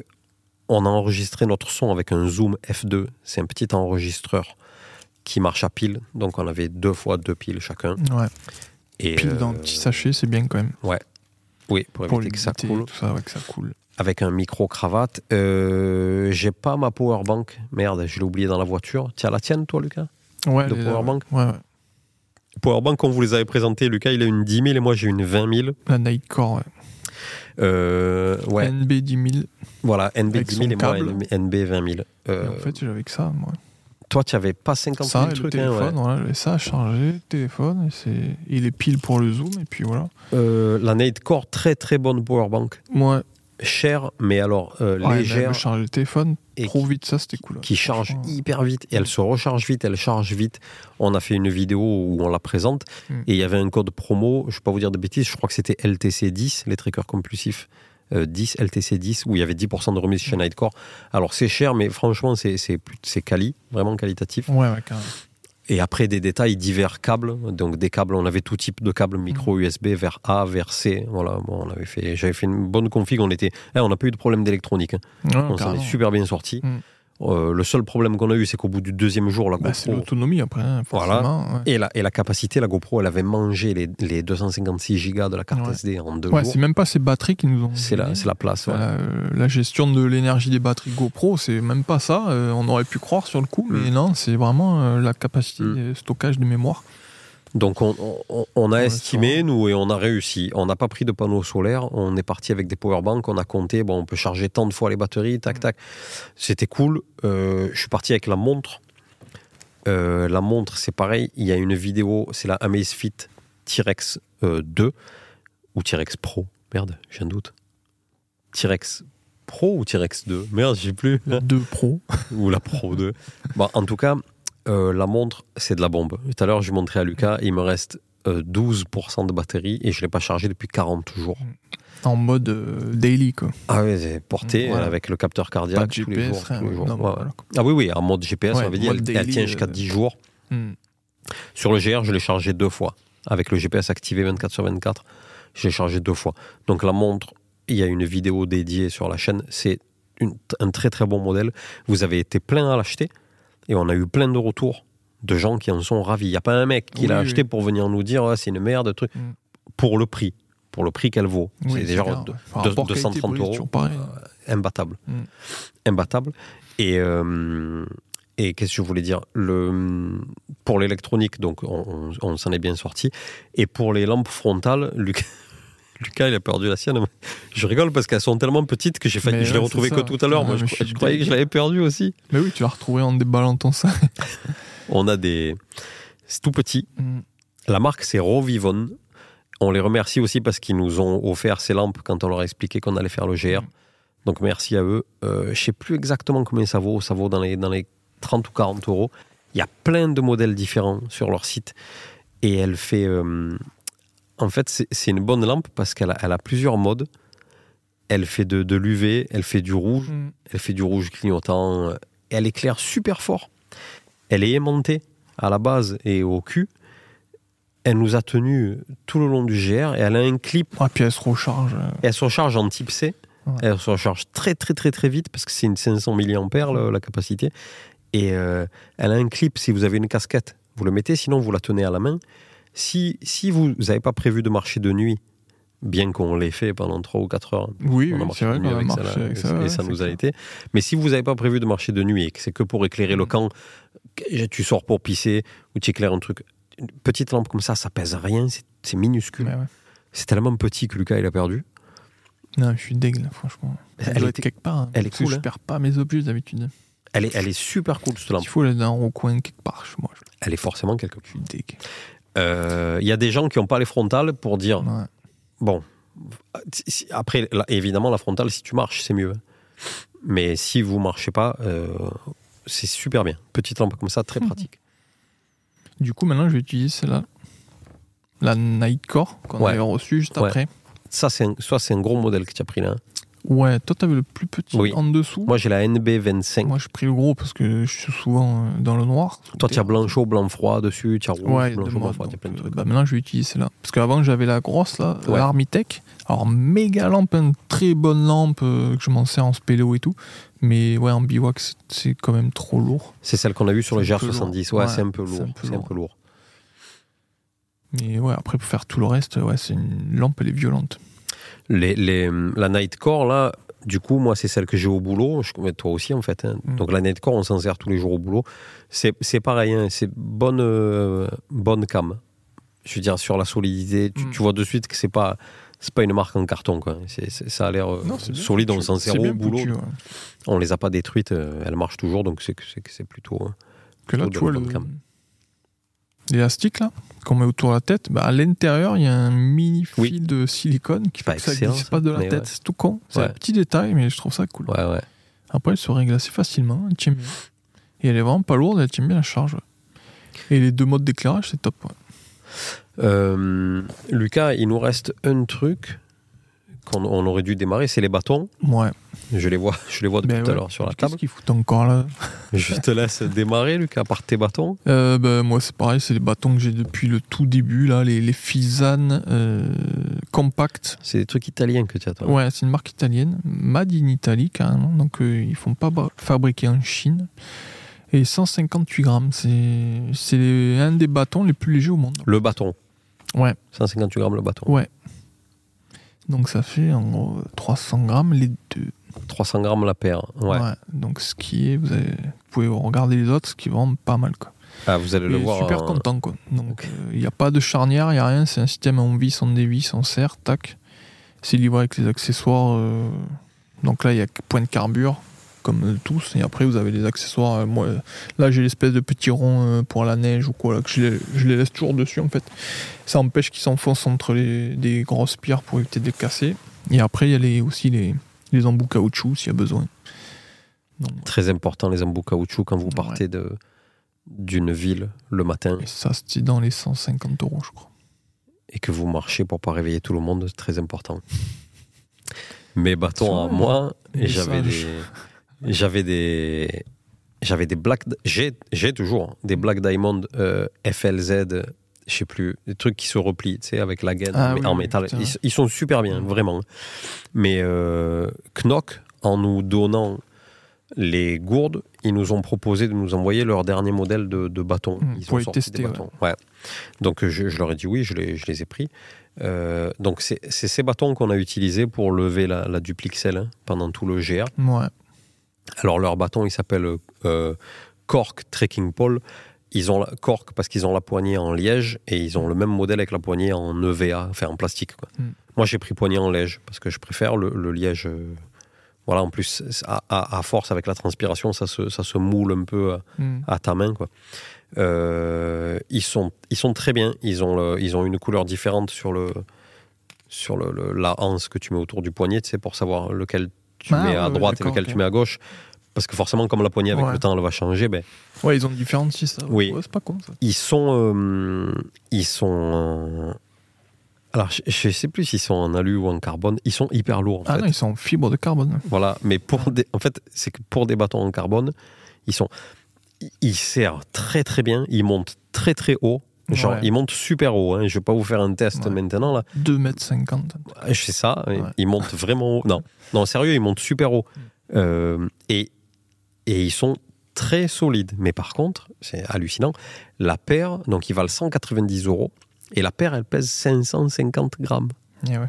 on a enregistré notre son avec un Zoom F2. C'est un petit enregistreur qui marche à pile. Donc on avait deux fois deux piles chacun.
Ouais.
Et
Pile dans
euh,
un petit sachet, c'est bien quand même.
Oui, pour
Pour
éviter que ça coule.
Tout ça, ouais, que ça coule.
Avec un micro-cravate. Euh, J'ai pas ma powerbank. Merde, je l'ai oublié dans la voiture. Tu as la tienne, toi, Lucas?
Ouais,
De powerbank?
Ouais, ouais.
Powerbank, on vous les avait présentés. Lucas, il a une 10 000 et moi, j'ai une 20 000.
La Nightcore, ouais.
Euh, ouais,
NB 10 000.
voilà, NB
avec
10 000
son
et moi. NB 20 000.
Et
Euh,
en fait, j'avais que ça, moi.
Toi, tu avais pas 50
Ça,
000
et le
trucs. hein,
téléphone,
ouais.
voilà, j'avais ça à charger, le téléphone, c'est... et les piles pour le zoom, et puis voilà.
Euh, la Natecore, très très bonne powerbank.
Moi,
Chère, mais alors euh,
ouais,
légère
mais charger le téléphone
et
trop vite, ça c'était cool.
qui charge hyper vite et elle se recharge vite, elle charge vite. On a fait une vidéo où on la présente
Mm.
et il y avait un code promo, je ne vais pas vous dire de bêtises, je crois que c'était LTC10, les trackers compulsifs. Euh, 10, LTC10, où il y avait 10% de remise chez. Nightcore. Alors c'est cher, mais franchement, c'est c'est plus- c'est quali, vraiment qualitatif.
Ouais, ouais, carrément.
Et après, des détails, divers câbles. Donc des câbles, on avait tout type de câbles, micro
Mm.
USB vers A, vers C. Voilà, bon, on avait fait, j'avais fait une bonne config. On était, eh, on n'a pas eu de problème d'électronique. hein. On s'en est super bien sorti.
Mm.
Euh, le seul problème qu'on a eu, c'est qu'au bout du deuxième jour, la
Bah, c'est
GoPro
l'autonomie après, hein,
Voilà.
forcément. ouais.
et la, et la capacité, la GoPro, elle avait mangé les, les 256 gigas de la carte
Ouais.
SD en deux
Ouais,
jours.
c'est même pas ces batteries qui nous ont.
C'est la, c'est la place. ouais.
La, la gestion de l'énergie des batteries GoPro, c'est même pas ça. euh, on aurait pu croire sur le coup, mais
Mm.
non, c'est vraiment euh, la capacité
Mm.
de stockage de mémoire.
Donc on, on- on a estimé, nous, et on a réussi. On n'a pas pris de panneaux solaires, on est parti avec des powerbanks, on a compté, bon, on peut charger tant de fois les batteries, tac, tac. C'était cool. Euh, je suis parti avec la montre. Euh, la montre, c'est pareil, il y a une vidéo, c'est la Amazfit T-Rex euh, 2 ou T-Rex Pro. Merde, j'ai un doute. T-Rex Pro ou T-Rex 2 Merde, je sais plus.
Deux pros.
ou la Pro 2. Bon, en tout cas, euh, la montre, c'est de la bombe. Tout à l'heure, je montrais à Lucas, il me reste euh, 12% de batterie et je ne l'ai pas chargé depuis 40 jours.
En mode euh, daily, quoi.
Ah oui, c'est porté
Voilà.
euh, avec le capteur
Pas
cardiaque tous les jours.
rien.
tous les jours.
Non,
Ouais,
voilà,
ouais.
quoi.
Ah oui, oui, en mode GPS,
Ouais,
on avait dit, elle, elle
daily,
tient jusqu'à
euh,
10 jours.
Hmm.
Sur le GR, je l'ai chargé deux fois. Avec le GPS activé 24 sur 24, je l'ai chargé deux fois. Donc la montre, il y a une vidéo dédiée sur la chaîne. C'est un très très bon modèle. Vous avez été plein à l'acheter et on a eu plein de retours de gens qui en sont ravis. Il n'y a pas un mec qui
Oui,
l'a
oui.
acheté pour venir nous dire Ah, c'est une merde, truc.
Mm.
Pour le prix. Pour le prix qu'elle vaut. C'est déjà
clair,
de-
ouais. Par
de-
rapport
230
qualité-prix,
euros.
pareil.
imbattable.
Mm.
Imbattable. Et, euh, et qu'est-ce que je voulais dire? Le, Pour l'électronique, donc on, on- on s'en est bien sorti. Et pour les lampes frontales, Lucas, Lucas, il a perdu la sienne. Je rigole parce qu'elles sont tellement petites que j'ai failli,
Mais
je l'ai
ouais,
retrouvé
c'est
que tout à l'heure. Moi, je,
je
croyais que je l'avais perdu aussi.
Mais oui, tu l'as retrouvé en déballant ton sac.
On a des. C'est tout petit.
Hmm.
La marque, c'est Rovivon. On les remercie aussi parce qu'ils nous ont offert ces lampes quand on leur a expliqué qu'on allait faire le GR.
Mm.
Donc merci à eux. Euh, je sais plus exactement combien ça vaut. Ça vaut dans les, dans les 30 ou 40 euros. Il y a plein de modèles différents sur leur site. Et elle fait. euh, en fait, c'est une bonne lampe parce qu'elle a, elle a plusieurs modes. Elle fait de, de l'UV, elle fait du rouge,
Hmm.
elle fait du rouge clignotant. euh, Elle éclaire super fort. Elle est aimantée à la base et au cul. Elle nous a tenu tout le long du GR et elle a un clip.
Ah, puis elle se recharge. euh,
Elle se recharge en type C.
Ouais.
Elle se recharge très très très très vite parce que c'est une 500 mAh le- la capacité. Et euh, elle a un clip si vous avez une casquette. Vous le mettez, sinon vous la tenez à la main. Si, si vous n'avez pas prévu de marcher de nuit, bien qu'on l'ait fait pendant 3 ou 4 heures,
Oui,
on a marché
vrai
de nuit
qu'on a
avec ça,
marché avec
et
ça. ouais,
nous a
clair.
été. Mais si vous n'avez pas prévu de marcher de nuit et que c'est que pour éclairer le
Mm.
camp, tu sors pour pisser ou tu éclaires un truc, une petite lampe comme ça, ça pèse rien, c'est minuscule.
Ouais.
C'est tellement petit que Lucas il a perdu.
Non, je suis dégueu, là, franchement.
Elle
doit
était-
être quelque part. hein,
elle est cool,
Je
hein.
perds pas mes objets d'habitude.
Elle est, elle est super cool cette lampe.
Il faut aller dans un coin quelque part moi.
Elle est forcément quelque
Je suis dégueu.
Euh, Il y a des gens qui n'ont pas les frontales pour dire
Ouais.
bon. Après, là, évidemment, la frontale, si tu marches, c'est mieux. hein. Mais si vous marchez pas, euh, c'est super bien. Petite lampe comme ça, très
Mhm.
pratique.
Du coup, maintenant, je vais utiliser celle-là. La Nightcore qu'on
Ouais.
avait reçue juste
Ouais.
après.
Ça, c'est un, soit c'est un gros modèle que tu as pris là.
Ouais, toi, t'avais le plus petit
Oui.
en dessous.
Moi, j'ai la NB25.
Moi, j'ai pris le gros parce que je suis souvent euh, dans le noir.
Toi, tu as blanc chaud, blanc froid dessus, tu as rouge,
Ouais,
blanc chaud, blanc froid, tu as
donc,
plein de trucs.
bah, maintenant, je vais utiliser celle-là. Parce qu'avant, j'avais la grosse, là,
Ouais.
l'Armitech. Alors, méga lampe, une très bonne lampe euh, que je m'en sers en spéléo et tout. Mais ouais, en bivouac, c'est- quand même trop lourd.
C'est celle qu'on a vue sur le
C'est un peu
GR70.
lourd.
Ouais,
Ouais,
c'est un peu lourd. C'est un peu lourd.
Mais ouais, après, pour faire tout le reste, ouais, c'est une lampe, elle est violente.
Les, les, la Nightcore, là, du coup, moi, c'est celle que j'ai au boulot. Je, mais toi aussi, en fait. hein.
Mm.
Donc, la Nightcore, on s'en sert tous les jours au boulot. C'est c'est pareil, hein, c'est bonne, euh, bonne cam. Je veux dire, sur la solidité, tu,
Mm.
tu vois de suite que c'est pas. C'est pas une marque en carton, quoi. Ça a l'air euh, solide, on s'en sert au boulot.
foutu, ouais.
On les a pas détruites, euh, elles marchent toujours, donc c'est plutôt.
Que là, tu vois, le-
bonne cam.
L'élastique, là, qu'on met autour de la tête, bah, à l'intérieur, il y a un mini fil
Oui.
de silicone qui fait que ça glisse pas de la tête.
ouais.
C'est tout con. C'est
Ouais.
un petit détail, mais je trouve ça cool.
Ouais, ouais.
Après, elle se règle assez facilement, elle tient bien. Et elle est vraiment pas lourde, elle tient bien la charge. Et les deux modes d'éclairage, c'est top.
Euh, Lucas, il nous reste un truc qu'on on aurait dû démarrer, c'est les bâtons.
Ouais.
Je les vois, je les vois depuis
Ben
tout à
ouais.
l'heure sur la
Qu'est-ce
table.
qu'ils foutent encore là
Je te laisse démarrer, Lucas, par tes bâtons.
Euh, ben, Moi, c'est pareil, c'est les bâtons que j'ai depuis le tout début, là, les, les Fizan euh, Compact.
C'est des trucs italiens que tu as, toi.
Ouais, c'est une marque italienne, Made in Italy carrément, donc euh, ils font pas fabriquer en Chine. Et 158 grammes, c'est un des bâtons les plus légers au monde.
Le bâton.
Ouais.
158 grammes le bâton.
Ouais. Donc ça fait en gros 300 grammes les deux.
300 grammes la paire. Ouais.
Donc ce qui est, vous, avez- vous pouvez regarder les autres, ce qui vraiment pas mal quoi.
Ah, vous allez le voir.
super
en-
content quoi. Donc
Ok.
il n'y a pas de charnière, il n'y a rien, c'est un système on vis, on dévisse, on serre, tac. C'est livré avec les accessoires. euh, Donc là il y a point de carbure, comme tous, et après vous avez les accessoires. euh, Moi, là j'ai l'espèce de petit rond euh, pour la neige ou quoi, là, que je les, je les laisse toujours dessus en fait. Ça empêche qu'ils s'enfoncent entre les, des grosses pierres pour éviter de les casser. Et après il y a les, aussi les, les embouts caoutchouc s'il y a besoin. Donc,
Très important, les embouts caoutchouc quand vous partez de d'une ville le matin
et ça c'est dans les 150 euros je crois.
et que vous marchez pour pas réveiller tout le monde, c'est très important. Mes bâtons à moi, et j'avais des, j'avais des, j'avais des black, j'ai, j'ai toujours des Black Diamond euh, FLZ, je sais plus, des trucs qui se replient, tu sais, avec la gaine
Ah oui,
en métal. Ils, ils sont super bien, vraiment. Mais euh, Knock, en nous donnant les gourdes, ils nous ont proposé de nous envoyer leur dernier modèle de, de bâton.
Mm,
Ils
pour
ont
les
sorti
tester,
des bâtons. Ouais. Donc je, je leur ai dit oui, je les, je les ai pris. Euh, donc c'est c'est ces bâtons qu'on a utilisés pour lever la, la Duplixel hein, pendant tout le GR.
Ouais.
Alors leur bâton, il s'appelle euh, Cork Trekking Pole. Ils ont la, Cork parce qu'ils ont la poignée en liège et ils ont le même modèle avec la poignée en EVA, enfin en plastique. quoi.
Mm.
Moi j'ai pris poignée en liège parce que je préfère le, le liège. euh, voilà, en plus, à, à- à force avec la transpiration, ça se, ça se moule un peu à,
Mm.
à ta main. Quoi. Euh, ils, sont, ils sont très bien. Ils ont, le- ils ont une couleur différente sur, le, sur le, le- la hanse que tu mets autour du poignet, tu sais, pour savoir lequel tu
Ah,
mets à droite et lequel tu mets à gauche. Parce que forcément, comme la poignée avec le temps, elle va changer, ben,
Ouais, ils ont différentes ça.
Oui.
C'est pas con ça.
ils sont. euh, ils sont. euh, alors, je, je sais plus s'ils sont en alu ou en carbone. Ils sont hyper lourds, en
Ah
fait.
non, ils sont en fibre de carbone.
Voilà, mais pour des, en fait, c'est que pour des bâtons en carbone, ils sont, ils- ils serrent très très bien, ils montent très très haut. Genre,
Ouais.
ils montent super haut. Hein. Je vais pas vous faire un test
Ouais.
maintenant là.
2m50.
Je sais ça.
Ouais.
Ils montent vraiment haut. Non, non, sérieux, ils montent super haut. Euh, et et ils sont très solides. Mais par contre, c'est hallucinant. La paire, donc ils valent 190 euros. Et la paire, elle pèse 550 grammes.
Et ouais.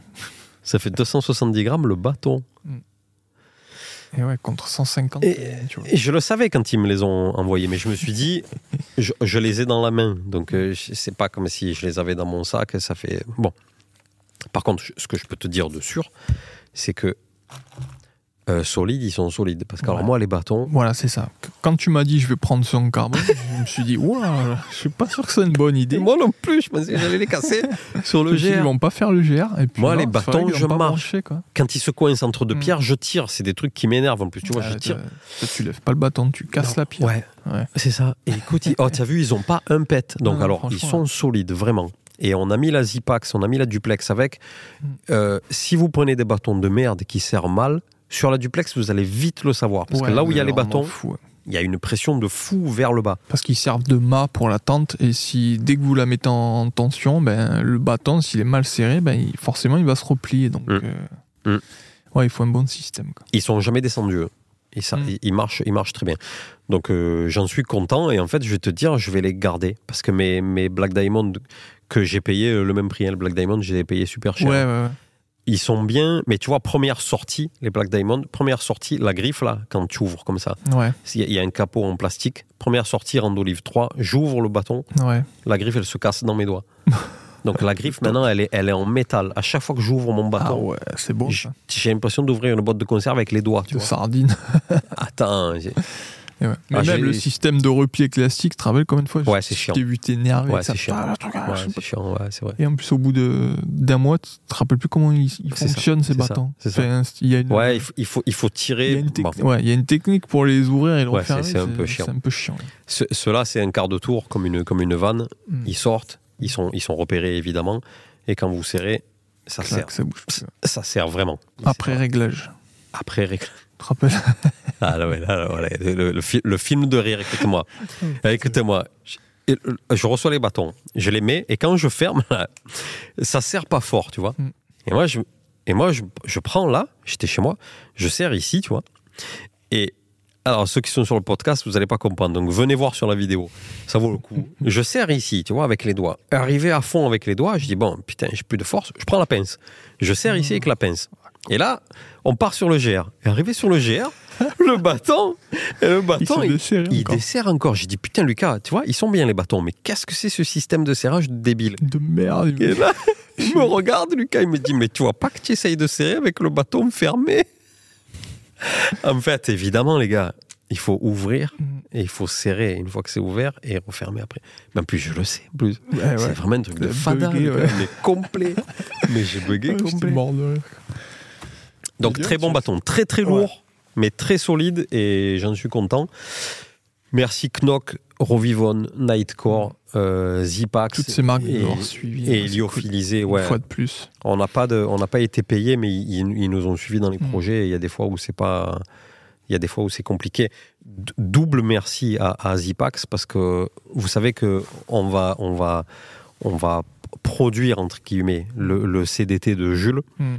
Ça fait 270 grammes le bâton.
Et ouais, contre 150.
Et-
euh, tu vois.
Et je le savais quand ils me les ont envoyés, mais je me suis dit, je, je les ai dans la main, donc euh, c'est pas comme si je les avais dans mon sac. Ça fait bon. Par contre, ce que je peux te dire de sûr, c'est que euh, solides, ils sont solides. Parce que alors moi, les bâtons,
Voilà, c'est ça. Quand tu m'as dit je vais prendre en carbone, je me suis dit, ouah, je suis pas sûr que c'est une bonne idée.
moi non plus, je pensais que j'allais les casser sur le
dit, Ils
GR.
vont pas faire le GR. Et puis
Moi,
non,
les bâtons, je marche.
branché, quoi.
Quand ils se coincent entre deux
Mm.
pierres, je tire. C'est des trucs qui m'énervent en plus. Tu vois, je
Ah,
tire.
tu lèves pas le bâton, tu casses
Non,
la pierre.
Ouais,
Ouais.
c'est ça. Et écoute, ils- oh, tu as vu, ils ont pas un pet. Donc
Non,
alors, ils sont solides, vraiment. Et on a mis la Zipax, on a mis la Duplex avec.
Mm.
Euh, si vous prenez des bâtons de merde qui serrent mal, sur la Duplex, vous allez vite le savoir. Parce que là où il y a les bâtons,
ouais.
il y a une pression de fou vers le bas.
Parce qu'ils servent de mât pour la tente. Et si dès que vous la mettez en tension, ben, le bâton, s'il est mal serré, ben, il- forcément, il va se replier. Donc,
Mm.
euh,
Mm.
ouais, il faut un bon système. Quoi.
Ils sont jamais descendus. eux. Et ça,
Mm.
ils, ils marchent, ils marchent très bien. Donc euh, j'en suis content. Et en fait, je vais te dire, je vais les garder. Parce que mes, mes Black Diamond que j'ai payé euh, le même prix, hein, le Black Diamond, je les ai payés super cher.
Ouais, ouais, ouais.
Ils sont bien, mais tu vois, première sortie, les Black Diamond, première sortie, la griffe là, quand tu ouvres comme ça,
Ouais,
il y a- il y a un capot en plastique, première sortie, rang d'olive 3, j'ouvre le bâton,
ouais.
la griffe elle se casse dans mes doigts. Donc la griffe maintenant elle est, elle est en métal. À chaque fois que j'ouvre mon
Ah
bâton,
ouais, c'est bon.
j-
ça.
j'ai l'impression d'ouvrir une boîte de conserve avec les doigts. Tu
De
vois.
sardines.
Attends,
Et ouais. Mais
Ah,
même le système de repli classique, tu te rappelles combien de fois
Ouais, c'est chiant.
t'ai vu t'énerver
Ouais, c'est chiant.
Ah,
ouais, c'est
pas.
chiant, ouais, c'est vrai.
Et en plus, au bout de- d'un mois, tu te rappelles plus comment ils, ils
ça,
fonctionnent ces bâtons.
c'est ça.
Il y a une,
Ouais, il faut, il faut, il faut
il y
tirer.
a une
Bon,
techni- ouais, il y a une technique pour les ouvrir et les
Ouais,
refermer.
c'est- c'est un peu chiant.
C'est un peu chiant.
ce- Ceux-là, c'est un quart de tour comme une, comme une vanne.
Mm.
Ils sortent, ils sont, ils sont repérés évidemment. Et quand vous serrez, ça sert.
Ça bouge plus.
Ça sert vraiment.
Après réglage.
Après, ré-
Tu te rappelles
ah là, ouais, là, là, voilà, le, le fi- le film de rire, écoutez-moi. écoutez-moi. Je, je reçois les bâtons, je les mets, et quand je ferme, là, ça serre pas fort, tu vois.
Mm.
Et moi, je, et moi je, je prends là, j'étais chez moi, je serre ici, tu vois. Et alors, ceux qui sont sur le podcast, vous n'allez pas comprendre. Donc, venez voir sur la vidéo. Ça vaut le coup. Je serre ici, tu vois, avec les doigts. Arrivé à fond avec les doigts, je dis, bon, putain, j'ai plus de force. Je prends la pince. Je serre ici avec la pince. Et là, on part sur le GR. Et arrivé sur le GR, le bâton, et le bâton,
Il
il,
encore.
dessert encore. J'ai dit, putain, Lucas, tu vois, ils sont bien les bâtons, mais qu'est-ce que c'est ce système de serrage débile
De merde.
Et là, il me regarde, Lucas, il me dit, mais tu vois pas que tu essayes de serrer avec le bâton fermé En fait, évidemment, les gars, il faut ouvrir
Mm.
et il faut serrer une fois que c'est ouvert et refermer après. Mais en plus, je le sais, en plus.
Ouais, ouais.
C'est vraiment un truc de fada,
bugué, ouais.
mais complet. mais j'ai bugué complet. Donc très bon bâton, très très
Ouais.
lourd, mais très solide et j'en suis content. Merci Knock, Rovivon, Nightcore, euh, Zipax
Toutes ces marques
et,
ont suivi.
et
hein, cool.
Ouais.
Une fois de plus.
On n'a pas de, on n'a pas été payé, mais ils, ils nous ont suivis dans les
Mm.
projets. et Il y a des fois où c'est pas, il y a des fois où c'est compliqué. Double merci à, à Zipax parce que vous savez que on va, on va, on va produire entre guillemets le, le CDT de Jules.
Mm.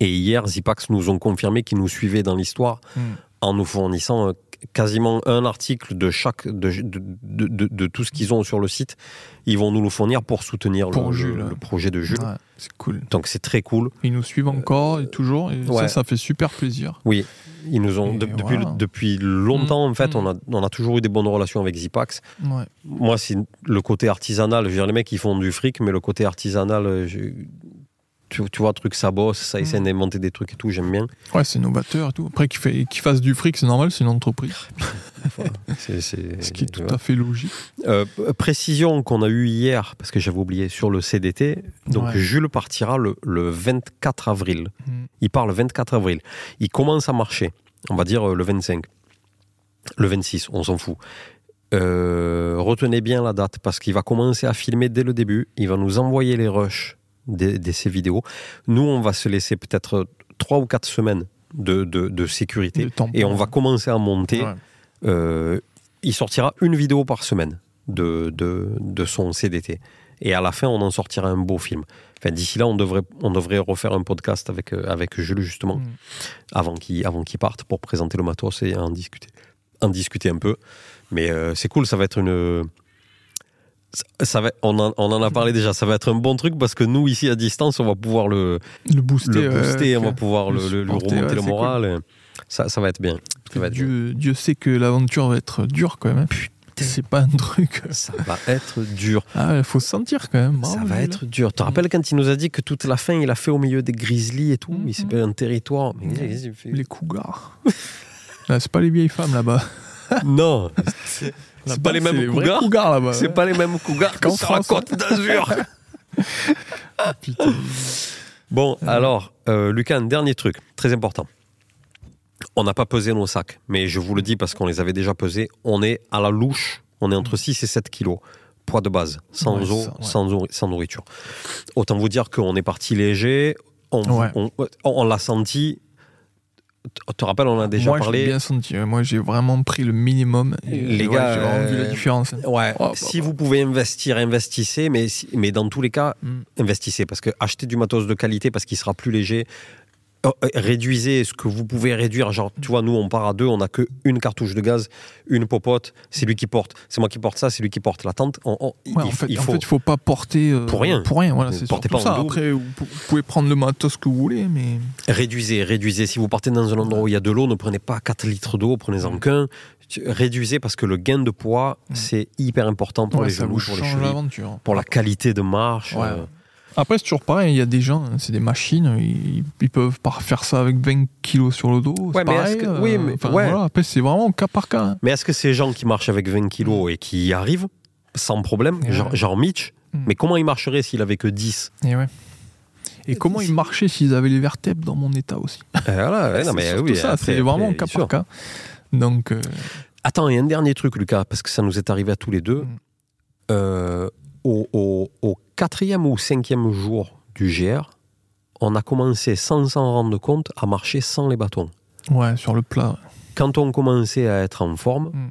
Et hier, Zipax nous ont confirmé qu'ils nous suivaient dans l'histoire
Mm.
en nous fournissant euh, quasiment un article de chaque de, de, de- de- de tout ce qu'ils ont sur le site. Ils vont nous le fournir pour soutenir
Pour
le,
Jules.
le- le projet de Jules.
Ouais, c'est cool.
Donc c'est très cool.
Ils nous suivent encore et toujours. Et
ouais.
ça, ça fait super plaisir.
Oui, ils nous ont depuis,
voilà.
depuis longtemps en fait,
Mm.
on, a, on a toujours eu des bonnes relations avec Zipax.
Ouais.
Moi, c'est le côté artisanal. Je veux dire, les mecs, ils font du fric, mais le côté artisanal, euh, je- tu, tu vois, truc ça bosse, ça essaie
Mm.
d'inventer des trucs et tout. J'aime bien.
Ouais, c'est novateur et tout. Après, qu'ils fait- qu'ils fassent du fric, c'est normal, c'est une entreprise.
C'est-
Ce qui est tout à fait logique.
Euh, précision qu'on a eue hier, parce que j'avais oublié, sur le CDT. Donc,
Ouais.
Jules partira le, le 24 avril.
Mm.
Il part le 24 avril. Il commence à marcher, on va dire euh, le 25. Le 26, on s'en fout. Euh, retenez bien la date, parce qu'il va commencer à filmer dès le début. Il va nous envoyer les rushs de, de ces vidéos. Nous, on va se laisser peut-être trois ou quatre semaines de, de- de sécurité. Et on va commencer à monter.
Ouais.
Euh, il sortira une vidéo par semaine de, de, de son CDT. Et à la fin, on en sortira un beau film. Enfin, D'ici là, on devrait, on devrait refaire un podcast avec, euh, avec Jules, justement,
Mm.
avant qu'il avant qu'il parte, pour présenter le matos et en discuter, en discuter un peu. Mais euh, c'est cool, ça va être une... ça- va, on, en, on en a parlé déjà, ça va être un bon truc parce que nous, ici, à distance, on va pouvoir le,
Le booster.
le booster,
ouais,
on va pouvoir le,
le
remonter
ouais,
le moral. et Ça, ça va être bien. Ça va être bien.
Dieu, Dieu sait que l'aventure va être dure quand même. hein. C'est pas un truc.
Ça va être dur.
Ah, il faut se sentir quand même.
Ça va être dur. Tu te rappelles quand il nous a dit que toute la fin, il a fait au milieu des grizzlies et tout
Mhm.
Il s'est fait un territoire. Mais
Mhm. Les cougars. C'est pas les vieilles femmes là-bas.
Non, c'est pas les mêmes cougars.
cougars là-bas.
C'est pas les mêmes cougars
Qu'en
sur la
France,
côte d'Azur.
Putain.
Bon, alors, euh, Lucas, un dernier truc, très important. On n'a pas pesé nos sacs, mais je vous le dis parce qu'on les avait déjà pesés. On est à la louche, on est entre 6 et 7 kilos. Poids de base, sans
Ouais,
eau,
ça, ouais.
sans, sans nourriture. Autant vous dire qu'on est parti léger, on, on l'a senti. Tu te rappelles, on en a déjà
Moi,
parlé.
j'ai bien senti. Moi, j'ai vraiment pris le minimum.
Les
ouais,
gars,
j'ai vraiment vu
euh,
la différence.
Ouais,
Oh, bah,
si
bah.
vous pouvez investir, investissez, mais, mais dans tous les cas,
Mm.
investissez parce que achetez du matos de qualité parce qu'il sera plus léger. Euh, euh, réduisez ce que vous pouvez réduire. Genre, tu vois, nous, on part à deux, on n'a que une cartouche de gaz, une popote, c'est lui qui porte. C'est moi qui porte ça, c'est lui qui porte la tente. On- on- il,
en fait,
il
en
faut.
fait, faut pas porter euh,
Pour rien.
Pour rien, voilà, c'est
pas
ça. Après, vous, pouvez prendre le matos que vous voulez, mais
Réduisez, réduisez. Si vous partez dans un endroit où il y a de l'eau, ne prenez pas 4 litres d'eau, prenez-en qu'un. Réduisez parce que le gain de poids, c'est hyper important pour
ouais,
les genoux, pour les chevilles, pour la qualité de marche. Euh,
Après, c'est toujours pareil. Il y a des gens, c'est des machines, ils, ils peuvent pas faire ça avec 20 kilos sur le dos. c'est
Ouais, mais
pareil,
que-
euh,
oui, mais-
enfin,
ouais.
voilà, après, c'est vraiment au cas par cas. hein.
Mais est-ce que ces gens qui marchent avec 20 kilos et qui y arrivent sans problème,
Ouais.
genre, genre Mitch,
Mm.
mais comment il marcherait s'il avait que 10
Et, ouais. Et comment ils marchaient s'ils avaient les vertèbres dans mon état aussi?
Euh, Voilà, ouais, non, mais oui,
ça, c'est vraiment
après,
cas
sûr.
par cas. Donc, euh,
Attends, il y a un dernier truc, Lucas, parce que ça nous est arrivé à tous les deux.
Mm.
Euh, au, au- au quatrième ou cinquième jour du GR, on a commencé sans s'en rendre compte à marcher sans les bâtons.
ouais, sur le plat.
Quand on commençait à être en forme,
Mm.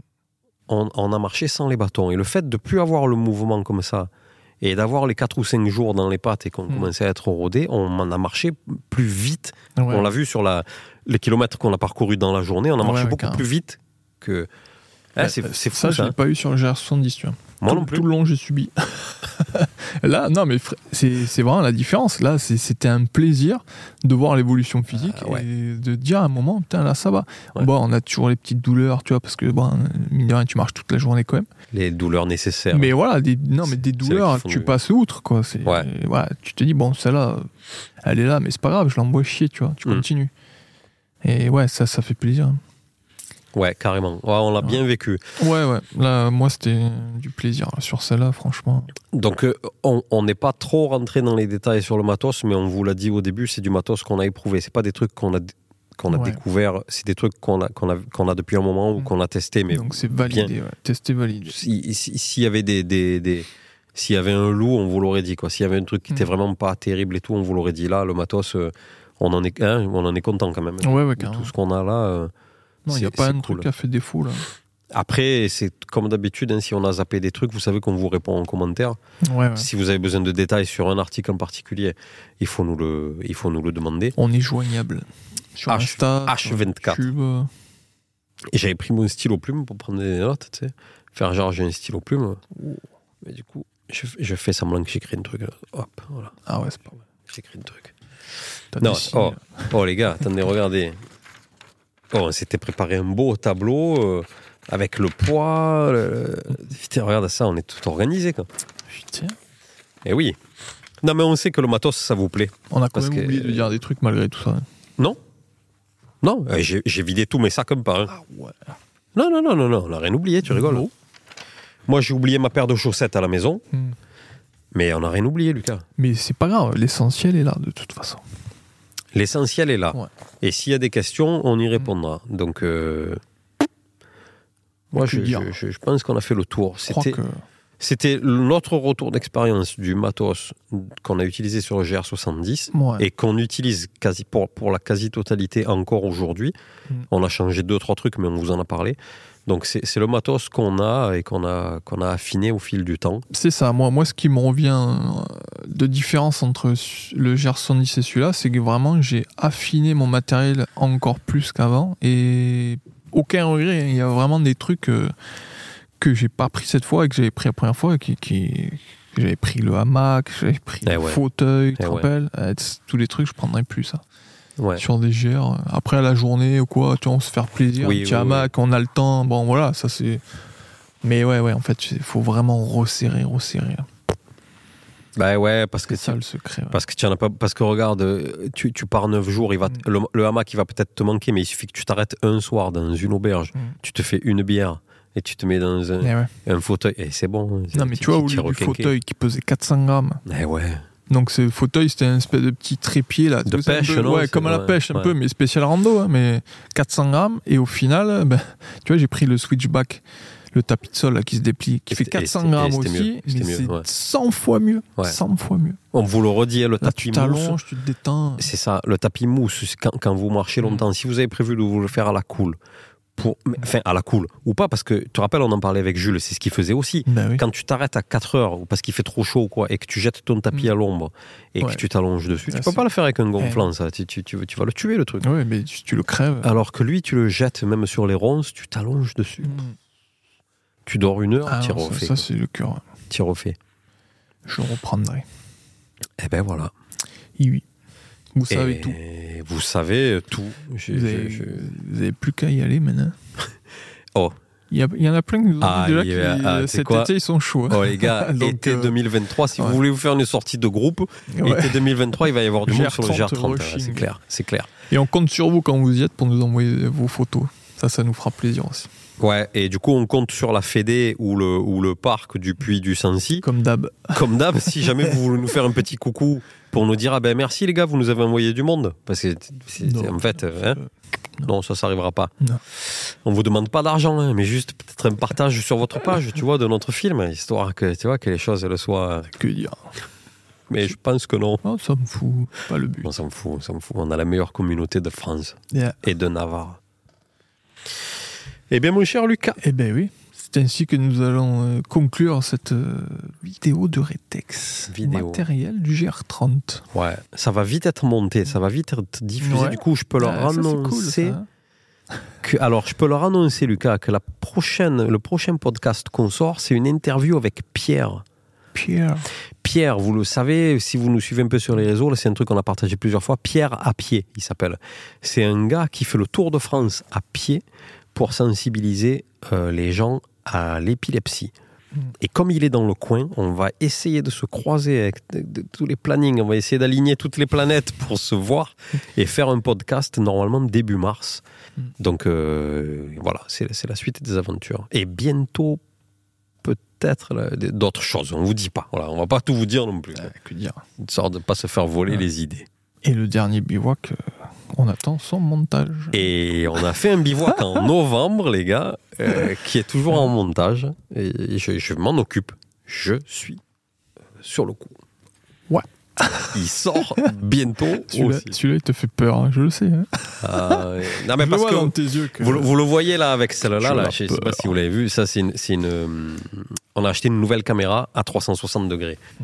on, on a marché sans les bâtons. Et le fait de plus avoir le mouvement comme ça, et d'avoir les 4 ou 5 jours dans les pattes et qu'on
Mm.
commençait à être rodé, on en a marché plus vite
Ouais.
On l'a vu sur la, les kilomètres qu'on a parcourus dans la journée, on a
Ouais,
marché
ouais,
beaucoup plus vite que. Ah, c'est c'est fou
ça, je
ça.
l'ai pas eu sur le GR70, tu vois.
Moi
tout,
non plus.
Tout le long, j'ai subi. là, non, mais c'est vraiment la différence. Là, c'est- c'était un plaisir de voir l'évolution physique
Ah, ouais.
et de dire à un moment, putain, là, ça va.
Ouais.
Bon, on a toujours les petites douleurs, tu vois, parce que, bon, mine de rien, tu marches toute la journée quand même.
Les douleurs nécessaires.
Mais voilà, des, non, mais des douleurs, tu
du-
passes outre, quoi. C'est,
Ouais.
voilà, tu te dis, bon, celle-là, elle est là, mais c'est pas grave, je l'envoie chier, tu vois, tu
Mm.
continues. Et ouais, ça, ça fait plaisir.
Ouais, carrément. Ouais, on l'a bien vécu.
Ouais, ouais, là, moi, c'était du plaisir sur celle-là, franchement.
Donc, euh, on n'est pas trop rentré dans les détails sur le matos, mais on vous l'a dit au début, c'est du matos qu'on a éprouvé. C'est pas des trucs qu'on a, qu'on a
Ouais.
découvert, c'est des trucs qu'on a, qu'on a, qu'on a depuis un moment ou
Mm.
qu'on a testé. Mais
Donc, c'est validé, ouais. testé, validé.
si- si- s'il y avait des, des, des- s'il y avait un loup, on vous l'aurait dit. S'il y avait un truc qui était
Mm.
vraiment pas terrible et tout, on vous l'aurait dit. Là, le matos, euh, on en est, hein, on en est content quand même.
Ouais,
tout ce qu'on a là. euh,
Non, il n'y a pas un
cool.
truc qui a fait défaut, là.
Après, c'est comme d'habitude, hein, si on a zappé des trucs, vous savez qu'on vous répond en commentaire.
Ouais, ouais.
Si vous avez besoin de détails sur un article en particulier, il faut nous le, il faut nous le demander.
On est joignable. Sur
H-
Insta,
H24.
sur YouTube. euh,
Et j'avais pris mon stylo plume pour prendre des notes, tu sais. Faire genre, j'ai un stylo plume. Mais du coup, je, je fais semblant que j'écris un truc. Hop, voilà,
Ah ouais, c'est pas mal.
j'écris un truc. Non, oh, oh les gars, attendez, regardez. On s'était préparé un beau tableau euh, avec le poids. le- Putain, regarde ça, on est tout organisé. Quoi.
Putain.
Et oui. Non, mais on sait que le matos, ça vous plaît.
On a quand
Parce
même
que-
oublié de dire des trucs malgré tout ça.
Non Non, euh, j'ai j'ai vidé tous mes sacs comme pas. hein.
Ah ouais.
Non, non, non, non, non, on n'a rien oublié, tu rigoles.
Non.
Moi, j'ai oublié ma paire de chaussettes à la maison,
Hmm.
mais on n'a rien oublié, Lucas.
Mais c'est pas grave, l'essentiel est là de toute façon.
L'essentiel est là.
Ouais.
Et s'il y a des questions, on y répondra. Donc, euh, moi, je,
dire
je- je pense qu'on a fait le tour. C'était
que
c'était notre retour d'expérience du matos qu'on a utilisé sur le GR70
ouais.
et qu'on utilise quasi pour, pour la quasi-totalité encore aujourd'hui.
Mm.
On a changé deux, trois trucs, mais on vous en a parlé. Donc, c'est le matos qu'on a et qu'on a, qu'on a affiné au fil du temps.
c'est ça. Moi, moi, ce qui me revient euh, de différence entre le GR70 et celui-là, c'est que vraiment j'ai affiné mon matériel encore plus qu'avant et aucun regret. Il y a vraiment des trucs euh, que j'ai pas pris cette fois et que j'avais pris la première fois et qui, qui- que j'avais pris le hamac, j'avais pris
Eh
le
ouais.
fauteuil, tu te
Eh ouais.
rappelles Euh, Tous les trucs, je prendrais plus ça.
Ouais.
sur des GR. Après, à la journée ou quoi, tu vois, on se faire plaisir,
Oui,
un petit
oui,
hamac, on a le temps. Bon, voilà, ça c'est. Mais ouais, ouais, en fait, il faut vraiment resserrer, resserrer.
Bah ouais, parce que
C'est ça le secret. ouais.
Parce que tu en as pas, parce que regarde, tu, tu pars neuf jours, il va,
Mm.
le, le hamac il va peut-être te manquer, mais il suffit que tu t'arrêtes un soir dans une auberge,
Mm.
tu te fais une bière et tu te mets dans un,
Eh ouais.
un fauteuil et c'est bon.
Non, mais tu vois, au lieu du fauteuil qui pesait 400 grammes,
Eh ouais.
Donc ce fauteuil c'était un espèce de petit trépied là.
De pêche,
peu-
non
Ouais, comme à la
ouais,
pêche un
ouais.
peu, mais spécial rando, hein, mais 400 grammes. Et au final, ben, tu vois, j'ai pris le switchback, le tapis de sol là, qui se déplie, qui
Et
fait
c'était- et
400
c'était-
grammes aussi,
mieux,
mais c'est
ouais.
100 fois mieux.
Ouais.
100 fois mieux.
On vous le redit, hein, le
Là,
tapis
tu
mousse.
tu te détends.
C'est ça, le tapis mousse, quand, quand vous marchez
Mm.
longtemps, si vous avez prévu de vous le faire à la cool, pour, enfin à la cool, ou pas, parce que tu te rappelles, on en parlait avec Jules, c'est ce qu'il faisait aussi.
Ben oui.
Quand tu t'arrêtes à 4 heures ou parce qu'il fait trop chaud quoi, et que tu jettes ton tapis
Mm.
à l'ombre et
Ouais.
que tu t'allonges dessus,
Ah,
tu peux
c'est-
pas le faire avec un gonflant, ça. Tu, tu, tu, tu vas le tuer, le truc.
Ouais, mais tu, le crèves.
Alors que lui, tu le jettes même sur les ronces, tu t'allonges dessus.
Mm.
Tu dors une heure,
Ah,
tu refais.
ça, ça, c'est le cœur.
Tu refais.
Je reprendrai.
Eh ben voilà.
Oui. Vous
Et
savez tout.
Vous savez tout. Je-
Vous
je-
avez,
je-
vous avez plus qu'à y aller maintenant.
Oh.
Il y, en a plein qui nous ont
Ah,
dit déjà
ah,
cet été ils sont chauds. hein.
Oh les gars,
Donc,
été
euh,
2023, si
ouais.
vous voulez vous faire une sortie de groupe,
Ouais.
été 2023, il va y avoir du monde sur le
GR30
GR30. hein,
rushing.
c'est clair, c'est clair.
Et on compte sur vous quand vous y êtes pour nous envoyer vos photos. Ça, ça nous fera plaisir aussi.
Ouais, et du coup, on compte sur la Fédé ou le, ou le parc du Puy du Sancy.
Comme d'hab.
Comme d'hab, si jamais vous voulez nous faire un petit coucou pour nous dire ah ben merci les gars, vous nous avez envoyé du monde. Parce que c'est-
Non.
en fait, hein, non, ça, ça arrivera pas.
Non.
On vous demande pas d'argent, hein, mais juste peut-être un partage sur votre page, tu vois, de notre film, histoire que tu vois que les choses le soient.
Que dire
Mais je pense que non.
Oh, Ça me fout. Pas le but.
On s'en fout, on s'en fout. On a la meilleure communauté de France
Yeah.
et de Navarre. Eh bien, mon cher Lucas.
Eh ben oui. C'est ainsi que nous allons euh, conclure cette euh, vidéo de Retex.
Vidéo.
Matériel du GR30.
Ouais, ça va vite être monté, ça va vite être diffusé.
Ouais.
Du coup, je peux leur
Ah, ça, c'est cool,
annoncer.
ça.
que, alors, je peux leur annoncer, Lucas, que la prochaine, le prochain podcast qu'on sort, c'est une interview avec Pierre.
Pierre.
Pierre, vous le savez, si vous nous suivez un peu sur les réseaux, c'est un truc qu'on a partagé plusieurs fois. Pierre à pied, il s'appelle. C'est un gars qui fait le tour de France à pied pour sensibiliser euh, les gens à l'épilepsie. Et comme il est dans le coin, on va essayer de se croiser avec tous les plannings, on va essayer d'aligner toutes les planètes pour se voir et faire un podcast normalement début mars. Donc euh, voilà, c'est la suite des aventures. Et bientôt, peut-être d'autres choses, on vous dit pas. Voilà, on va pas tout vous dire non plus.
Euh, que dire
Une sorte de pas se faire voler
Ouais.
les idées.
Et le dernier bivouac, euh, on attend son montage.
Et on a fait un bivouac en novembre, les gars, euh, qui est toujours en montage. Et je, je m'en occupe. Je suis sur le coup.
Ouais.
Il sort bientôt
Celui-là, celui-là, il te fait peur, hein, je le sais. hein.
Euh, non, mais
Je le
parce
vois
que
dans tes yeux que...
vous, le- vous le voyez là avec celle-là,
Je
là, je sais pas si vous l'avez vu. Ça, c'est une, une, euh, on a acheté une nouvelle caméra à 360 degrés.
Hmm.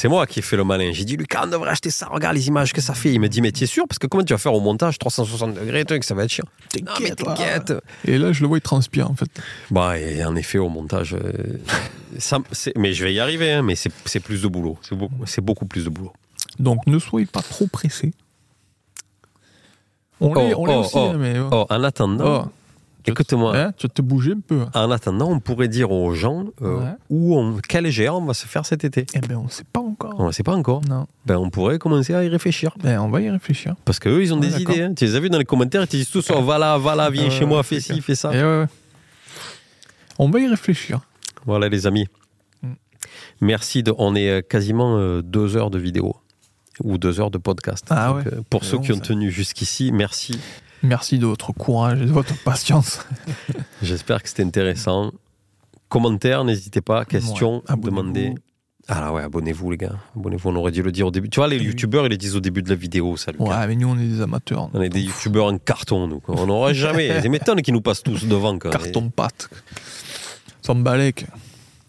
C'est moi qui ai fait le malin. J'ai dit, Lucas, on devrait acheter ça. Regarde les images que ça fait. Il me dit, mais tu es sûr? Parce que comment tu vas faire au montage 360 degrés truc, Ça va être chiant? Non, mais
T'inquiète,
t'inquiète.
Et là, je le vois, il transpire, en fait.
Bah, et en effet, au montage, euh, ça, c'est- mais je vais y arriver, hein, mais c'est c'est plus de boulot. C'est beaucoup, plus de boulot.
Donc, ne soyez pas trop pressés. On
Oh,
on l'est
oh,
aussi,
oh.
hein, mais...
Oh, en attendant,
Oh,
écoute-moi,
hein, tu vas te bouger un peu.
en attendant, on pourrait dire aux gens euh,
Ouais.
où on, quel on va se faire cet été.
Eh ben, on sait pas encore.
On ne sait pas encore.
Non.
Ben, on pourrait commencer à y réfléchir.
Ben, on va y réfléchir.
Parce qu'eux, ils ont
Ouais,
des idées. hein. Tu les as vus dans les commentaires, ils te disent tous oh, va là, va là, viens chez moi, fais ci, fais ça.
Et ouais. On va y réfléchir.
Voilà, les amis.
Mm.
Merci. De, on est euh, quasiment euh, deux heures de vidéo ou deux heures de podcast.
Ah
Donc,
ouais.
euh, pour ceux
bon,
qui ont
ça.
tenu jusqu'ici, merci.
Merci de votre courage et de votre patience.
J'espère que c'était intéressant. Commentaires, n'hésitez pas. Questions,
Ouais,
demandez. Ah là ouais, abonnez-vous les gars. Abonnez-vous, on aurait dû le dire au début. Tu vois, les youtubeurs, ils le disent au début de la vidéo, ça, Lucas.
Ouais, mais nous, on est des amateurs.
On est des youtubeurs en carton, nous. quoi. On n'aura jamais. C'est m'étonne qu'ils nous passent tous devant. quoi.
Carton pâte. Sans balèque.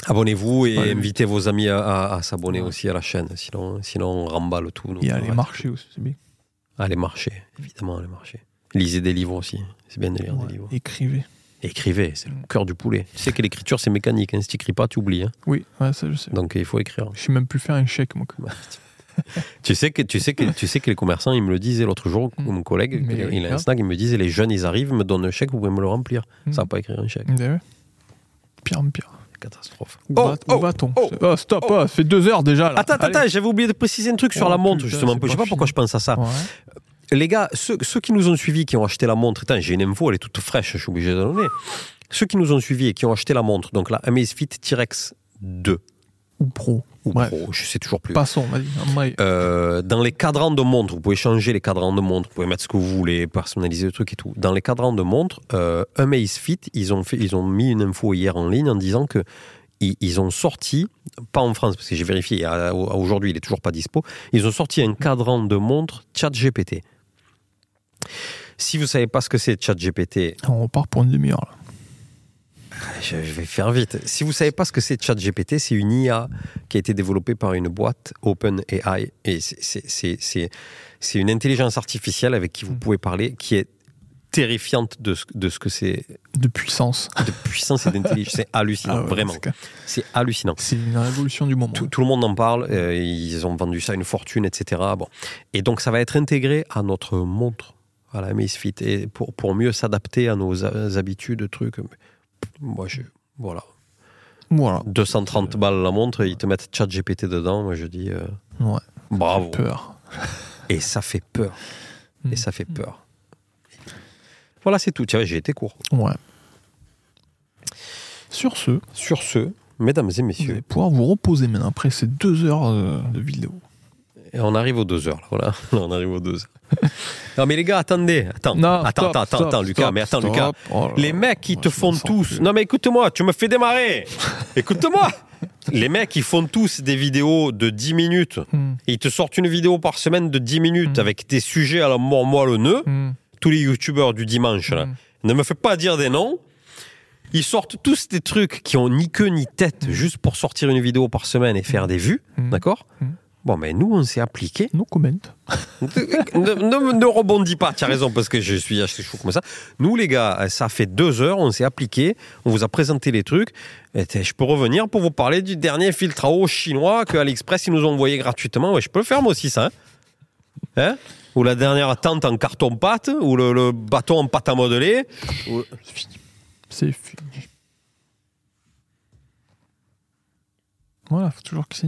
Abonnez-vous et
Ouais.
invitez vos amis à, à- à s'abonner
Ouais.
aussi à la chaîne. Sinon, sinon on remballe tout. nous.
Et aller
Ouais.
marcher aussi, c'est bien.
Allez marcher, évidemment, allez marcher. Lisez des livres aussi. C'est bien de lire
Ouais,
des livres.
Écrivez.
Écrivez, c'est le cœur du poulet. Tu sais que l'écriture, c'est mécanique. Hein. Si tu n'écris pas, tu oublies. hein.
Oui, ouais, ça je sais.
Donc, il faut écrire.
Je sais même plus faire un chèque, moi.
Tu sais que tu sais que tu sais que les commerçants ils me le disaient l'autre jour
Mm.
mon collègue
Mais
il a un snack il me disait les jeunes ils arrivent ils me donnent un chèque vous pouvez me le remplir
Mm.
ça va pas écrire un chèque.
Pire en pire.
catastrophe
Où
Oh, oh,
va-t-on
oh,
Oh, stop,
oh.
oh, ça fait deux heures déjà. Là.
attends attends
Allez.
attends, j'avais oublié de préciser un truc sur
Oh,
la montre justement je sais
pas
pourquoi je pense à ça
Ouais.
Les gars ceux, ceux qui nous ont suivis qui ont acheté la montre j'ai une info elle est toute fraîche je suis obligé de la donner ceux qui nous ont suivis et qui ont acheté la montre donc la Amazfit T-Rex 2
Ou pro.
ou
Bref.
Pro je sais toujours plus
Passons, vas-y.
Euh, dans les cadrans de montre, vous pouvez changer les cadrans de montre, vous pouvez mettre ce que vous voulez, personnaliser le truc et tout. Dans les cadrans de montre, euh, Amazfit, ils ont, fait, ils ont mis une info hier en ligne en disant que ils, ont sorti, pas en France, parce que j'ai vérifié, aujourd'hui il est toujours pas dispo, ils ont sorti un cadran de montre ChatGPT. Si vous savez pas ce que c'est ChatGPT,
On repart pour une demi-heure. là.
je vais faire vite. Si vous savez pas ce que c'est ChatGPT, c'est une IA qui a été développée par une boîte OpenAI et c'est- c'est- c'est c'est- c'est une intelligence artificielle avec qui vous
Mm.
pouvez parler, qui est terrifiante de ce, de ce que c'est
De puissance.
de puissance et d'intelligence. C'est hallucinant,
Ah ouais,
vraiment.
c'est
hallucinant.
C'est une révolution du moment.
Tout, tout le monde en parle, euh, ils ont vendu ça à une fortune, etc. Bon. Et donc ça va être intégré à notre montre, à la Amazfit, et pour, pour mieux s'adapter à nos habitudes, trucs. Moi, je, voilà.
Voilà.
230 balles la montre, ils te mettent chat GPT dedans, moi je dis euh,
Ouais.
bravo.
Peur.
Et ça fait peur.
Mm.
Et ça fait peur. Voilà, c'est tout. Tiens, j'ai été court.
Ouais. Sur ce,
Sur ce, mesdames et
vous allez
messieurs,
pouvoir vous reposer maintenant après ces deux heures euh, de vidéo.
Et on arrive aux deux heures. Là, voilà, Là, on arrive aux deux heures. non, mais les gars, attendez. Attends,
Non,
attends,
stop,
attends,
stop,
attends, Lucas.
stop,
mais attends. Lucas.
Oh
Les mecs, ils
Moi,
te font tous.
plus.
Non, mais écoute-moi, tu me fais démarrer. écoute-moi. Les mecs, ils font tous des vidéos de 10 minutes.
Hmm,
Et ils te sortent une vidéo par semaine de 10 minutes
Mm.
avec des sujets à la mort moelleux.
hmm,
Tous les youtubeurs du dimanche, là.
hmm.
Ne me fais pas dire des noms. Ils sortent tous des trucs qui ont ni queue ni tête, juste pour sortir une vidéo par semaine et faire des vues, d'accord? Bon, mais nous, on s'est appliqué.
No comment.
ne, ne- ne rebondis pas, tu as raison, parce que je suis assez chaud comme ça. Nous, les gars, ça fait deux heures, on s'est appliqué, on vous a présenté les trucs. Et je peux revenir pour vous parler du dernier filtre à eau chinois que AliExpress, ils nous ont envoyé gratuitement. Ouais, je peux le faire, moi aussi, ça. Hein Hein? Ou la dernière tente en carton-pâte, ou le, le bâton en pâte à modeler. ou-
C'est fini. C'est fini. Voilà, faut toujours que c'est.